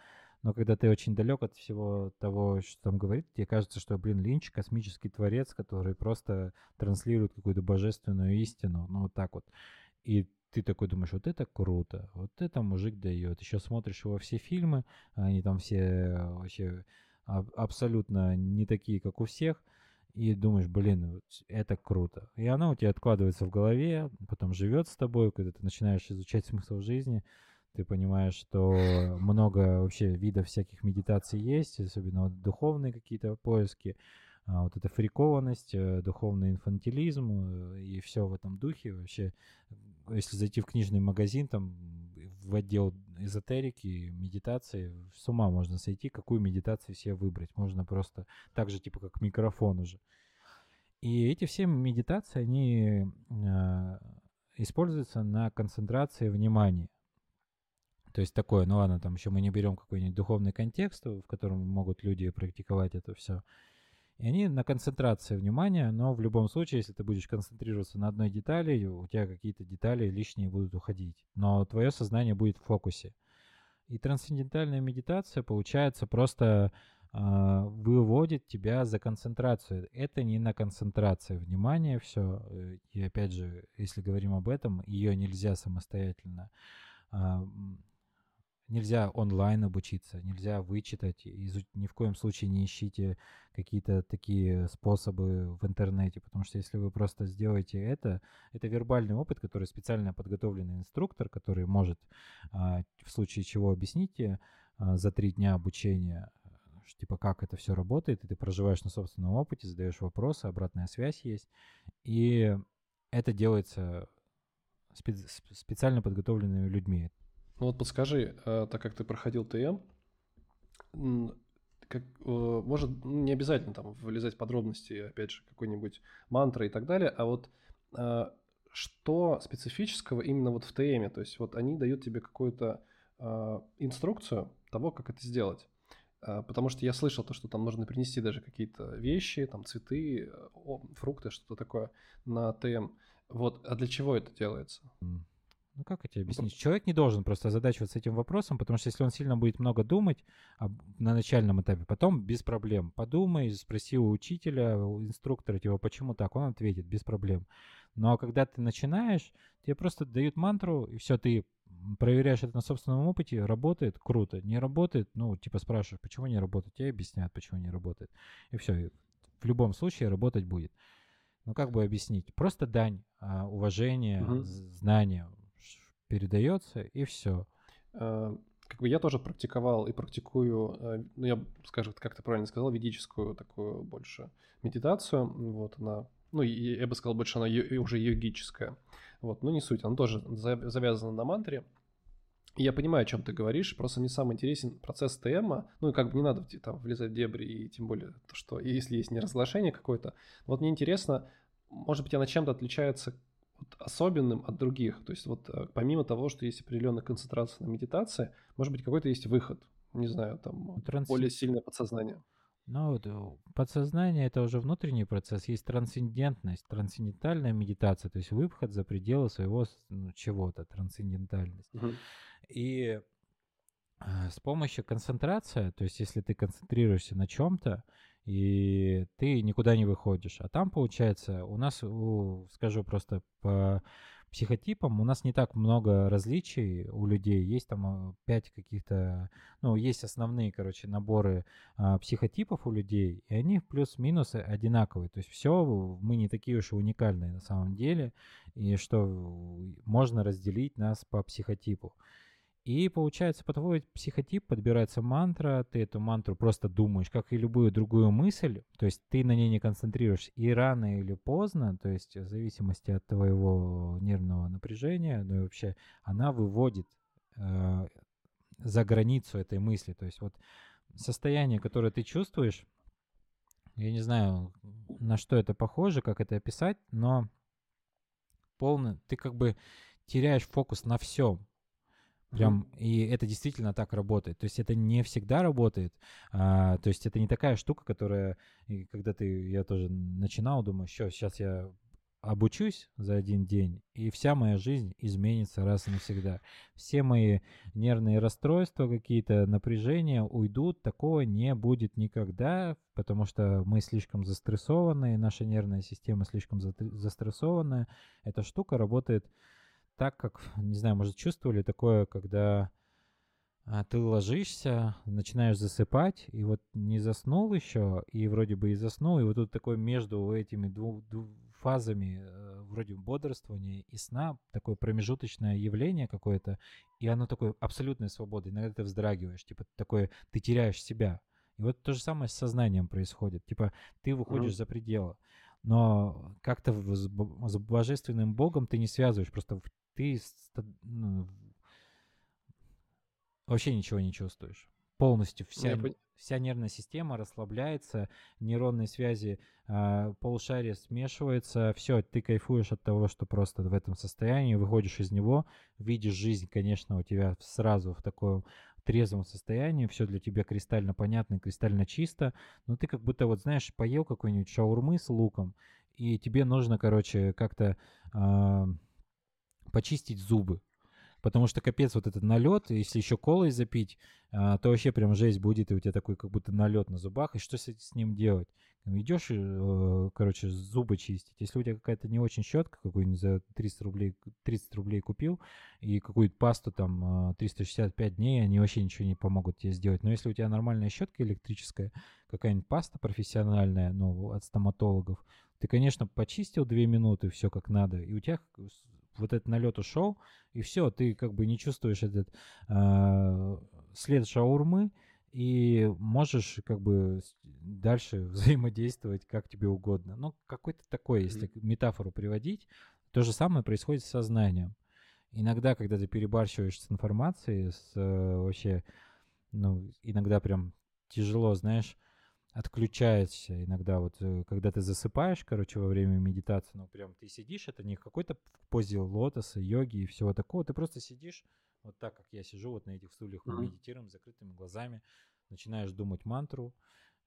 Но когда ты очень далек от всего того, что там говорит, тебе кажется, что, блин, Линч космический творец, который просто транслирует какую-то божественную истину. Ну, вот так вот. И ты такой думаешь, вот это круто, вот это мужик дает. Еще смотришь его все фильмы, они там все э, вообще аб- абсолютно не такие, как у всех. И думаешь, блин, вот это круто. И оно у тебя откладывается в голове, потом живет с тобой, когда ты начинаешь изучать смысл жизни, ты понимаешь, что много вообще видов всяких медитаций есть, особенно вот духовные какие-то поиски, а, вот эта фрикованность, э, духовный инфантилизм э, и все в этом духе вообще. Если зайти в книжный магазин, там в отдел эзотерики, медитации, с ума можно сойти, какую медитацию себе выбрать. Можно просто так же, типа, как микрофон уже. И эти все медитации, они э, используются на концентрации внимания. То есть такое, ну ладно, там еще мы не берем какой-нибудь духовный контекст, в котором могут люди практиковать это все. И они на концентрации внимания, но в любом случае, если ты будешь концентрироваться на одной детали, у тебя какие-то детали лишние будут уходить. Но твое сознание будет в фокусе. И трансцендентальная медитация, получается, просто а, выводит тебя за концентрацию. Это не на концентрации внимания все. И опять же, если говорим об этом, ее нельзя самостоятельно м, Нельзя онлайн обучиться, нельзя вычитать, изу- ни в коем случае не ищите какие-то такие способы в интернете, потому что если вы просто сделаете это, это вербальный опыт, который специально подготовленный инструктор, который может а, в случае чего объяснить а, за три дня обучения, типа как это все работает, и ты проживаешь на собственном опыте, задаешь вопросы, обратная связь есть, и это делается спе- сп- специально подготовленными людьми. Ну вот подскажи, э, так как ты проходил ТМ, как, э, может, ну, не обязательно там вылезать подробности, опять же, какой-нибудь мантры и так далее, а вот э, что специфического именно вот в ТМе? То есть вот они дают тебе какую-то инструкцию того, как это сделать. Потому что я слышал то, что там нужно принести даже какие-то вещи, там цветы, фрукты, что-то такое на ТМ. Вот, а для чего это делается? Ну, как это объяснить? Человек не должен просто озадачиваться этим вопросом, потому что если он сильно будет много думать об- на начальном этапе, потом без проблем. Подумай, спроси у учителя, у инструктора, типа, почему так? Он ответит, без проблем. Но когда ты начинаешь, тебе просто дают мантру, и все, ты проверяешь это на собственном опыте, работает, круто. Не работает, ну, типа спрашиваешь, почему не работает, тебе объясняют, почему не работает. И все, в любом случае работать будет. Ну, как бы объяснить? Просто дань а, уважения, Мгм. Передается, и все. Э, Как бы я тоже практиковал и практикую, э, ну я, скажем, как ты правильно сказал, ведическую такую больше медитацию. Вот она, ну я бы сказал, больше она уже йогическая. Вот, но не суть, она тоже за- завязана на мантре. Я понимаю, о чем ты говоришь, просто мне самый интересен процесс ТМа, ну и как бы не надо там влезать в дебри, и тем более то, что если есть неразглашение какое-то. Вот мне интересно, может быть, она чем-то отличается вот особенным от других. То есть вот э, помимо того, что есть определенная концентрация на медитации, может быть, какой-то есть выход. Не знаю, там Транс- более сильное подсознание. Ну, вот, э, подсознание это уже внутренний процесс, есть трансцендентность, трансцендентальная медитация, то есть выход за пределы своего ну, чего-то, трансцендентальность. И э, с помощью концентрации, то есть если ты концентрируешься на чем-то, и ты никуда не выходишь, а там получается, у нас, скажу просто по психотипам, у нас не так много различий у людей, есть там э, пять каких-то, ну, есть основные, короче, наборы а, психотипов у людей, и они плюс-минус одинаковые, то есть все, мы не такие уж и уникальные на самом деле, и что можно разделить нас по психотипу. И получается, по твой психотип подбирается мантра, ты эту мантру просто думаешь, как и любую другую мысль, то есть ты на ней не концентрируешься, и рано или поздно, то есть в зависимости от твоего нервного напряжения, ну и вообще, она выводит э, за границу этой мысли, то есть вот состояние, которое ты чувствуешь, я не знаю, на что это похоже, как это описать, но полно, ты как бы теряешь фокус на всем. Прям, mm. и это действительно так работает. То есть это не всегда работает. А, то есть это не такая штука, которая, и когда ты, я тоже начинал, думаю, что сейчас я обучусь за один день, и вся моя жизнь изменится раз и навсегда. Все мои нервные расстройства, какие-то напряжения уйдут, такого не будет никогда, потому что мы слишком застрессованы, наша нервная система слишком застрессованная. Эта штука работает так, как, не знаю, может, чувствовали такое, когда а ты ложишься, начинаешь засыпать, и вот не заснул еще, и вроде бы и заснул, и вот тут такое между этими двух, двух фазами э, вроде бодрствования и сна такое промежуточное явление какое-то, и оно такое абсолютная свобода. Иногда ты вздрагиваешь, типа такое, ты теряешь себя. И вот то же самое с сознанием происходит. Типа ты выходишь mm-hmm. за пределы, но как-то с божественным Богом ты не связываешь, просто ты ну, вообще ничего не чувствуешь. Полностью вся, вся нервная система расслабляется, нейронные связи э, полушария смешиваются, все, ты кайфуешь от того, что просто в этом состоянии, выходишь из него, видишь жизнь, конечно, у тебя сразу в таком трезвом состоянии, все для тебя кристально понятно, кристально чисто, но ты как будто вот, знаешь, поел какой-нибудь шаурмы с луком, и тебе нужно, короче, как-то э, почистить зубы, Потому что капец вот этот налет, если еще колой запить, а, то вообще прям жесть будет, и у тебя такой как будто налет на зубах, и что с, с ним делать? Идешь, э, короче, зубы чистить. Если у тебя какая-то не очень щетка, какую-нибудь за 300 рублей, 30 рублей купил, и какую-то пасту там 365 а, дней, они вообще ничего не помогут тебе сделать. Но если у тебя нормальная щетка электрическая, какая-нибудь паста профессиональная, ну, от стоматологов, ты, конечно, почистил 2 минуты, все как надо, и у тебя вот этот налет ушел, и все, ты как бы не чувствуешь этот э, след шаурмы, и можешь как бы дальше взаимодействовать как тебе угодно. Ну, какой-то такой, если метафору приводить, то же самое происходит с сознанием. Иногда, когда ты перебарщиваешь с информацией, с э, вообще, ну, иногда прям тяжело, знаешь, отключается иногда, вот э, когда ты засыпаешь, короче, во время медитации, ну прям ты сидишь, это не в какой-то позе лотоса, йоги и всего такого, ты просто сидишь вот так, как я сижу вот на этих стульях, mm-hmm. медитируем с закрытыми глазами, начинаешь думать мантру,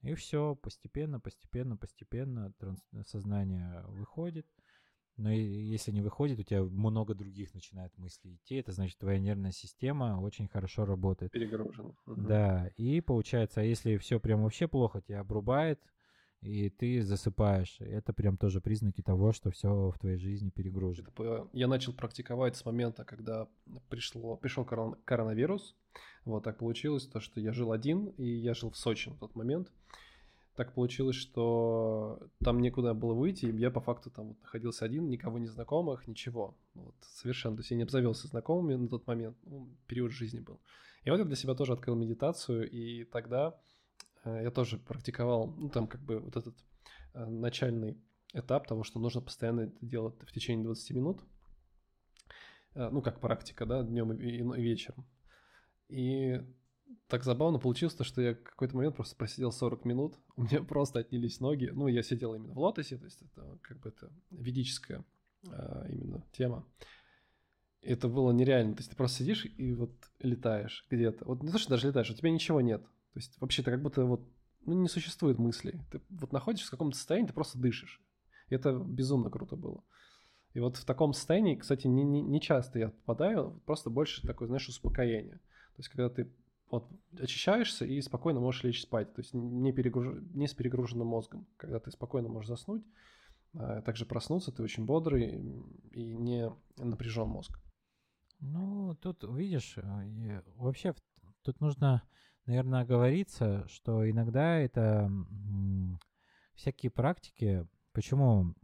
и все, постепенно, постепенно, постепенно транс- сознание выходит, но если не выходит, у тебя много других начинает мысли идти. Это значит, твоя нервная система очень хорошо работает. Перегружена. Да, и получается, а если все прям вообще плохо, тебя обрубает, и ты засыпаешь. Это прям тоже признаки того, что все в твоей жизни перегружено. Я начал практиковать с момента, когда пришло, пришел корон, коронавирус. Вот так получилось, то, что я жил один, и я жил в Сочи в тот момент так получилось, что там некуда было выйти, и я по факту там вот находился один, никого не знакомых, ничего. Ну вот, совершенно. То есть я не обзавелся знакомыми на тот момент, ну, период жизни был. И вот я для себя тоже открыл медитацию, и тогда э, я тоже практиковал, ну, там как бы вот этот э, начальный этап того, что нужно постоянно это делать в течение 20 минут. Э, ну, как практика, да, днем и, и, и вечером. И так забавно получилось, то, что я какой-то момент просто просидел 40 минут, у меня просто отнялись ноги. Ну, я сидел именно в лотосе, то есть это как бы это ведическая а, именно тема. это было нереально. То есть ты просто сидишь и вот летаешь где-то. Вот не то, что даже летаешь, у тебя ничего нет. То есть вообще-то как будто вот ну, не существует мыслей. Ты вот находишься в каком-то состоянии, ты просто дышишь. И это безумно круто было. И вот в таком состоянии, кстати, не, не, не часто я попадаю, просто больше такое, знаешь, успокоение. То есть, когда ты вот очищаешься и спокойно можешь лечь спать, то есть не, перегруж... не с перегруженным мозгом, когда ты спокойно можешь заснуть, а также проснуться, ты очень бодрый и не напряжен мозг. Ну, тут, видишь, э, вообще тут нужно, наверное, оговориться, что иногда это всякие практики, почему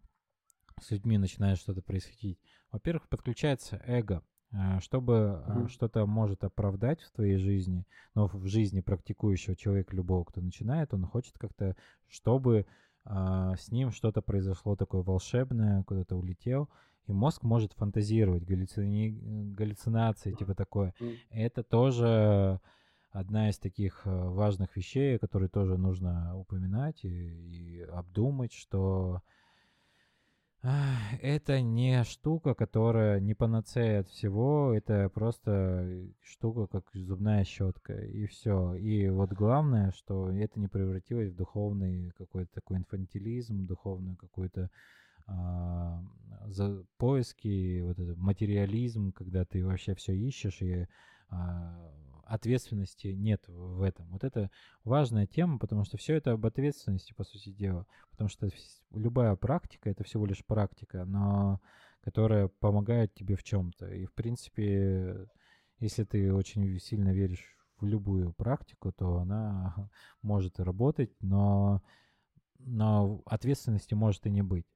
с людьми начинает что-то происходить. Во-первых, подключается эго. А, чтобы mm-hmm. что-то может оправдать в твоей жизни, но в жизни практикующего человека любого, кто начинает, он хочет как-то, чтобы а, с ним что-то произошло такое волшебное, куда-то улетел, и мозг может фантазировать, галлюцини... галлюцинации, типа такое. Это тоже одна из таких важных вещей, которые тоже нужно упоминать и, и обдумать, что это не штука, которая не панацея от всего, это просто штука, как зубная щетка, и все. И вот главное, что это не превратилось в духовный какой-то такой инфантилизм, духовную какую-то а, поиски, вот этот материализм, когда ты вообще все ищешь и а, ответственности нет в этом. Вот это важная тема, потому что все это об ответственности, по сути дела. Потому что любая практика это всего лишь практика, но которая помогает тебе в чем-то. И в принципе, если ты очень сильно веришь в любую практику, то она может работать, но, но ответственности может и не быть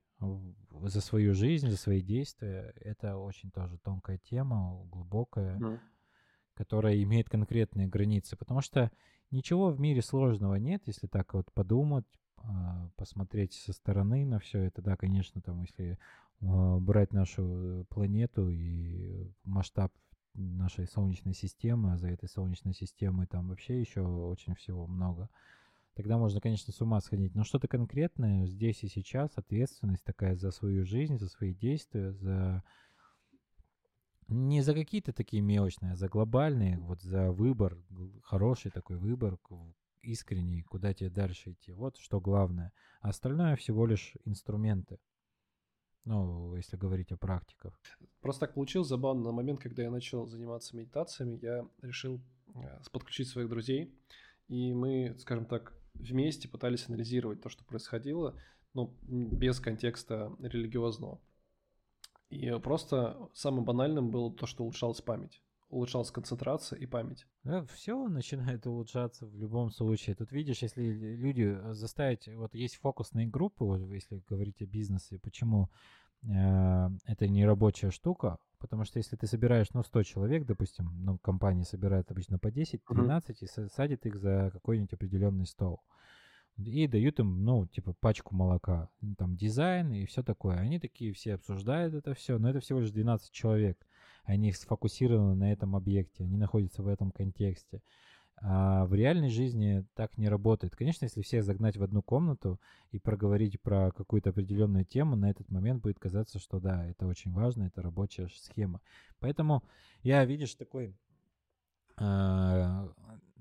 за свою жизнь, за свои действия. Это очень тоже тонкая тема, глубокая. Mm которая имеет конкретные границы, потому что ничего в мире сложного нет, если так вот подумать, а, посмотреть со стороны на все это, да, конечно, там, если а, брать нашу планету и масштаб нашей Солнечной системы, а за этой Солнечной системой там вообще еще очень всего много, тогда можно, конечно, с ума сходить. Но что-то конкретное здесь и сейчас, ответственность такая за свою жизнь, за свои действия, за не за какие-то такие мелочные, а за глобальные, вот за выбор, хороший такой выбор, искренний, куда тебе дальше идти. Вот что главное. А остальное всего лишь инструменты. Ну, если говорить о практиках. Просто так получилось забавно. На момент, когда я начал заниматься медитациями, я решил э, подключить своих друзей. И мы, скажем так, вместе пытались анализировать то, что происходило, но без контекста религиозного. И просто самым банальным было то, что улучшалась память. Улучшалась концентрация и память. Да, все начинает улучшаться в любом случае. Тут видишь, если люди э, заставить... Вот есть фокусные группы, вот если говорить о бизнесе, почему э, это не рабочая штука, потому что если ты собираешь, ну, 100 человек, допустим, ну, компания собирает обычно по 10-12 mm-hmm. и садит их за какой-нибудь определенный стол и дают им, ну, типа, пачку молока, там, дизайн и все такое. Они такие все обсуждают это все, но это всего лишь 12 человек. Они сфокусированы на этом объекте, они находятся в этом контексте. А в реальной жизни так не работает. Конечно, если всех загнать в одну комнату и проговорить про какую-то определенную тему, на этот момент будет казаться, что да, это очень важно, это рабочая схема. Поэтому я, видишь, такой э,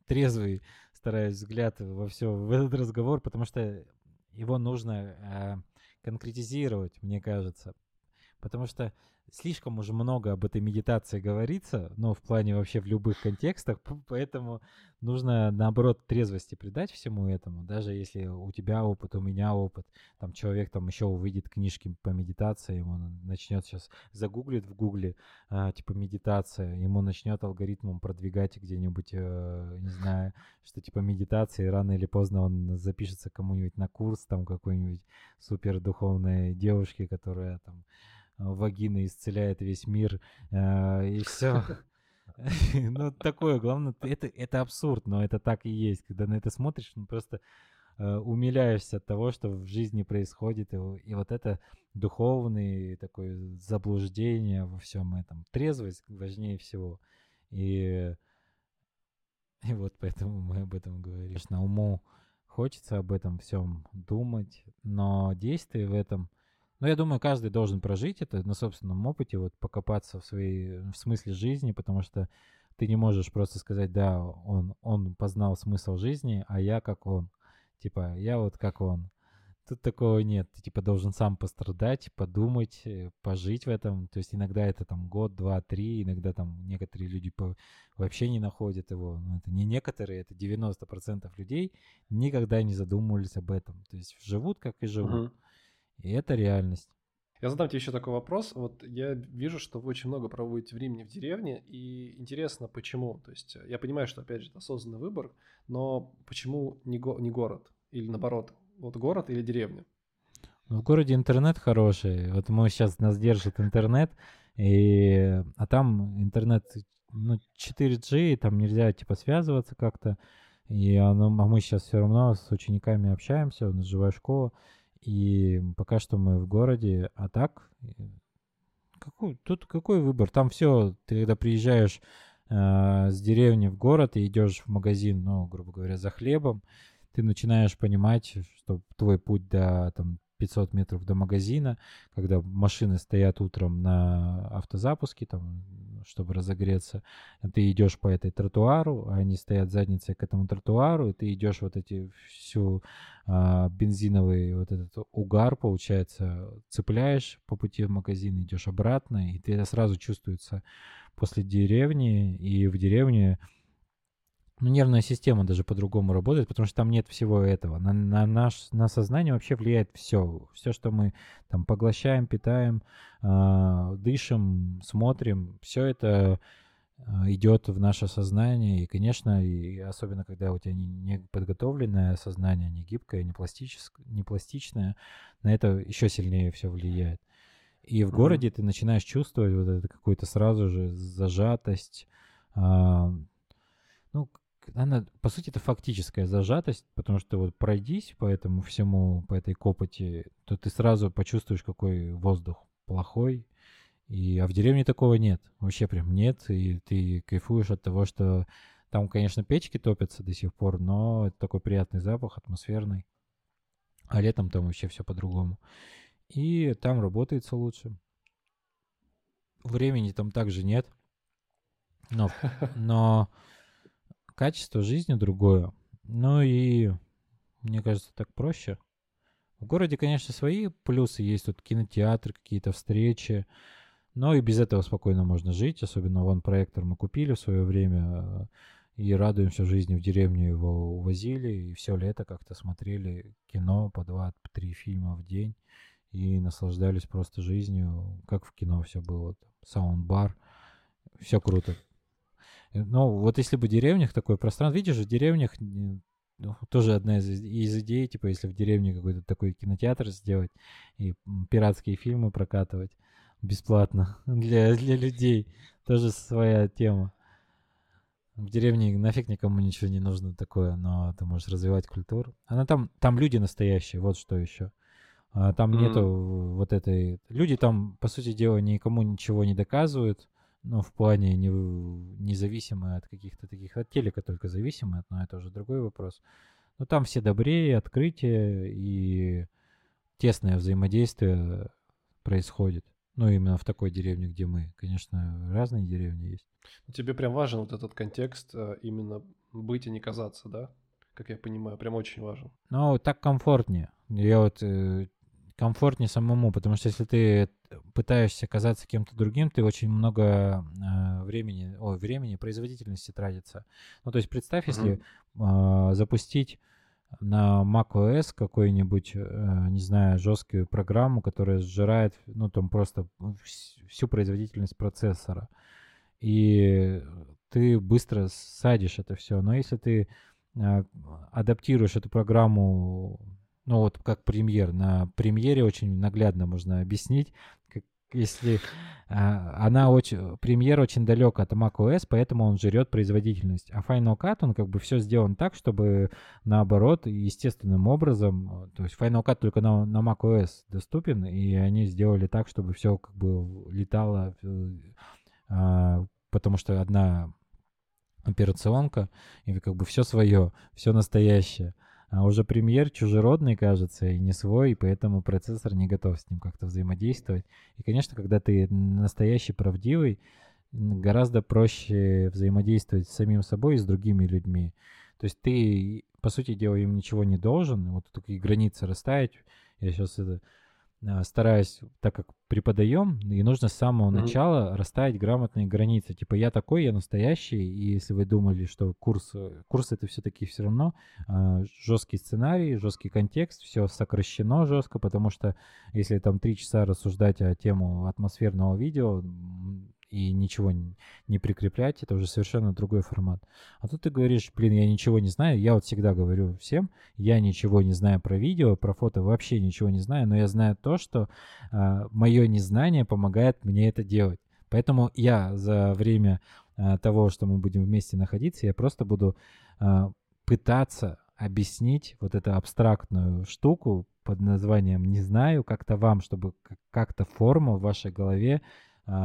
трезвый стараюсь взгляд во все в этот разговор, потому что его нужно э, конкретизировать, мне кажется. Потому что слишком уже много об этой медитации говорится, но в плане вообще в любых контекстах, поэтому нужно, наоборот, трезвости придать всему этому, даже если у тебя опыт, у меня опыт, там человек там еще увидит книжки по медитации, он начнет сейчас загуглит в гугле, а, типа медитация, ему начнет алгоритмом продвигать где-нибудь, э, не знаю, что типа медитации, рано или поздно он запишется кому-нибудь на курс, там какой-нибудь супер духовной девушки, которая там вагина исцеляет весь мир, э, и все. Ну, такое, главное, это, это абсурд, но это так и есть. Когда на это смотришь, ну, просто э, умиляешься от того, что в жизни происходит, и, и вот это духовное такое заблуждение во всем этом. Трезвость важнее всего. И, и вот поэтому мы об этом говорим. На уму хочется об этом всем думать, но действие в этом но я думаю, каждый должен прожить это на собственном опыте, вот покопаться в своей, в смысле жизни, потому что ты не можешь просто сказать, да, он, он познал смысл жизни, а я как он. Типа, я вот как он. Тут такого нет. Ты типа должен сам пострадать, подумать, э, пожить в этом. То есть иногда это там год, два, три, иногда там некоторые люди по... вообще не находят его. Но это не некоторые, это 90% людей никогда не задумывались об этом. То есть живут как и живут. Uh-huh. И это реальность. Я задам тебе еще такой вопрос. Вот я вижу, что вы очень много проводите времени в деревне, и интересно, почему? То есть я понимаю, что, опять же, это осознанный выбор, но почему не, го- не город? Или наоборот, вот город или деревня? Ну, в городе интернет хороший. Вот мы сейчас нас держит интернет, и... а там интернет ну, 4G, там нельзя типа связываться как-то. И оно, а мы сейчас все равно с учениками общаемся, у нас живая школа. И пока что мы в городе, а так, э, какой, тут какой выбор? Там все, ты когда приезжаешь э, с деревни в город и идешь в магазин, ну, грубо говоря, за хлебом, ты начинаешь понимать, что твой путь до там 500 метров до магазина, когда машины стоят утром на автозапуске, там, чтобы разогреться, ты идешь по этой тротуару, а они стоят задницей к этому тротуару, и ты идешь вот эти всю а, бензиновый вот этот угар, получается, цепляешь по пути в магазин, идешь обратно, и ты это сразу чувствуется после деревни, и в деревне ну, нервная система даже по-другому работает, потому что там нет всего этого. На, на, наш, на сознание вообще влияет все. Все, что мы там поглощаем, питаем, э, дышим, смотрим, все это э, идет в наше сознание. И, конечно, и особенно когда у тебя не, не подготовленное сознание, не гибкое, не, пластическое, не пластичное, на это еще сильнее все влияет. И в mm-hmm. городе ты начинаешь чувствовать вот это какую-то сразу же зажатость, э, ну, она, по сути, это фактическая зажатость, потому что вот пройдись по этому всему, по этой копоти, то ты сразу почувствуешь, какой воздух плохой. И, а в деревне такого нет. Вообще прям нет. И ты кайфуешь от того, что там, конечно, печки топятся до сих пор, но это такой приятный запах, атмосферный. А летом там вообще все по-другому. И там работается лучше. Времени там также нет. Но, но качество жизни другое. Ну и мне кажется, так проще. В городе, конечно, свои плюсы есть. Тут кинотеатры, какие-то встречи. Но и без этого спокойно можно жить. Особенно вон проектор мы купили в свое время. Э, и радуемся жизни в деревню его увозили. И все лето как-то смотрели кино по два-три фильма в день. И наслаждались просто жизнью. Как в кино все было. Саундбар. Все круто. Ну, вот если бы в деревнях такое пространство, видишь, в деревнях ну, тоже одна из, из идей, типа, если в деревне какой-то такой кинотеатр сделать и пиратские фильмы прокатывать бесплатно для, для людей, тоже своя тема. В деревне нафиг никому ничего не нужно такое, но ты можешь развивать культуру. Она там, там люди настоящие, вот что еще. А там mm-hmm. нету вот этой... Люди там, по сути дела, никому ничего не доказывают ну, в плане не, независимые от каких-то таких, от телека только зависимые, но это уже другой вопрос. Но там все добрее, открытие и тесное взаимодействие происходит. Ну, именно в такой деревне, где мы. Конечно, разные деревни есть. Тебе прям важен вот этот контекст, э, именно быть и не казаться, да? Как я понимаю, прям очень важен. Ну, так комфортнее. Я вот э, комфортнее самому, потому что если ты пытаешься казаться кем-то другим, ты очень много э, времени, ой, времени, производительности тратится. Ну, то есть представь, uh-huh. если э, запустить на macOS какую-нибудь, э, не знаю, жесткую программу, которая сжирает, ну, там просто всю производительность процессора. И ты быстро садишь это все. Но если ты э, адаптируешь эту программу ну вот как премьер. На премьере очень наглядно можно объяснить, как, если а, она очень, премьер очень далек от macOS, поэтому он жрет производительность. А Final Cut, он как бы все сделан так, чтобы наоборот, естественным образом, то есть Final Cut только на, на macOS доступен, и они сделали так, чтобы все как бы летало, а, потому что одна операционка, и как бы все свое, все настоящее. А уже премьер чужеродный, кажется, и не свой, и поэтому процессор не готов с ним как-то взаимодействовать. И, конечно, когда ты настоящий, правдивый, гораздо проще взаимодействовать с самим собой и с другими людьми. То есть ты, по сути дела, им ничего не должен, вот такие границы расставить. Я сейчас это стараюсь, так как преподаем, и нужно с самого mm-hmm. начала расставить грамотные границы. Типа я такой, я настоящий, и если вы думали, что курс, курс это все-таки все равно э, жесткий сценарий, жесткий контекст, все сокращено жестко, потому что если там три часа рассуждать о тему атмосферного видео, и ничего не прикреплять, это уже совершенно другой формат. А тут ты говоришь, блин, я ничего не знаю. Я вот всегда говорю всем, я ничего не знаю про видео, про фото вообще ничего не знаю, но я знаю то, что э, а, мое незнание помогает мне это делать. Поэтому я за время э, того, что мы будем вместе находиться, я просто буду э, пытаться объяснить вот эту абстрактную штуку под названием «не знаю» как-то вам, чтобы как-то форма в вашей голове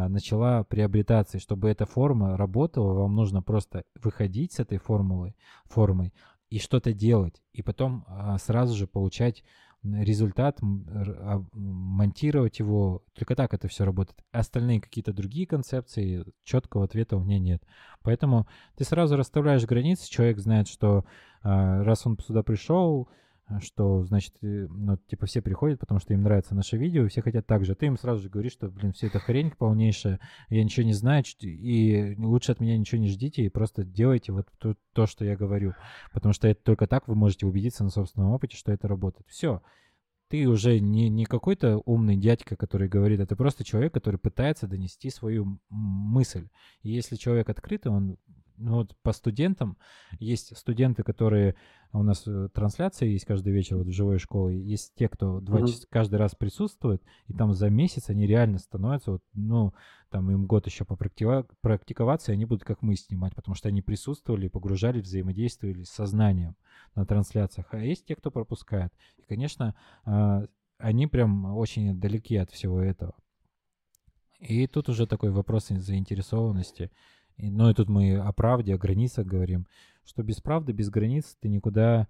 начала приобретаться. И чтобы эта форма работала, вам нужно просто выходить с этой формулой, формой и что-то делать. И потом а, сразу же получать результат, а, монтировать его. Только так это все работает. Остальные какие-то другие концепции, четкого ответа у меня нет. Поэтому ты сразу расставляешь границы, человек знает, что а, раз он сюда пришел, а, что, значит, ну, типа, все приходят, потому что им нравится наше видео, и все хотят так же. Ты им сразу же говоришь, что, блин, все это хрень полнейшая, я ничего не знаю, и лучше от меня ничего не ждите, и просто делайте вот то, то что я говорю. Потому что это только так вы можете убедиться на собственном опыте, что это работает. Все. Ты уже не, не какой-то умный дядька, который говорит, а ты просто человек, который пытается донести свою мысль. И если человек открытый, он ну, вот по студентам есть студенты, которые у нас э, трансляция есть каждый вечер вот в живой школе. Есть те, кто два mm-hmm. часа каждый раз присутствует, и там за месяц они реально становятся, вот, ну, там им год еще попрактиковаться, и они будут как мы снимать, потому что они присутствовали, погружали, взаимодействовали с сознанием на трансляциях. А есть те, кто пропускает. И, конечно, а, они прям очень далеки от всего этого. И тут уже такой вопрос заинтересованности. И, ну и тут мы о правде, о границах говорим, что без правды, без границ ты никуда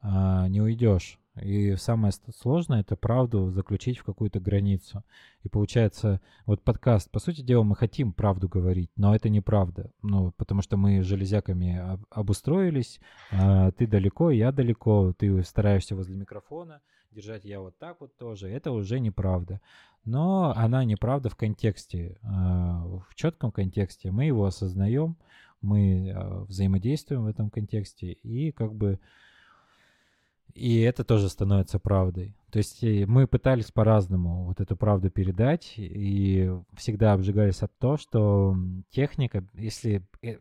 а, не уйдешь. И самое сложное это правду заключить в какую-то границу. И получается, вот подкаст, по сути дела, мы хотим правду говорить, но это неправда. Ну, потому что мы железяками обустроились, а, ты далеко, я далеко, ты стараешься возле микрофона, держать я вот так вот тоже, это уже неправда. Но она неправда в контексте, а, в четком контексте. Мы его осознаем, мы а, взаимодействуем в этом контексте, и как бы и это тоже становится правдой. То есть мы пытались по-разному вот эту правду передать, и всегда обжигались от того, что техника, если э,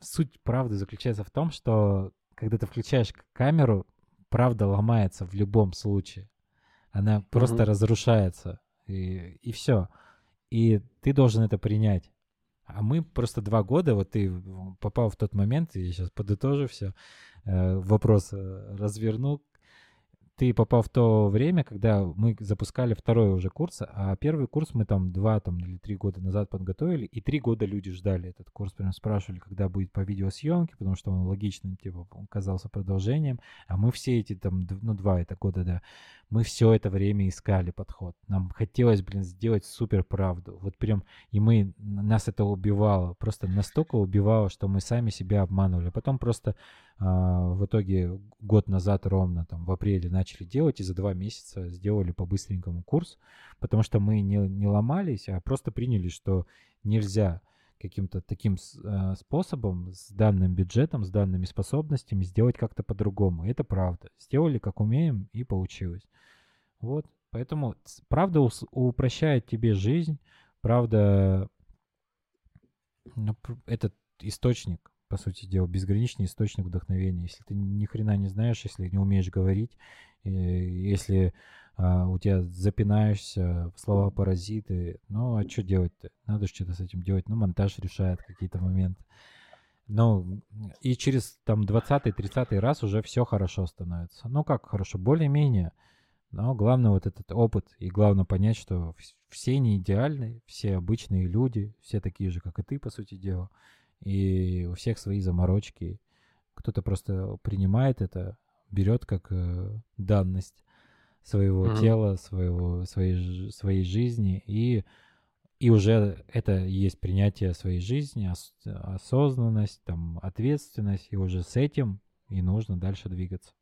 суть правды заключается в том, что когда ты включаешь камеру, правда ломается в любом случае. Она просто mm-hmm. разрушается. И, и все. И ты должен это принять. А мы просто два года, вот ты попал в тот момент, и я сейчас подытожу все, э, вопрос э, разверну, ты попал в то время, когда мы запускали второй уже курс, а первый курс мы там два там, или три года назад подготовили, и три года люди ждали этот курс, прям спрашивали, когда будет по видеосъемке, потому что он логичным, типа, он казался продолжением, а мы все эти там, ну, два это года, да, мы все это время искали подход. Нам хотелось, блин, сделать супер правду. Вот прям, и мы, нас это убивало, просто настолько убивало, что мы сами себя обманывали. Потом просто а, в итоге год назад ровно, там, в апреле начали делать, и за два месяца сделали по-быстренькому курс, потому что мы не, не ломались, а просто приняли, что нельзя каким-то таким э, способом, с данным бюджетом, с данными способностями сделать как-то по-другому. Это правда. Сделали как умеем и получилось. Вот. Поэтому правда упрощает тебе жизнь, правда ну, этот источник, по сути дела, безграничный источник вдохновения. Если ты ни хрена не знаешь, если не умеешь говорить, если а, у тебя запинаешься, слова паразиты. Ну, а что делать-то? Надо что-то с этим делать. Ну, монтаж решает какие-то моменты. Ну, и через там 20-30 раз уже все хорошо становится. Ну, как хорошо? Более-менее. Но главное вот этот опыт. И главное понять, что все не идеальны, все обычные люди, все такие же, как и ты, по сути дела. И у всех свои заморочки. Кто-то просто принимает это, берет как э, данность своего mm-hmm. тела, своего, своей, своей жизни, и, и уже это есть принятие своей жизни, ос, осознанность, там, ответственность, и уже с этим и нужно дальше двигаться.